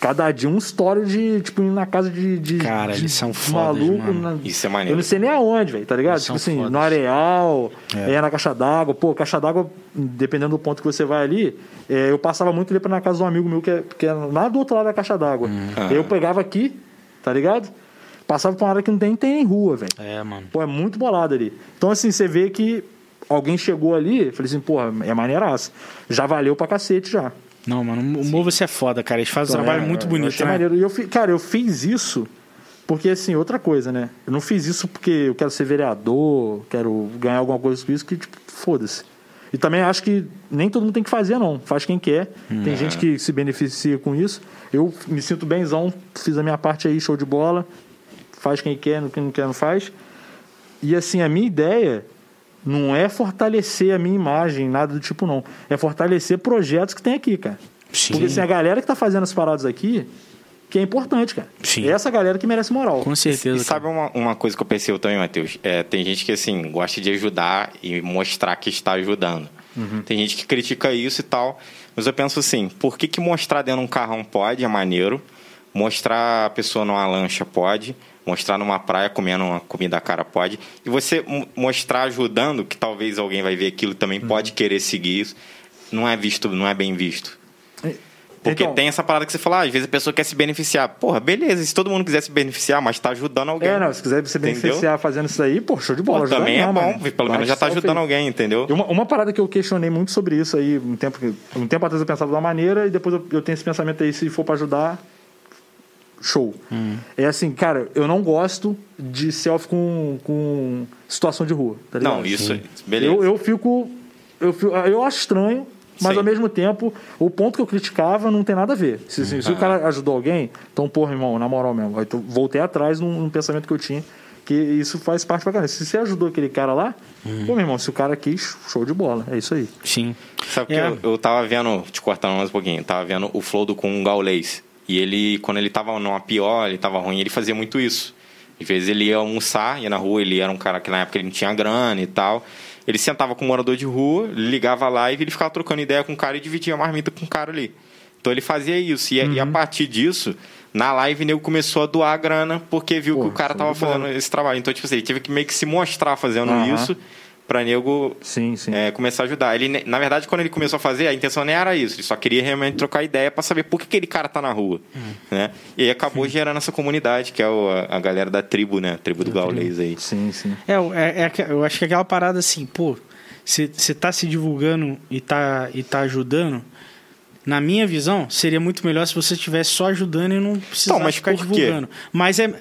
Cada dia um story de, tipo, indo na casa de. de Cara, de eles são fodas, maluco. mano. na- Isso é Eu maneiro. não sei nem aonde, velho, tá ligado? Eles Tipo assim, fodas. no areal, É. é. na caixa d'água. Pô, caixa d'água, dependendo do ponto que você vai ali, é, eu passava muito ali pra na casa de um amigo meu que é, que é lá do outro lado da caixa d'água. Hum. Eu pegava aqui, tá ligado? Passava pra uma área que não tem, tem nem rua, velho. É, mano. Pô, é muito bolado ali. Então, assim, você vê que alguém chegou ali, eu falei assim, porra, é maneiraço. Já valeu pra cacete já. Não, mano, o Movo você é foda, cara. Eles fazem um Então, trabalho é, muito bonito, né? maneiro. E eu, cara, eu fiz isso porque, assim, outra coisa, né? Eu não fiz isso porque eu quero ser vereador, quero ganhar alguma coisa com isso, que, tipo, foda-se. E também acho que nem todo mundo tem que fazer, não. Faz quem quer. Tem gente que se beneficia com isso. Eu me sinto benzão, fiz a minha parte aí, show de bola. Faz quem quer, quem não quer, não faz. E, assim, a minha ideia não é fortalecer a minha imagem, nada do tipo, não. É fortalecer projetos que tem aqui, cara. Sim. Porque assim, a galera que tá fazendo as paradas aqui, que é importante, cara. Sim. É essa galera que merece moral. Com certeza. E sabe uma, uma coisa que eu percebo também, Matheus? É, tem gente que, assim, gosta de ajudar e mostrar que está ajudando. Tem gente que critica isso e tal. Mas eu penso assim, por que, que mostrar dentro de um carrão pode, é maneiro. Mostrar a pessoa numa lancha pode. Mostrar numa praia comendo uma comida cara pode. E você mo- mostrar ajudando, que talvez alguém vai ver aquilo também pode querer seguir isso. Não é visto, não é bem visto. Porque Então- tem essa parada que você fala, ah, às vezes a pessoa quer se beneficiar. Porra, beleza, se todo mundo quiser se beneficiar, mas tá ajudando alguém. É, não, se quiser se Entendeu? beneficiar fazendo isso aí, pô, show de bola. Pô, também é bom, mano. pelo menos já tá ajudando alguém, entendeu? Uma, uma parada que eu questionei muito sobre isso aí, um tempo, um tempo atrás eu pensava de uma maneira e depois eu, eu tenho esse pensamento aí, se for pra ajudar, show. Hum. É assim, cara, eu não gosto de selfie com, com situação de rua, tá ligado? Não, isso, beleza. Eu, eu fico. Eu, fico, eu acho estranho, mas Sim. ao mesmo tempo, o ponto que eu criticava não tem nada a ver. Se, se- se o cara ajudou alguém, então, porra, irmão, na moral mesmo, aí voltei atrás num, num pensamento que eu tinha, que isso faz parte pra caramba. Se você ajudou aquele cara lá, pô, meu irmão, se o cara quis, show de bola. É isso aí. Sim. Sabe que É. eu, eu tava vendo, te cortando mais um pouquinho, tava vendo o flow do com um gaulês. E ele, quando ele tava numa pior, ele tava ruim, ele fazia muito isso. Às vezes ele ia almoçar, ia na rua, ele era um cara que na época ele não tinha grana e tal. Ele sentava com um morador de rua, ligava a live, ele ficava trocando ideia com o cara e dividia a marmita com o cara ali. Então ele fazia isso. E, e a partir disso, na live, o nego começou a doar a grana porque viu Pô, que o cara show tava fazendo esse trabalho. Então, tipo assim, ele teve que meio que se mostrar fazendo Aham. isso pra nego Sim, sim. é, começar a ajudar. Ele, na verdade, quando ele começou a fazer, a intenção nem era isso. Ele só queria realmente trocar ideia pra saber por que aquele cara tá na rua. Né? E aí acabou gerando essa comunidade, que é o- a, a galera da tribo, né? A tribo do Gaulês aí. Sim, sim. É, é, é eu acho que aquela parada assim, pô, você tá se divulgando e tá, e tá ajudando. Na minha visão, seria muito melhor se você estivesse só ajudando e não precisasse Então, mas ficar por quê? divulgando. Mas é.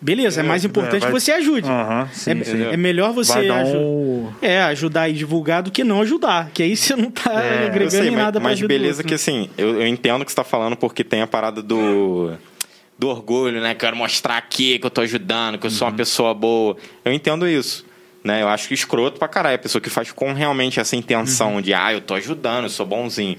Beleza, é, mais importante vai- que você ajude. Sim, é, sim. é melhor você Vai dar aju- um- é, ajudar e divulgar do que não ajudar. Que aí você não tá É, agregando sei, em mas, nada pra mas do beleza outro. que assim, eu, eu entendo o que você tá falando porque tem a parada do, do orgulho, né? Quero mostrar aqui que eu tô ajudando, que eu sou Uhum. uma pessoa boa. Eu entendo isso. Né? Eu acho que escroto pra caralho. A pessoa que faz com realmente essa intenção Uhum. de, ah, eu tô ajudando, eu sou bonzinho.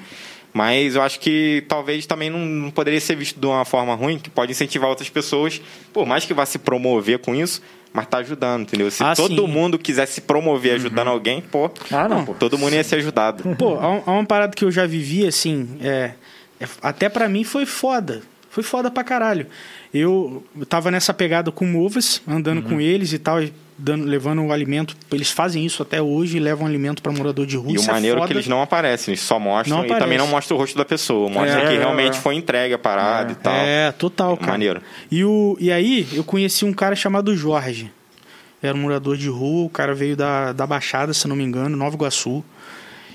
Mas eu acho que talvez também não, não poderia ser visto de uma forma ruim, que pode incentivar outras pessoas, por mais que vá se promover com isso, mas tá ajudando, entendeu? Se Ah, todo sim. Uhum. mundo quiser se promover ajudando alguém, pô, Ah, não, pô. todo mundo ia ser ajudado. Pô, há, um- há uma parada que eu já vivi, assim, é, é- até pra mim foi foda. Foi foda pra caralho. Eu tava nessa pegada com movers, andando Uhum. com eles e tal, e dando, levando o alimento. Eles fazem isso até hoje, levam alimento pra morador de rua. E o é maneiro é foda. que eles não aparecem, eles só mostram Não e também não mostram o rosto da pessoa. Mostra É, que é, realmente é. foi entregue a parada É. e tal. É, total, cara. Maneiro. E, o, e aí, eu conheci um cara chamado Jorge. Era um morador de rua, o cara veio da, da Baixada, se não me engano, Nova Iguaçu.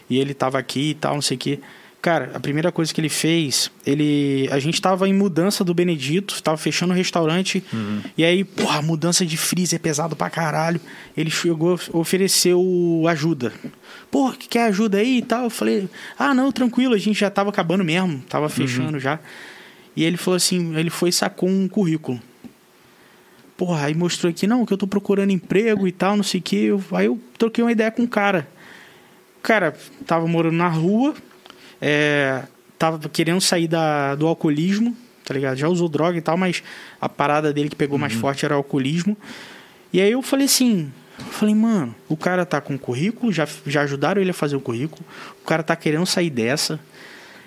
E ele tava aqui e tal, não sei o quê. Cara, a primeira coisa que ele fez, ele. A gente tava em mudança do Benedito, tava fechando o restaurante. E aí, porra, mudança de freezer é pesado pra caralho. Ele chegou, ofereceu ajuda. Porra, que quer ajuda aí e tal? Eu falei, ah, não, tranquilo, a gente já tava acabando mesmo, tava fechando já. E ele falou assim, ele foi e sacou um currículo. Porra, aí mostrou aqui, não, que eu tô procurando emprego e tal, não sei o que. Aí eu troquei uma ideia com o cara. O cara tava morando na rua, é, tava querendo sair da, do alcoolismo, tá ligado? Já usou droga e tal, mas a parada dele que pegou mais forte era o alcoolismo. E aí eu falei assim, eu falei, mano, o cara tá com currículo, já, já ajudaram ele a fazer o currículo, o cara tá querendo sair dessa.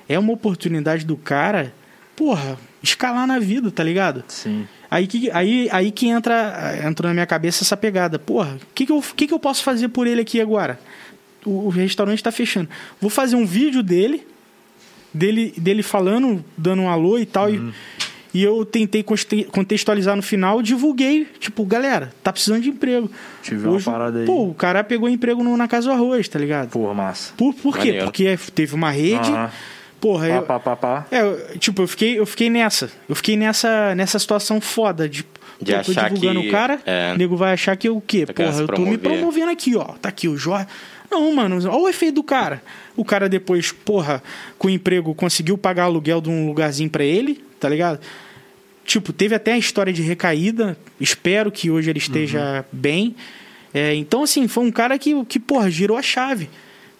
É uma oportunidade do cara, porra, escalar na vida, tá ligado? Sim. Aí que, aí, aí que entra, entra na minha cabeça essa pegada. Porra, o que, que, eu, que, que eu posso fazer por ele aqui agora? O, o restaurante tá fechando. Vou fazer um vídeo dele, dele, dele falando, dando um alô e tal. E, e eu tentei contextualizar no final, divulguei, tipo, galera, tá precisando de emprego. Tive uma parada aí. Pô, o cara pegou emprego no- na Casa do Arroz, tá ligado? Porra, massa. Por, por quê? Porque teve uma rede. Aham. Porra, Pá, eu, pá, pá, pá. é, eu- tipo, eu fiquei, eu fiquei nessa. Eu fiquei nessa, nessa situação foda de. De pô, tô achar divulgando que- o cara, é. o nego vai achar que eu o quê? Porra, eu tô me promover. promovendo aqui, ó. Tá aqui o Jorge. Não, mano, olha o efeito do cara. O cara depois, porra, com o emprego, conseguiu pagar aluguel de um lugarzinho pra ele, tá ligado? Tipo, teve até a história de recaída. Espero que hoje ele esteja Uhum. bem. É, então, assim, foi um cara que, que, porra, girou a chave,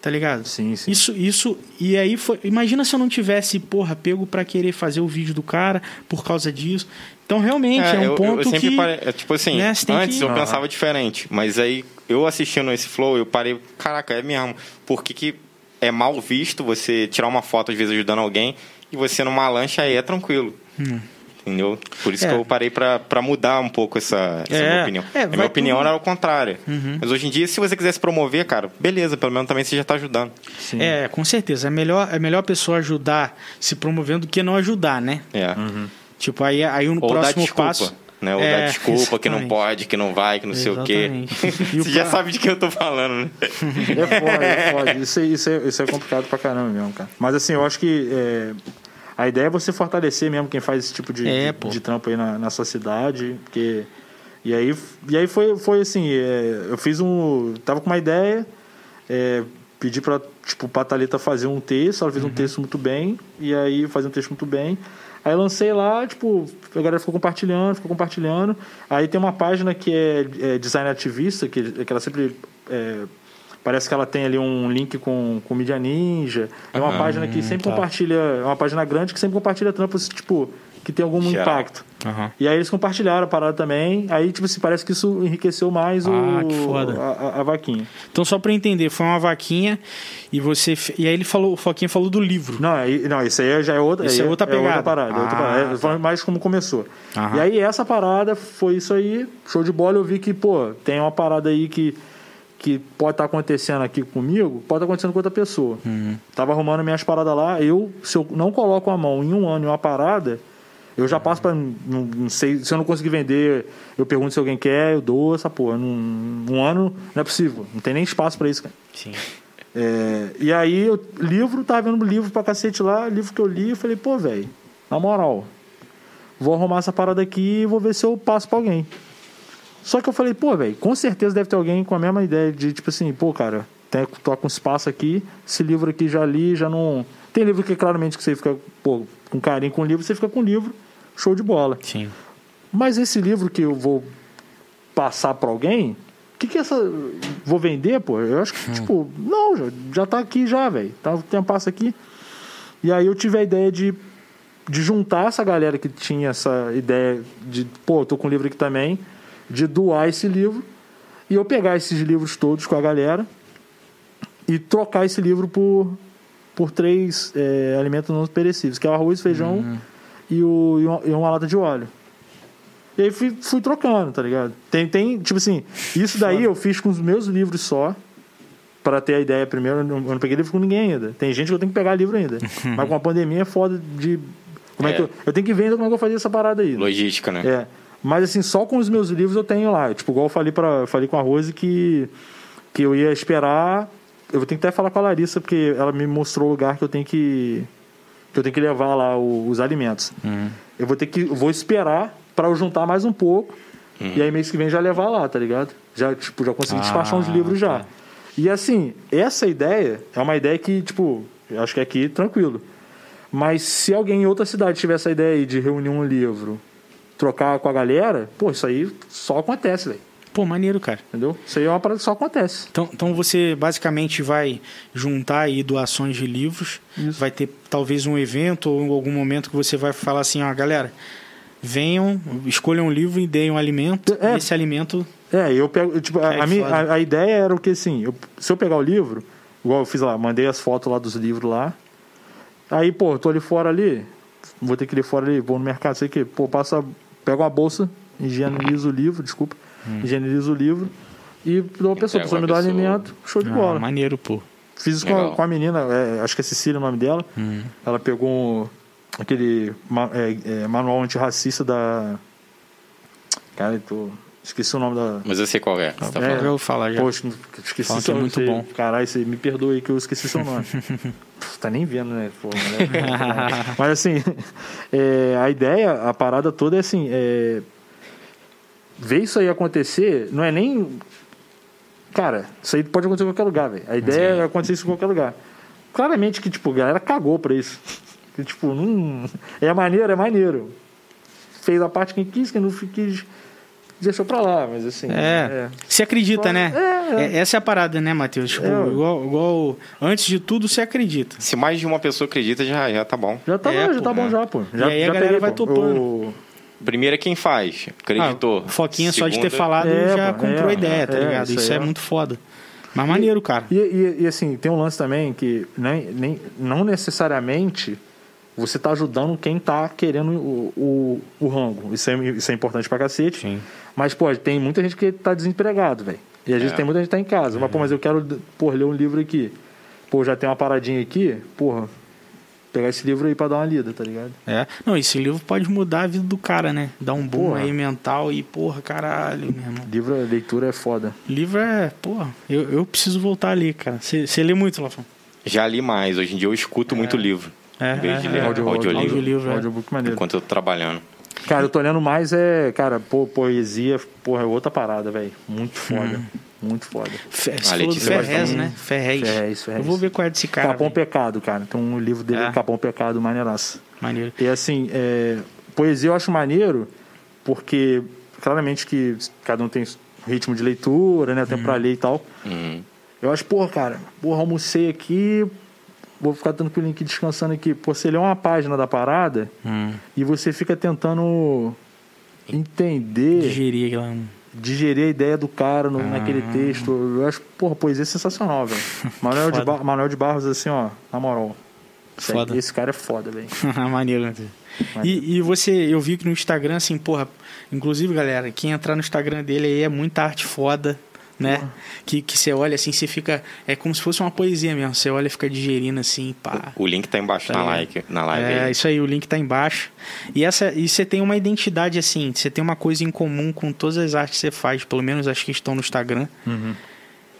tá ligado? Sim, sim. Isso, isso. E aí foi. Imagina se eu não tivesse, porra, pego pra querer fazer o vídeo do cara por causa disso. Então, realmente, é, um eu, ponto eu sempre que. parei, é, tipo assim, né, antes que- eu Aham. pensava diferente, mas aí eu assistindo esse flow, eu parei, caraca, é mesmo. Por que, que é mal visto você tirar uma foto às vezes ajudando alguém e você numa lancha aí é tranquilo? Entendeu? Por isso. É. que eu parei pra, pra mudar um pouco essa, essa É. minha opinião. É, a minha opinião tudo- Uhum. era o contrário. Mas hoje em dia, se você quiser se promover, cara, beleza, pelo menos também você já tá ajudando. Sim. É, com certeza. É melhor, é melhor a pessoa ajudar se promovendo do que não ajudar, né? É. Tipo, aí, aí no Ou próximo passo. Né? Ou É, dar desculpa que não exatamente. pode, que não vai, que não sei o quê. Exatamente. E o Você já sabe de que eu tô falando, né? É foda, é foda. Isso, é- isso, é, isso é complicado pra caramba mesmo, cara. Mas assim, eu acho que é, a ideia é você fortalecer mesmo quem faz esse tipo de, É, de, de trampo aí na, na sua cidade. Porque, e aí, e aí foi, foi assim, é, eu fiz um. Tava com uma ideia, é, pedi pra, tipo, pra Thalita fazer um texto, ela fez Uhum. um texto muito bem, e aí fazer um texto muito bem. Aí lancei lá, tipo, a galera ficou compartilhando, ficou compartilhando. Aí tem uma página que é, é design ativista, que, que ela sempre. é, parece que ela tem ali um link com, com Mídia Ninja. É uma Aham. página que sempre tá. compartilha. É uma página grande que sempre compartilha trampos, tipo, que tem algum Geral. impacto. Aham. E aí eles compartilharam a parada também. Aí, tipo assim, parece que isso enriqueceu mais o, Ah, que foda. A, a- a vaquinha. Então, só pra eu entender, foi uma vaquinha e você. E aí ele falou, o Foquinha falou do livro. Não, aí, não, isso aí já é outra, Isso aí é outra pegada. parada. é outra Ah, parada. É, tá. foi mais como começou. Aham. E aí essa parada foi isso aí, show de bola. Eu vi que, pô, tem uma parada aí que, que pode estar acontecendo aqui comigo, pode estar acontecendo com outra pessoa. Uhum. Tava arrumando minhas paradas lá, eu, se eu não coloco a mão em um ano em uma parada, eu já passo pra. Não, não sei, se eu não conseguir vender, eu pergunto se alguém quer, eu dou essa porra. Num, um ano não é possível, não tem nem espaço pra isso, cara. Sim. É, e aí, eu, livro, tava vendo livro pra cacete lá, livro que eu li, eu falei, pô, velho, na moral, vou arrumar essa parada aqui e vou ver se eu passo pra alguém. Só que eu falei, pô, velho, com certeza deve ter alguém com a mesma ideia de, tipo assim, pô, cara, tem, tô com espaço aqui, esse livro aqui já li, já não. Tem livro que claramente que você fica, pô, com carinho com o livro, você fica com o livro, show de bola. Sim. Mas esse livro que eu vou passar pra alguém, o que que é essa. Vou vender, pô? Eu acho que, tipo, não, já, já tá aqui já, velho. Tá o tempo passa aqui. E aí eu tive a ideia de, de juntar essa galera que tinha essa ideia de, pô, tô com um livro aqui também, de doar esse livro. E eu pegar esses livros todos com a galera e trocar esse livro por, por três é, alimentos não perecíveis, que é o arroz, feijão e, o, e, uma, e uma lata de óleo. E aí fui, fui trocando, tá ligado? Tem, tem, tipo assim, isso daí eu fiz com os meus livros só, para ter a ideia primeiro. Eu não, eu não peguei livro com ninguém ainda. Tem gente que eu tenho que pegar livro ainda. Mas com a pandemia é foda de. Como é, É. que eu, eu tenho que ver ainda como é que eu vou fazer essa parada aí. Logística, né? É. Mas assim, só com os meus livros eu tenho lá. Tipo, igual eu falei, pra, falei com a Rose que, que eu ia esperar. Eu vou ter que até falar com a Larissa, porque ela me mostrou o lugar que eu tenho que. que eu tenho que levar lá o- os alimentos. Eu vou ter que. vou esperar para eu juntar mais um pouco. E aí mês que vem já levar lá, tá ligado? Já, tipo, já consegui Ah, despachar uns livros já. tá. E assim, essa ideia é uma ideia que, tipo, eu acho que é aqui tranquilo. Mas se alguém em outra cidade tiver essa ideia aí de reunir um livro, trocar com a galera, pô, isso aí só acontece, velho. Pô, maneiro, cara. Entendeu? Isso aí é uma parada que só acontece. Então, então você basicamente vai juntar aí doações de livros. Isso. Vai ter talvez um evento ou algum momento que você vai falar assim, ó, galera, venham, escolham um livro e deem um alimento. É. Esse alimento. É, eu pego. Tipo, a, É minha- a- a ideia era o que assim, eu- se eu pegar o livro, igual eu fiz lá, mandei as fotos lá dos livros lá. Aí, pô, tô ali fora ali. vou ter que ler fora ali, vou no mercado, sei o quê. Pô, passa, pega uma bolsa, higieniza o livro, desculpa, higieniza o livro e dou a pessoa, a pessoa me dá pessoa. alimento, show de Ah, bola. maneiro, pô. Fiz isso com com a menina, é, acho que é Cecília o nome dela. Ela pegou um- aquele é, é, manual antirracista da. Cara, eu tô. Esqueci o nome da. Mas eu sei qual é. Você tá É. falando. Ouviu falar já. Poxa, esqueci Falam que seu é muito você- bom. Caralho, você me perdoe aí que eu esqueci seu nome. Pff, tá nem vendo, né? Pô, né? Mas assim, é, a ideia, a parada toda é assim: é, ver isso aí acontecer não é nem. Cara, isso aí pode acontecer em qualquer lugar, velho. A ideia é acontecer isso em qualquer lugar. Claramente que, tipo, a galera cagou pra isso. Que, tipo, não. É maneiro, é maneiro. Fez a parte quem quis, quem não quis, deixou pra lá, mas assim. É. Você acredita, né? É, é. É, Essa é a parada, né, Matheus? Tipo, É. igual, igual- Antes de tudo, você acredita. Se mais de uma pessoa acredita, já, já tá bom. Já tá, É, bom, já pô, tá bom né? já, pô. Já, E aí a já galera peguei, vai pô. topando. O- Primeiro é quem faz. Acreditou. Ah, Foquinha só de ter Segunda, falado É, já pô, comprou é, a ideia, tá é, ligado? isso é é. muito foda. Mas maneiro, cara. E, e- e, assim, tem um lance também que nem, nem, não necessariamente você tá ajudando quem tá querendo o, o, o rango. Isso é, isso é importante pra cacete. Sim. Mas, pô, tem muita gente que tá desempregado, velho. E às vezes É. tem muita gente que tá em casa. Mas, pô, mas eu quero, pô, ler um livro aqui. Pô, já tem uma paradinha aqui. Porra, pegar esse livro aí pra dar uma lida, tá ligado? É. Não, esse livro pode mudar a vida do cara, né? Dar um boom Porra. aí mental e, porra, caralho, meu irmão. Livro, leitura é foda. Livro é, porra, eu, eu preciso voltar ali, cara. Você você lê muito, Lafon? Já li mais. Hoje em dia eu escuto muito livro. É, Em vez de é, ler é. audio- audiolivro. Audiolivro, é. Audiobook maneiro. Enquanto eu tô trabalhando. Cara, eu tô lendo mais é, cara, pô, poesia, porra, é outra parada, velho. Muito foda. Muito foda. Fe- A Você falou do Letícia Ferrez, né? Ferrez. Ferrez, Ferrez. Eu vou ver qual é desse cara. Capão velho. Pecado, cara. Tem um livro dele, É. Capão Pecado, maneiraço. Maneiro. E assim, é, poesia eu acho maneiro, porque claramente que cada um tem ritmo de leitura, né? Tempo pra ler e tal. Uhum. Eu acho, porra, cara, porra, almocei aqui, vou ficar tranquilo aqui, descansando aqui. Pô, você lê uma página da parada Hum. e você fica tentando entender, Digerir aquela. digerir a ideia do cara no- naquele Ah. texto. Eu acho, porra, poesia é sensacional, velho. Manuel, de. Bar- Manuel de Barros, assim, ó, na moral. Esse- Foda. Esse cara é foda, velho. Maneiro, né? E, e você, eu vi que no Instagram, assim, porra, inclusive, galera, quem entrar no Instagram dele aí é muita arte foda, né? Que, que você olha assim, você fica. É como se fosse uma poesia mesmo. Você olha e fica digerindo assim, pá. O link tá embaixo Tá na, ligado? like, na live. É, aí. isso aí, o link tá embaixo. E, essa, e você tem uma identidade assim, você tem uma coisa em comum com todas as artes que você faz, pelo menos as que estão no Instagram.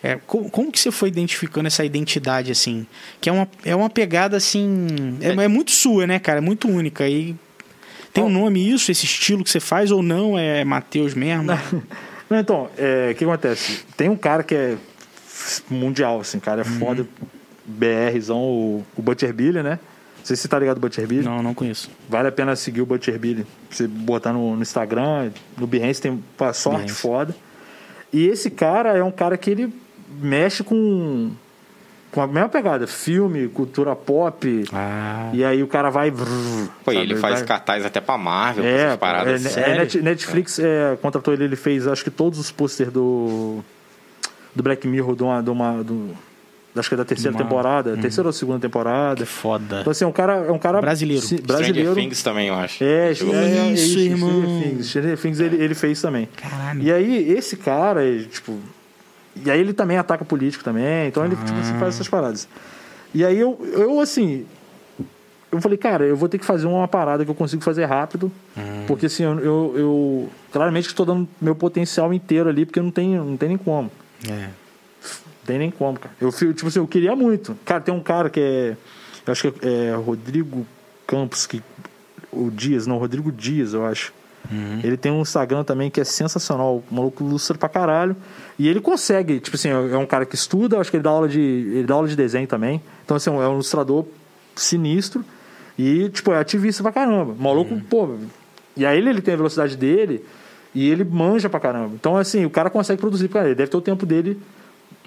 É, como, como que você foi identificando essa identidade assim? Que é uma, é uma pegada assim. É, é muito sua, né, cara? É muito única. E tem um nome isso, esse estilo que você faz, ou não? É Matheus mesmo? Não, então, é, o que acontece? Tem um cara que é mundial, assim, cara, é Uhum. foda, BRzão, o, o Butcher Billy, né? Não sei se você tá ligado no Butcher Billy. Não, não conheço. Vale a pena seguir o Butcher Billy. Você botar no, no Instagram, no Behance tem pô, sorte Behance. foda. E esse cara é um cara que ele mexe com, com a mesma pegada, filme, cultura pop. Ah. E aí o cara vai. Pô, sabe, ele faz vai- cartaz até pra Marvel, é, essas paradas. é, assim. é, Net- Netflix é, contratou ele, ele fez acho que todos os posters do do Black Mirror de uma, de uma do, acho que é da terceira Uma- temporada, terceira ou segunda temporada. Que foda. Então assim, é um cara, é um cara Brasileiro. Stranger brasileiro. Things também, eu acho. É, Chegou- é, é, Isso, isso, irmão. Stranger Things, Stranger Things ele, ele fez também. Caralho. E aí esse cara, ele, tipo, e aí ele também ataca político também, então ele tipo, assim, faz essas paradas. E aí eu, eu assim, eu falei, cara, eu vou ter que fazer uma parada que eu consigo fazer rápido, porque assim, eu, eu, eu claramente estou dando meu potencial inteiro ali, porque não tem, não tem nem como. É. Não tem nem como, cara. Eu, tipo assim, eu queria muito. Cara, tem um cara que é. Eu acho que é Rodrigo Campos, que. O Dias, não, Rodrigo Dias, eu acho. Ele tem um Instagram também que é sensacional. O maluco ilustra pra caralho. E ele consegue, tipo assim, é um cara que estuda, acho que ele dá aula de. Ele dá aula de desenho também. Então, assim, é um ilustrador sinistro. E, tipo, é ativista pra caramba. O maluco, pô. E aí ele, ele tem a velocidade dele e ele manja pra caramba. Então, assim, o cara consegue produzir pra. Ele deve ter o tempo dele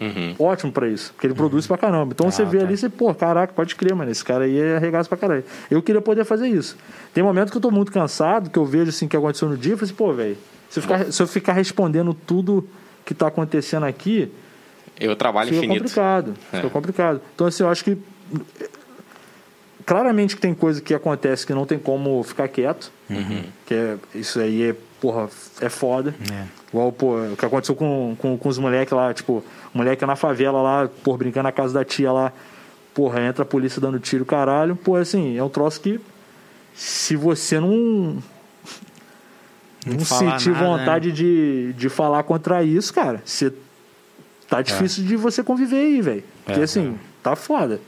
Uhum. ótimo pra isso, porque ele produz pra caramba. Então você vê tá. ali, você, pô, caraca, pode crer, mano, esse cara aí é arregaço pra caralho. Eu queria poder fazer isso. Tem momentos que eu tô muito cansado, que eu vejo assim o que aconteceu no dia, eu falei assim, pô, velho, se, eu ficar- se eu ficar respondendo tudo que tá acontecendo aqui, Eu trabalho fica infinito. complicado. É. Fica complicado. Então, assim, eu acho que claramente que tem coisa que acontece que não tem como ficar quieto. Que é, isso aí é, porra, é foda. É. Igual, pô, o que aconteceu com, com, com os moleques lá, tipo, moleque na favela lá, por brincando na casa da tia lá, porra, entra a polícia dando tiro, caralho. Pô, assim, é um troço que se você não. Não, Não sentir nada, vontade de, de falar contra isso, cara, você. Tá difícil de você conviver aí, velho. Porque É, assim, tá foda.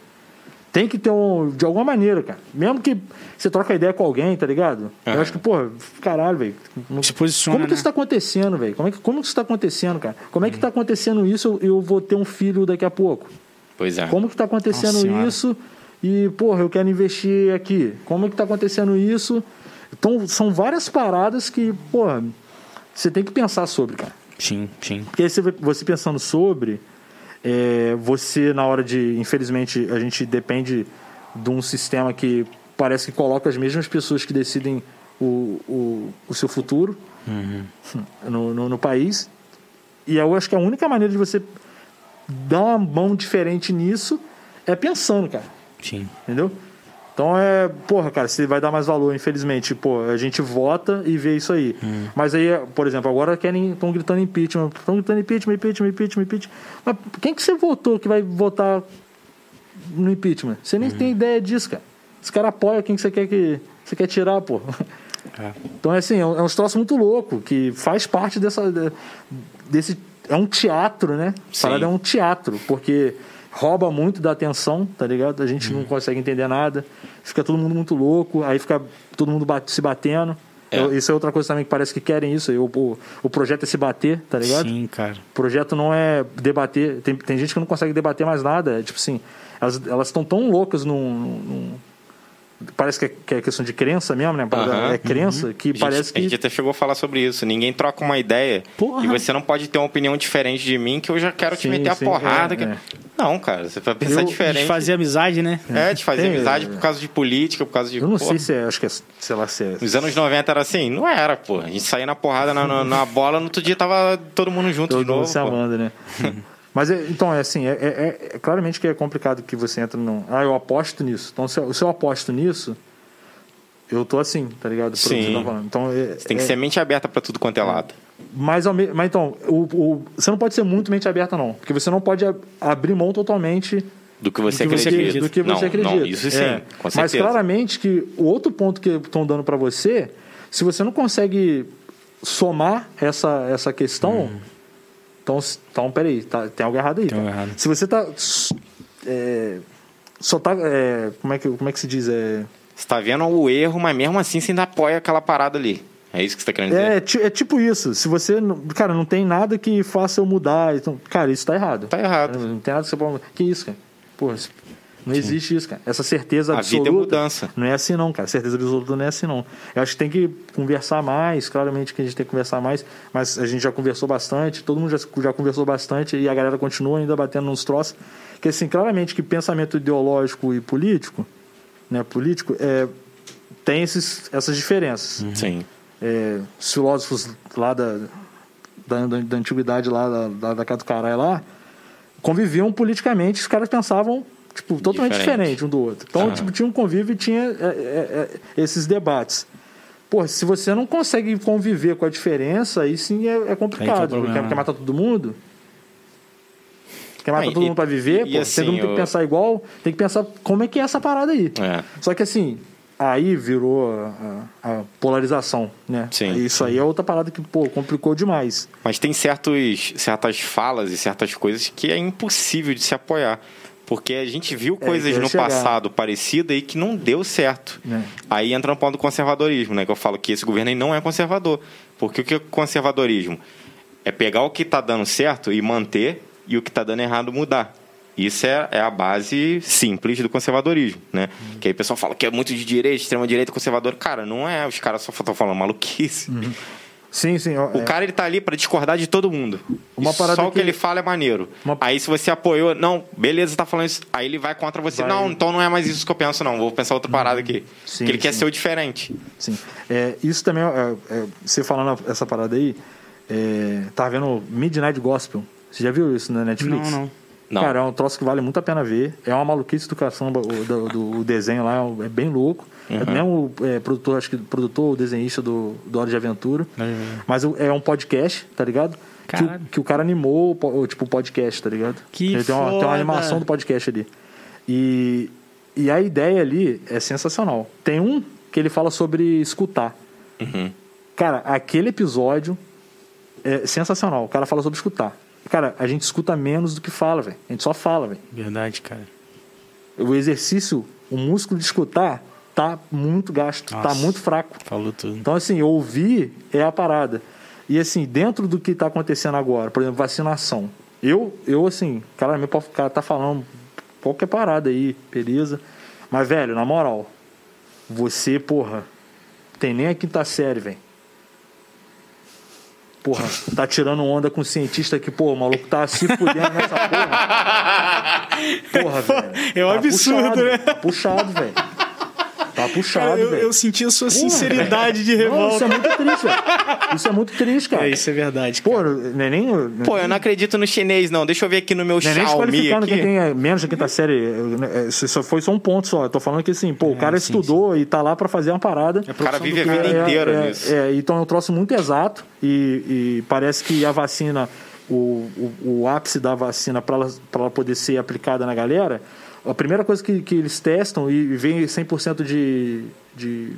Tem que ter um. De alguma maneira, cara. Mesmo que você troca ideia com alguém, tá ligado? Eu Aham. acho que, porra, caralho, velho. Se posiciona, Como que né? isso tá acontecendo, velho? Como, é que, como que isso tá acontecendo, cara? Como é que tá acontecendo isso? Eu, eu vou ter um filho daqui a pouco. Pois é. Como que tá acontecendo Nossa isso? E, porra, eu quero investir aqui. Como é que tá acontecendo isso? Então, são várias paradas que, porra, você tem que pensar sobre, cara. Sim, sim. Porque aí você, você pensando sobre, é, você na hora de. Infelizmente, a gente depende de um sistema que parece que coloca as mesmas pessoas que decidem o, o, o seu futuro no, no, no país. E eu acho que a única maneira de você dar uma mão diferente nisso é pensando, cara. Sim. Entendeu? Então é, porra, cara, você vai dar mais valor, infelizmente. Pô, a gente vota e vê isso aí. Mas aí, por exemplo, agora querem, estão gritando impeachment, estão gritando impeachment, impeachment, impeachment, impeachment. Mas quem que você votou que vai votar no impeachment? Você nem tem ideia disso, cara. Esse cara apoia quem que você quer que você quer tirar, pô. É. Então é assim, é um, é um troço muito louco que faz parte dessa de- desse é um teatro, né? Sim. parada é um teatro, porque rouba muito da atenção, tá ligado? A gente não consegue entender nada, fica todo mundo muito louco, aí fica todo mundo bate- se batendo. É. Eu- Isso é outra coisa também que parece que querem isso. O, o, o projeto é se bater, tá ligado? Sim, cara. O projeto não é debater. Tem, tem gente que não consegue debater mais nada. É tipo assim, elas elas estão tão loucas num. num- parece que é, que é questão de crença mesmo, né? Aham. É crença que A gente, parece a gente que. até chegou a falar sobre isso. Ninguém troca uma ideia Porra. e você não pode ter uma opinião diferente de mim que eu já quero te Sim, meter a sim, porrada. é, que- é. Não, cara, você vai pensar Eu- diferente. De fazer amizade, né? É, de fazer Tem, amizade é. por causa de política, por causa de. Eu não porra. sei se é. Acho que é. Sei lá se é. Nos anos 90 era assim? Não era, pô. A gente saía na porrada na, na, na bola, no outro dia tava todo mundo junto Todo de novo. mundo se amando, né? Mas é- então, é assim, é, é- é- claramente que é complicado que você entra num. Ah, eu aposto nisso. Então, se eu, se eu aposto nisso, eu tô assim, tá ligado? Pro que Sim. você tá falando. Então, é, Você tem que é- ser mente aberta pra tudo quanto é lado. Mas, mas então, o, o- você não pode ser muito mente aberta, não. Porque você não pode ab- abrir mão totalmente Do que você do que acredita. do que não, você acredita. Não, isso sim, É. com certeza. Mas claramente que o outro ponto que estão dando para você, se você não consegue somar essa, essa questão, então, então peraí, tá, tem algo errado aí. Tem algo tá? errado. Se você tá. é, só tá. é, como, é que, como é que se diz? É, Você tá vendo o erro, mas mesmo assim você ainda apoia aquela parada ali. É isso que você tá querendo dizer? é, é tipo isso. Se você. não- Cara, não tem nada que faça eu mudar. Então, cara, isso tá errado. Tá errado. Não tem nada que você pode. Que isso, cara? Pô, não existe isso, cara. Essa certeza A absoluta. vida é mudança. Não é assim, não, cara. Certeza absoluta não é assim, não. Eu acho que tem que conversar mais. Claramente que a gente tem que conversar mais. Mas a gente já conversou bastante. Todo mundo já, já conversou bastante. E a galera continua ainda batendo nos troços. Que, assim, claramente que pensamento ideológico e político, né? Político, é, tem esses, essas diferenças Sim. é, os filósofos lá da, da, da- da antiguidade lá, da, da, da lá, conviviam politicamente, os caras pensavam tipo, totalmente Diferente. diferente um do outro. Então, Aham. tipo, tinha um convívio e tinha é, é, é, esses debates. Pô, se você não consegue conviver com a diferença, aí sim é, é complicado. quer, quer matar todo mundo? Quer matar Ah, e- todo mundo pra viver? e pô, assim, todo mundo tem eu- que pensar igual, tem que pensar como é que é essa parada aí. É. Só que assim, aí virou a, a- a polarização, né? Sim. Isso aí é outra parada que, pô, complicou demais. Mas tem certos, certas falas e certas coisas que é impossível de se apoiar. Porque a gente viu É, coisas ia no chegar. passado parecidas e que não deu certo. É. Aí entra no ponto do conservadorismo, né? Que eu falo que esse governo aí não é conservador. Porque o que é conservadorismo? É pegar o que está dando certo e manter e o que está dando errado mudar. Isso é, é a base simples do conservadorismo, né? Uhum. Que aí o pessoal fala que é muito de direita, extrema direita, conservador. Cara, não é. Os caras só estão falando maluquice. Sim, sim. O é, cara ele tá ali pra discordar de todo mundo. Uma E parada Só o que que- ele fala é maneiro. Uma- Aí se você apoiou, não, beleza, tá falando isso. Aí ele vai contra você. Vai. Não, então não é mais isso que eu penso, não. Vou pensar outra parada aqui. Sim, que ele quer sim. ser o diferente. sim. É, isso também, é, é, você falando essa parada aí, é, tava vendo Midnight Gospel. Você já viu isso na Netflix? Não, não. Não. Cara, é um troço que vale muito a pena ver. É uma maluquice do caçamba, o, do, do- o desenho lá é bem louco. Uhum. É mesmo é, produtor, acho que produtor ou desenhista do, do Hora de Aventura. Mas o- é um podcast, tá ligado? Que o, que o cara animou, tipo, o podcast, tá ligado? Que tem uma, tem uma animação do podcast ali. E, e a ideia ali é sensacional. Tem um que ele fala sobre escutar. Uhum. Cara, aquele episódio é sensacional. O cara fala sobre escutar. Cara, a gente escuta menos do que fala, velho. A gente só fala, velho. Verdade, cara. O exercício, o músculo de escutar, tá muito gasto, tá Nossa. muito fraco. Falou tudo. Então, assim, ouvir é a parada. E, assim, dentro do que está acontecendo agora, por exemplo, vacinação. Eu, eu assim, claramente, o cara tá falando qualquer parada aí, beleza. Mas, velho, na moral, você, porra, tem nem a quinta série, velho. Porra, tá tirando onda com o cientista que, pô, o maluco tá se fudendo nessa porra. Porra, velho. É um Tá absurdo, puxado, né? Tá puxado, velho. Tá puxado, Cara, eu, velho. eu senti a sua Porra, sinceridade de Não, isso revolta. é muito triste, velho. Isso é muito triste, cara. É, isso é verdade. Pô, cara. não é é Pô, eu não acredito no chinês, não. Deixa eu ver aqui no meu não é nem Xiaomi desqualificando aqui. quem tem é, menos da quinta série. é, Isso só foi só um ponto só. Eu tô falando que assim, pô, o cara É, sim, estudou e tá lá pra fazer uma parada. O cara vive a É, vida é, inteira é, nisso. É, então é um troço muito exato e, e parece que a vacina, o, o, o ápice da vacina para ela, pra ela poder ser aplicada na galera, a primeira coisa que, que eles testam e vem 100% de, de,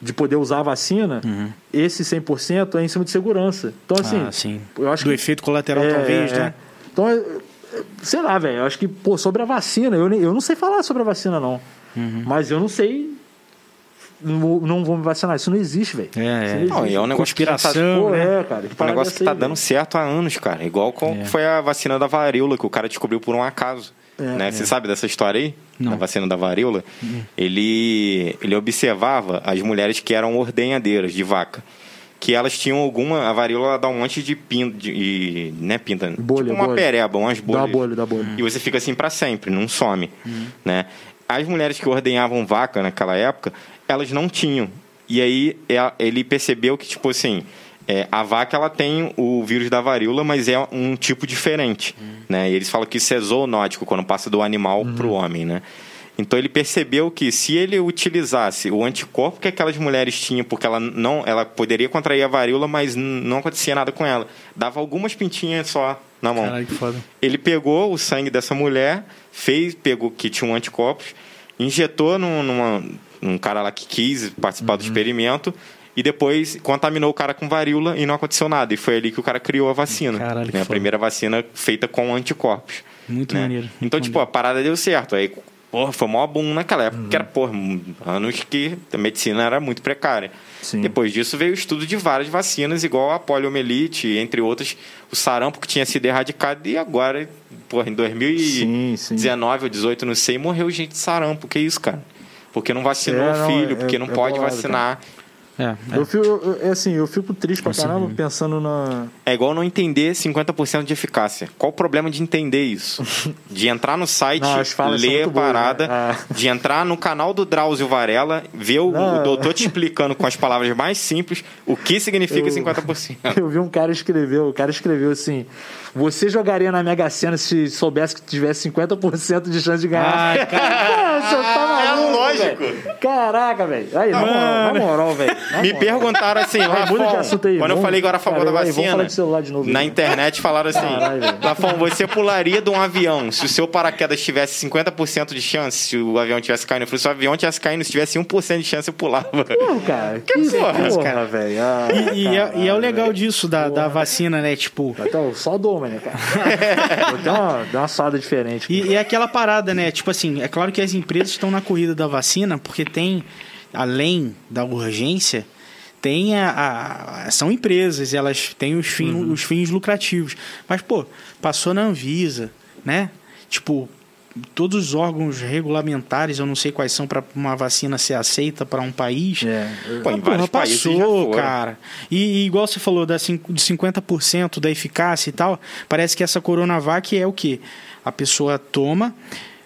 de poder usar a vacina, esse 100% é em cima de segurança. Então, assim, Uhum. ah, sim. eu acho Do que efeito colateral, é, talvez, é. né? Então, é, é, sei lá, velho. Eu acho que, pô, sobre a vacina, eu, eu não sei falar sobre a vacina, não. Uhum. Mas eu não sei. Não, vou- não vou me vacinar. Isso não existe, velho. É, é. Não, e é um negócio que já tá- Conspiração, Pô, né? é, cara. É um negócio é que tá aí, dando velho? certo há anos, cara. Igual com É. foi a vacina da varíola, que o cara descobriu por um acaso. É, né? Você sabe dessa história aí? Não. Da vacina da varíola? Ele, ele observava as mulheres que eram ordenhadeiras de vaca. Que elas tinham alguma. A varíola dá um monte de pinta. De, né, pinta? Bolha, tipo uma bolha. pereba, umas bolhas. Dá bolha, dá bolha. E você fica assim pra sempre, não some. Né? As mulheres que ordenhavam vaca naquela época, elas não tinham. E aí é- ele percebeu que, tipo assim, é, a vaca ela tem o vírus da varíola, mas é um tipo diferente. Né? E eles falam que isso é zoonótico, quando passa do animal pro homem, né? Então ele percebeu que se ele utilizasse o anticorpo que aquelas mulheres tinham, porque ela não, ela poderia contrair a varíola, mas não acontecia nada com ela. Dava algumas pintinhas só na mão. Caralho, que foda. Ele pegou o sangue dessa mulher, fez, pegou que tinha um anticorpos, injetou num, numa, num cara lá que quis participar Uhum. do experimento e depois contaminou o cara com varíola e não aconteceu nada. E foi ali que o cara criou a vacina. Caralho, né? A primeira vacina feita com anticorpos. Muito né? maneiro. muito Então, tipo, a parada deu certo. Aí, porra, foi mó boom naquela época, Uhum. que era, porra, anos que a medicina era muito precária. Sim. Depois disso veio o estudo de várias vacinas, igual a poliomielite, entre outras, o sarampo que tinha sido erradicado e agora, porra, em 2019 Sim, sim. ou 18, não sei, morreu gente de sarampo. Que isso, cara? Porque não vacinou É, o não, filho, é- porque não é pode vacinar. É, é. Eu, fico, eu- é assim, eu fico triste pra caramba pensando na. É igual não entender 50% de eficácia. Qual o problema de entender isso? De entrar no site, Não, ler a boas, parada, né? Ah. de entrar no canal do Drauzio Varela, ver o, o doutor te explicando com as palavras mais simples o que significa Eu- 50%. Eu vi um cara escreveu, o cara escreveu assim: Você jogaria na Mega Sena se soubesse que tivesse 50% de chance de ganhar? Ai, cara, você tá É maluco, lógico. velho. Caraca, velho. Aí, na moral, na moral, velho. Me perguntaram assim, Rafão, quando eu vamos- falei que eu era a favor cara, da vacina, falar de celular de novo na internet falaram assim. Rafão, você pularia de um avião se o seu paraquedas tivesse 50% de chance, se o avião tivesse caindo? Eu falei, se o avião tivesse caindo, se tivesse 1% de chance, eu pulava. Pô, cara, que, porra, porra, cara. velho. Ah, E, e é, e é o legal disso da, da vacina, né? Tipo. Então, só doma, né, cara? Uma, deu uma suada diferente. E, e é aquela parada, né? Tipo assim, é claro que as empresas estão na corrida da vacina, porque tem, além da urgência, tem a, a- são empresas, elas têm os, Uhum. os fins lucrativos. Mas, pô, passou na Anvisa, né? Tipo, todos os órgãos regulamentares, eu não sei quais são para uma vacina ser aceita para um país. É, Pô, em Ah, vários passou, cara. E, e igual você falou da de 50% da eficácia e tal, parece que essa Coronavac é o quê? A pessoa toma,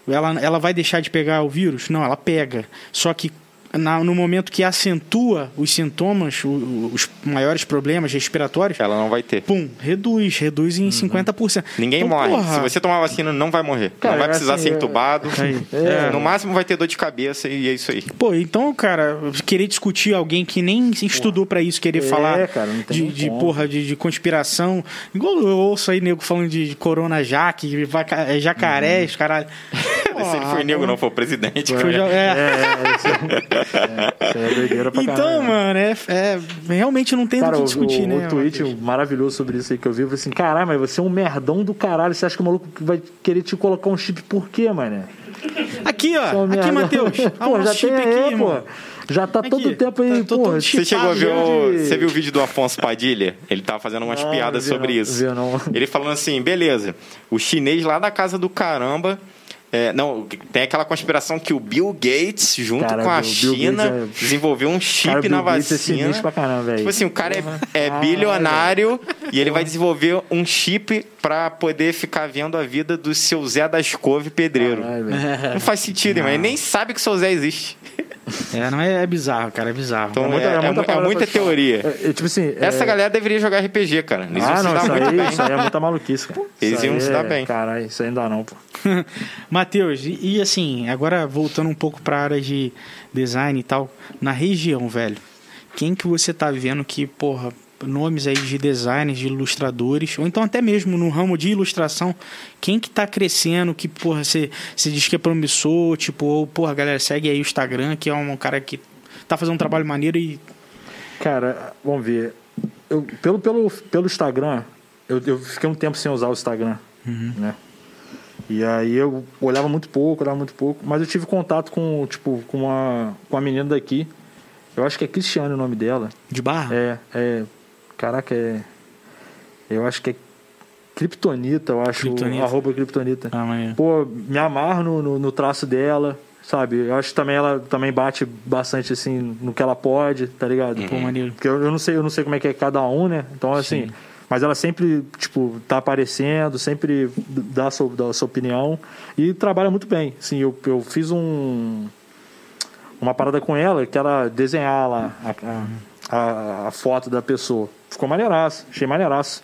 ela, ela vai deixar de pegar o vírus? Não, ela pega. Só que na- no momento que acentua os sintomas, o- os maiores problemas respiratórios, Ela não vai ter. pum, reduz, reduz em 50%. Ninguém Então, morre. porra, Se você tomar vacina, não vai morrer. Cara, não vai precisar assim, ser é- entubado. Aí. É. No máximo vai ter dor de cabeça e é isso aí. Pô, então, cara, querer discutir alguém que nem estudou pra isso, querer É, falar cara, não tem de, de, porra, de, de conspiração. Igual eu ouço aí nego falando de Corona Jaque, é, jacaré, os caralho. Se ele foi nego, não foi o presidente. Foi já- É, é. é, isso, é, é doideira pra Então, caralho. mano, é, é- realmente não tem Cara, do o, que discutir, o, né? o tweet maravilhoso sobre isso aí que eu vi, eu falei assim, caralho, mas você é um merdão do caralho, você acha que o maluco vai querer te colocar um chip por quê, mané? Aqui, é um ó. Aqui. Matheus. Ah, Pô, o já chip tem, aqui, pô. Já tá Aqui, todo tempo aí, tá- pô. Você chegou a ver o. de- Você viu o vídeo do Afonso Padilha? Ele tava fazendo umas Não, piadas sobre não, isso. vi não. Ele falando assim: beleza, o chinês lá da casa do caramba. É, não, tem aquela conspiração que o Bill Gates, junto Cara, com a Bill China, Gates é- desenvolveu um chip Cara, na Bill Gates é vacina. sinistro pra caramba. Tipo assim, o cara é, é bilionário e ele vai desenvolver um chip pra poder ficar vendo a vida do seu Zé das Couve pedreiro. Caralho. Não faz sentido, mas ele nem sabe que o seu Zé existe. É, não é, é bizarro, cara, é bizarro. Então é, muita- é muita mu- é parada muita falar. teoria. É, é, tipo assim, Essa é... galera deveria jogar RPG, cara. Eles Ah, não, isso muito aí, bem. isso aí é muita maluquice, cara. Eles Isso iam aí se dar é- bem. Caralho, isso aí ainda não, pô. Matheus, e, e assim, agora voltando um pouco pra área de design e tal, na região, velho, quem que você tá vendo que, porra, nomes aí de designers, de ilustradores, ou então até mesmo no ramo de ilustração, quem que tá crescendo, que, porra, você diz que é promissor, tipo, ou, porra, galera, segue aí o Instagram, que é um cara que tá fazendo um trabalho maneiro e Cara, vamos ver. Eu, pelo, pelo, pelo Instagram, eu, eu fiquei um tempo sem usar o Instagram, né? E aí eu olhava muito pouco, olhava muito pouco, mas eu tive contato com, tipo, com uma, com uma menina daqui. Eu acho que é Cristiane o nome dela. de barra. É, é. Caraca, é. Eu acho que é Kryptonita, eu acho. Kryptonita. Arroba Kryptonita. Ah. Pô, me amarro no, no, no traço dela, sabe? Eu acho que também ela também bate bastante assim no que ela pode, tá ligado? Pô, maneiro. Porque eu, eu não sei, eu não sei como é que é cada um, né? Então assim, mas ela sempre, tipo, tá aparecendo, sempre dá a sua, dá a sua opinião e trabalha muito bem. Assim, eu, eu fiz um uma parada com ela que era desenhar lá a, a, a foto da pessoa. Ficou maneiraço, achei maneiraço.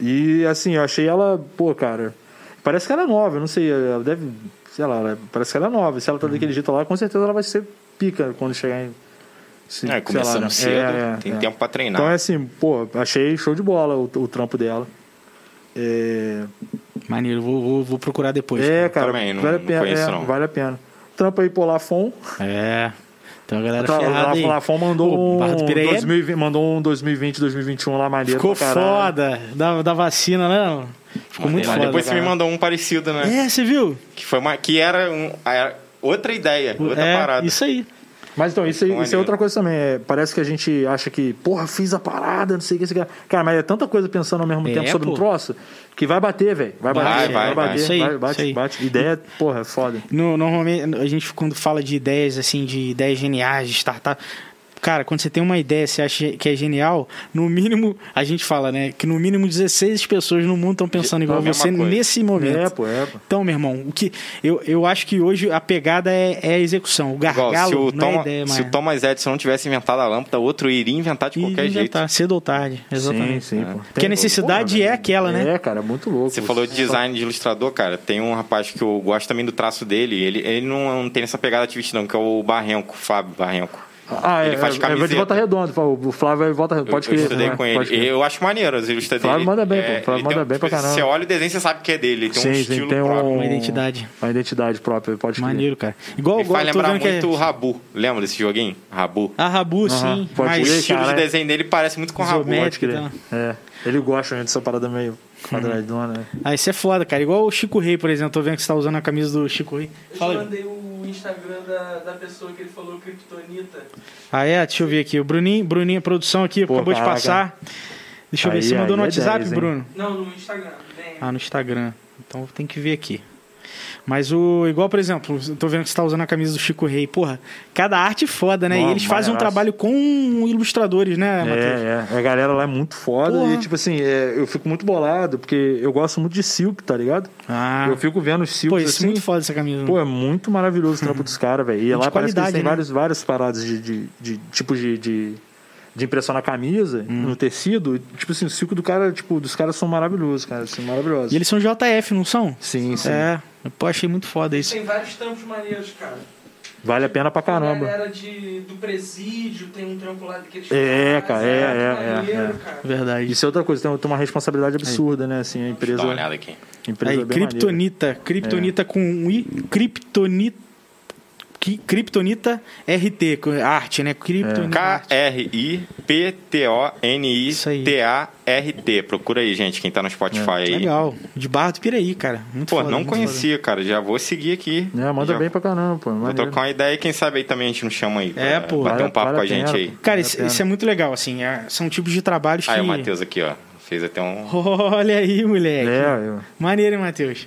E assim, eu achei ela, pô, cara, parece que ela é nova, eu não sei, ela deve, sei lá, ela- parece que ela é nova. Se ela tá daquele jeito lá, com certeza ela vai ser pica quando chegar em. se- É, começando lá, né? cedo, É, é, tem é. tempo pra treinar. Então é assim, pô, achei show de bola o, o trampo dela. É, Maneiro, vou, vou, vou procurar depois. é cara, Também, não- vale a não pena. conheço, é, não. Vale a pena. Trampo aí por Lafon. É. Então a galera Tá, ferrada aí. o Lafon mandou um, 2020, mandou um 2020, 2021 lá maneiro. Ficou foda da, da vacina, né? Ficou muito Mas foda. Depois você me cara. mandou um parecido, né? É, você viu? Que, foi uma, que era, um, era outra ideia, outra é, parada. isso aí. Mas então, isso, isso é outra coisa também. é, parece que a gente acha que, porra, fiz a parada, não sei o que, isso aqui. Cara, mas é tanta coisa pensando ao mesmo É, tempo sobre pô. um troço que vai bater, velho. Vai Vai, bater, vai, vai, vai. bater, Isso aí, vai, isso bate, aí. bate. Ideia, porra, é foda. No, normalmente, a gente quando fala de ideias, assim, de ideias geniais, de startup... Cara, quando você tem uma ideia, você acha que é genial, no mínimo, a gente fala, né? Que no mínimo 16 pessoas no mundo estão pensando igual a mesma você coisa. nesse momento. É, pô, é, pô. Então, meu irmão, o que eu, eu acho que hoje a pegada é, é a execução. O Igual, gargalo se, o não é Toma- ideia, se mas... o Thomas Edison não tivesse inventado a lâmpada, outro iria inventar de qualquer jeito. inventar, cedo ou tarde, exatamente. Sim, sim, pô. Porque a necessidade porra, é aquela, né? É, cara, é muito louco. Você falou de design de ilustrador, cara. Tem um rapaz que eu gosto também do traço dele. Ele, ele não, não tem essa pegada ativista, não, que é o Barrenco, Fábio Barrenco. Ah, Ele é, faz é, é de camiseta. volta redonda. O Flávio é de volta redonda. Eu, Pode eu crer. estudei né? com ele. Eu acho maneiro as ilustras Flávio dele. manda bem, pô. É, Flávio ele tem manda um- bem pra caramba. Você olha o desenho, você sabe que é dele. Ele tem um Sim, sim, estilo tem um- próprio. Uma identidade. Uma identidade própria, pode crer. Maneiro, cara. Igual, Me igual faz eu tô lembrar que muito é... o Rabu. Lembra desse joguinho? Rabu. A Rabu, sim. pode mas O estilo de é- desenho dele parece muito com o Rabu. Pode crer. É. Ele gosta dessa parada meio quadradona. né? Ah, isso é foda, cara. Igual o Chico Rei, por exemplo. Tô vendo que você tá usando a camisa do Chico Rei. Eu Fala aí. mandei o Instagram da, da pessoa que ele falou, Kryptonita. Ah, é? Deixa eu ver aqui. O Bruninho, Bruninho, produção aqui, Pô, acabou de caraca. passar. Deixa eu ver. Aí- Você mandou no aí é WhatsApp, 10, hein? Bruno? Não, no Instagram. Bem, Ah, no Instagram. Então tem que ver aqui. Mas o. Igual, por exemplo, eu tô vendo que você tá usando a camisa do Chico Rei. Porra, cada arte foda, né? E eles fazem um trabalho com ilustradores, né, Matheus? É, é. A galera lá é muito foda. Porra. E, tipo assim, é, eu fico muito bolado, porque eu gosto muito de silk, tá ligado? Ah, Eu fico vendo os silks pô, isso assim. é muito foda essa camisa. Pô, é muito maravilhoso o trampo dos caras, velho. E de lá parece que eles têm né? vários, várias paradas de, de, de tipo de, de, de impressão na camisa, Hum. no tecido. Tipo assim, o silk do cara, tipo, dos caras são maravilhosos, cara. Assim, maravilhosos. E eles são JF, não são? Sim, sim. É. Pô, achei muito foda isso. Tem vários trampos maneiros, cara. Vale a pena pra A caramba. galera de, do presídio tem um trampo lá daqueles É, caras, cara, é, é, maneiro, é, é. cara. Verdade. Isso é outra coisa, tem, uma responsabilidade absurda, né? Assim, a empresa. Dá uma olhada aqui. a empresa Aí, é bem maneira. Kryptonita. Kryptonita com um I. Kryptonita. Kryptonita RT, arte, né? K-R-I-P-T-O-N-I-T-A-R-T. Procura aí, gente, quem tá no Spotify aí. Legal. De Barra do Piraí, cara. Muito Pô, foda, não muito conhecia, cara. Já vou seguir aqui. É, manda Já bem pra caramba, pô. Vou maneiro. trocar uma ideia e quem sabe aí também a gente não chama aí. É, pô. Bater Vale- um papo vale com a a gente pena, aí. Cara, Vale isso, isso é muito legal, assim. é- são tipos de trabalhos Aí que. o Matheus aqui, ó. Fez até um. Olha aí, moleque. É, eu... Maneiro, hein, Matheus?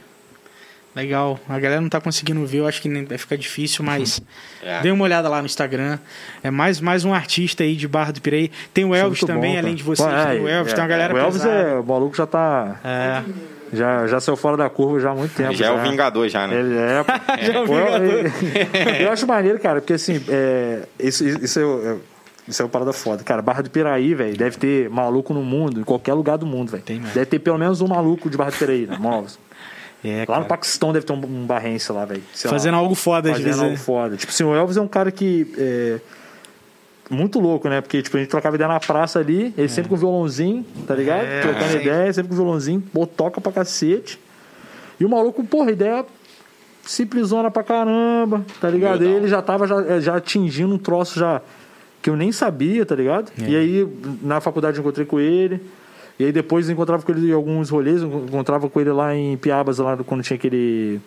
Legal. A galera não tá conseguindo ver, eu acho que vai ficar difícil, mas É. dê uma olhada lá no Instagram. É mais, mais um artista aí de Barra do Piraí. Tem o Elvis Muito também, bom, além cara. de vocês. É, tem o Elvis, é, tem uma galera O Elvis pesada. é. O maluco já tá. É. Já, já saiu fora da curva já há muito tempo. Já é o Vingador, já, né? Ele é. Já é o Vingador. eu- Eu acho maneiro, cara, porque assim, é, isso, isso, é, é- isso é uma parada foda. Cara, Barra do Piraí, velho, deve ter maluco no mundo, em qualquer lugar do mundo, velho. Tem mesmo. Deve ter pelo menos um maluco de Barra do Piraí, né? Móveis. É, Lá no Paquistão deve ter um, um barrense lá, velho. sei lá. Fazendo algo foda às fazendo vezes. algo né? foda. Tipo assim, o Elvis é um cara que. É, muito louco, né? Porque tipo, a gente trocava ideia na praça ali, ele sempre com violãozinho, tá ligado? É, Trocando sim. ideia, sempre com violãozinho, toca pra cacete. E o maluco, porra, ideia simplesona pra caramba, tá ligado? Ele já tava já, já atingindo um troço já que eu nem sabia, tá ligado? É. E aí, na faculdade, eu encontrei com ele. E aí depois eu encontrava com ele em alguns rolês, eu encontrava com ele lá em Piabas, lá quando tinha aquele.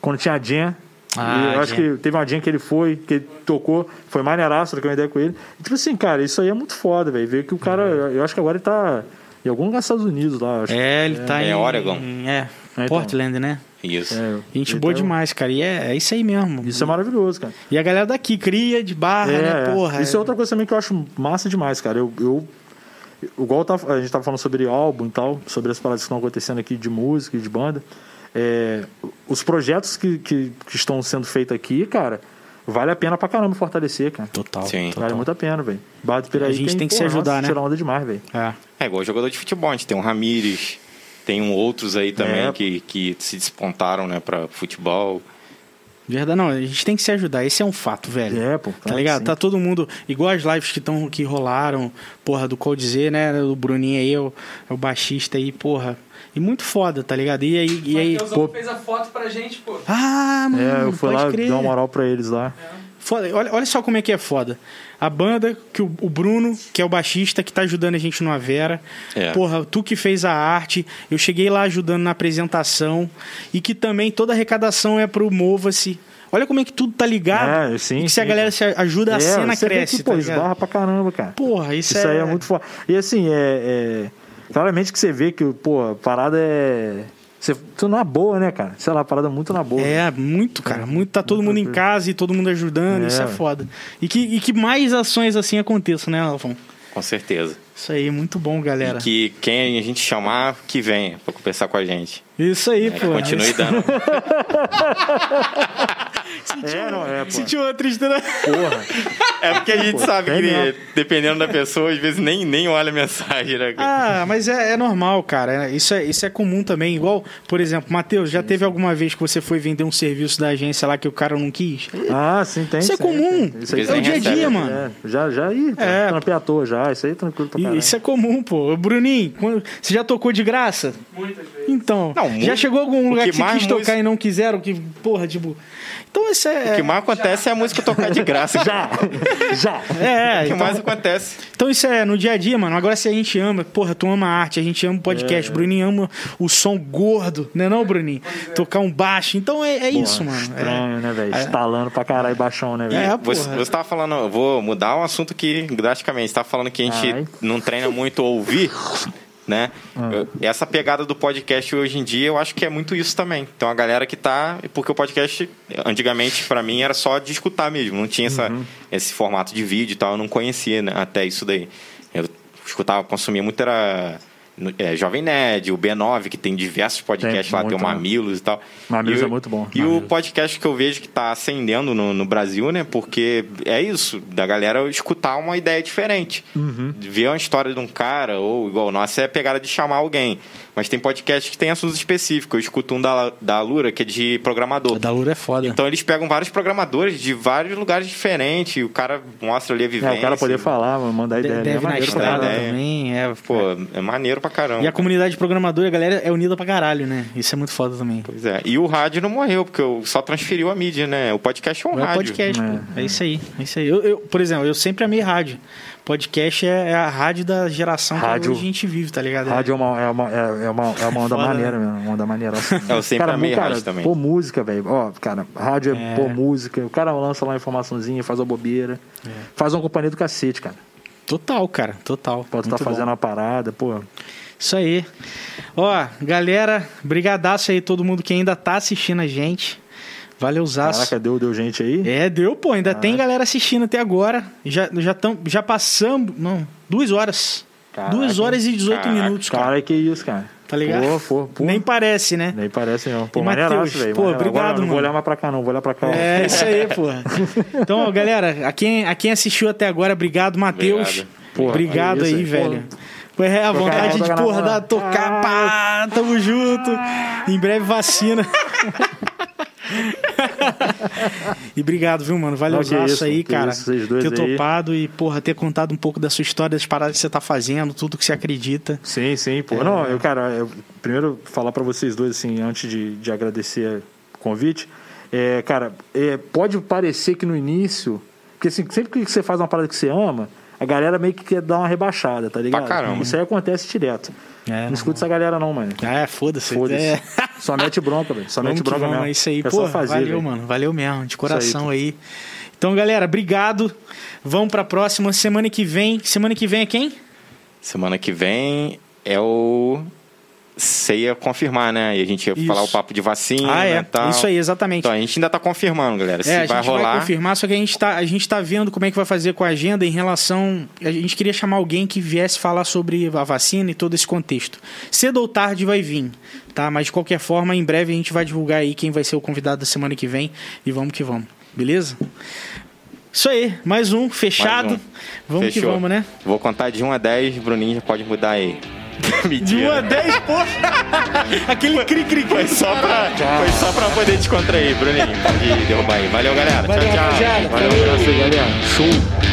Quando tinha a Jam. Ah, eu acho que teve uma Jam que ele foi, que ele tocou, foi maneiraço, troquei uma ideia com ele. E, tipo assim, cara, isso aí é muito foda, velho. Ver que o cara, eu acho que agora ele tá em algum lugar dos Estados Unidos lá. eu Acho. É, ele tá É em. Oregon. em- É, então. Portland, né? Isso. É, Gente boa tá- demais, cara. E é, é isso aí mesmo. Isso é maravilhoso, cara. E a galera daqui cria de barra, É, né? é. Porra. Isso é outra coisa também que eu acho massa demais, cara. Eu, eu igual a gente tava falando sobre álbum e tal, sobre as paradas que estão acontecendo aqui de música e de banda. É, os projetos que, que, que estão sendo feitos aqui, cara, vale a pena pra caramba fortalecer, cara. Total. Sim. total. Vale muito a pena, velho. Barra do Piraí A gente tem que se ajudar, nossa, né? Tirar onda demais, velho. É. É igual jogador de futebol, a gente tem um Ramires, tem um outros aí também É. que, que se despontaram, né, pra futebol. Verdade, não, a gente tem que se ajudar. Esse é um fato, velho. É, pô. Tá ligado? que Tá sim. todo mundo. Igual as lives que, tão, que rolaram, porra, do Coldizer, né? O Bruninho aí, é o, é o baixista aí, porra. E muito foda, tá ligado? E aí. E aí Matheusão fez a foto pra gente, pô. ah, mano, É, eu fui pode lá crer. dar uma moral pra eles lá. Foda. Olha, olha só como é que é foda. A banda, que o, o Bruno, que é o baixista, que tá ajudando a gente no Avera. É. Porra, tu que fez a arte. Eu cheguei lá ajudando na apresentação. E que também toda a arrecadação é pro Mova-se. Olha como é que tudo tá ligado. É, sim, e que se a sim, galera se ajuda, a cena você vê cresce, que, pô, tá esbarra pra caramba, cara. Porra, isso, Isso é... aí é muito foda. E assim, é, é- Claramente que você vê que, pô, a parada é. Você, tudo na boa, né, cara? Sei lá, parada muito na boa. É, muito, cara. Muito, tá todo mundo em casa e todo mundo ajudando. É. Isso é foda. E que, e que mais ações assim aconteçam, né, Alfon? Com certeza. Isso aí, muito bom, galera. E que quem a gente chamar, que venha pra conversar com a gente. Isso aí, É, pô. continue dando. É, não, é, pô. Sentiu uma tristeza. Porra. É porque a gente sabe tem que, mesmo. dependendo da pessoa, às vezes nem, nem olha a mensagem, né? Ah, mas é, é normal, cara. Isso é, isso é comum também. Igual, por exemplo, Matheus, já teve alguma vez que você foi vender um serviço da agência lá que o cara não quis? Ah, sim, tem. Isso é comum. tem. Isso aí É o dia a dia, mano. É, já, já, ih, É. é. trampei à toa já. Isso aí é tranquilo pra caralho. Isso é comum, pô. Bruninho, quando- você já tocou de graça? Muitas vezes. Então, Não, já chegou a algum lugar que que, você quis tocar música- e não quiseram? Que, porra, tipo... Então isso é... O que mais acontece é a música tocar de graça. Já, já. É, O que então, mais acontece. então isso é no dia a dia, mano. Agora se a gente ama, porra, tu ama a arte, a gente ama o podcast, É. o Bruninho ama o som gordo, né não, Bruninho? Tocar um baixo. Então é, é isso, mano. Estranho, né, velho? Estalando pra caralho baixão, né, velho? É, Você, porra. você tava falando, eu vou mudar um assunto aqui drasticamente. Você tava falando que a gente Ai. não treina muito ouvir. Né? Eu- essa pegada do podcast hoje em dia, eu acho que é muito isso também. Então a galera que tá, porque o podcast antigamente pra mim era só de escutar mesmo, não tinha essa, esse formato de vídeo e tal, eu não conhecia né, até isso daí. Eu escutava, consumia muito era é, Jovem Nerd, o B9, que tem diversos podcasts Tem lá, tem o né? Mamilos e tal. Mamilos E o- é muito bom, E o Mamilos. podcast que eu vejo que tá ascendendo no, no Brasil, né? Porque é isso, da galera escutar uma ideia diferente. Uhum. Ver uma história de um cara, ou igual o nosso é a pegada de chamar alguém. Mas tem podcast que tem assuntos específicos. Eu escuto um da, da Lura, que é de programador. O da Lura é foda. Então eles pegam vários programadores de vários lugares diferentes. E o cara mostra ali a É, vivência. o cara poder falar, mandar De- ideia. né? Deve é na maneiro pra estrada também. É, Pô, é maneiro pra caramba. E a comunidade programadora, a galera é unida pra caralho, né? Isso é muito foda também. Pois é. E o rádio não morreu, porque eu só transferiu a mídia, né? O podcast é um é rádio. podcast, É. pô. É isso aí. É isso aí. Eu, eu, por exemplo, eu sempre amei rádio. Podcast é, é a rádio da geração Rádio- que a gente vive, tá ligado? Rádio é uma, é uma, é é uma, é uma onda Foda, maneira mesmo, uma onda maneira. Eu sempre cara, amei cara, rádio também. Pô, música, velho. Ó, cara, rádio é, É. pô, música. O cara lança lá uma informaçãozinha, faz uma bobeira. É. Faz uma companhia do cacete, cara. Total, cara. Total. Pode estar fazendo bom. uma parada, pô. Isso aí. Ó, galera, brigadaço aí todo mundo que ainda tá assistindo a gente. Valeuzaço. Caraca, deu, deu gente aí. É, deu, pô. Ainda tem galera assistindo até agora. Já, já, tão, já passamos. Não, duas horas. Caraca, duas horas e 18 Caraca. minutos, cara. Cara, que isso, cara. Tá ligado? Pô, pô, pô. Nem parece, né? Nem parece não. Pô, Matheus, velho. pô, obrigado, Agora, Não vou mano. olhar mais pra cá, não. Vou olhar pra cá. É, isso aí, porra. Então, ó, galera, a quem, a quem assistiu até agora, obrigado, Matheus. Obrigado. Obrigado é aí, aí, velho. Pô, é a vontade de, porra, dar, tocar, pá, tamo junto. Em breve vacina. e obrigado, viu, mano? Valeu que isso, aí, cara. isso, vocês dois ter aí. topado e, porra, ter contado um pouco da sua história, das paradas que você tá fazendo, tudo que você acredita. Sim, sim, pô. Não, eu, cara, eu, primeiro falar pra vocês dois, assim, antes de, de agradecer o convite, é, cara, é, pode parecer que no início, porque assim, sempre que você faz uma parada que você ama, a galera meio que quer dar uma rebaixada, tá ligado? caramba. Isso aí acontece direto. É, não escuta essa galera não, mano. É, foda-se. Foda-se. É. Só mete bronca, velho. Só Vamos mete bronca vamos, mesmo. é isso aí. É Pô, fazer, valeu, velho. mano. Valeu mesmo, de coração aí. aí. Então, galera, obrigado. Vamos pra próxima. Semana que vem. Semana que vem é quem? Semana que vem é o. Você ia confirmar, né? E a gente ia Isso. falar o papo de vacina ah, é. e tal. Isso aí, exatamente. Então, a gente ainda tá confirmando, galera. Se é, a vai gente vai rolar. confirmar, só que a gente, tá, a gente tá vendo como é que vai fazer com a agenda em relação. A gente queria chamar alguém que viesse falar sobre a vacina e todo esse contexto. Cedo ou tarde vai vir, tá? Mas de qualquer forma, em breve a gente vai divulgar aí quem vai ser o convidado da semana que vem. E vamos que vamos, beleza? Isso aí, mais um, fechado. Mais um. Vamos que Fechou. vamos, né? Vou contar de 1 a 10, Bruninho já pode mudar aí. De Mentira. 1 a 10, porra! Aquele cri-cri-cri. Foi só, pra, foi só pra poder descontrair, Bruninho. Pode derrubar aí. Valeu, galera. Valeu, tchau, tchau. rapaziada. Valeu, um abraço aí, galera. Show.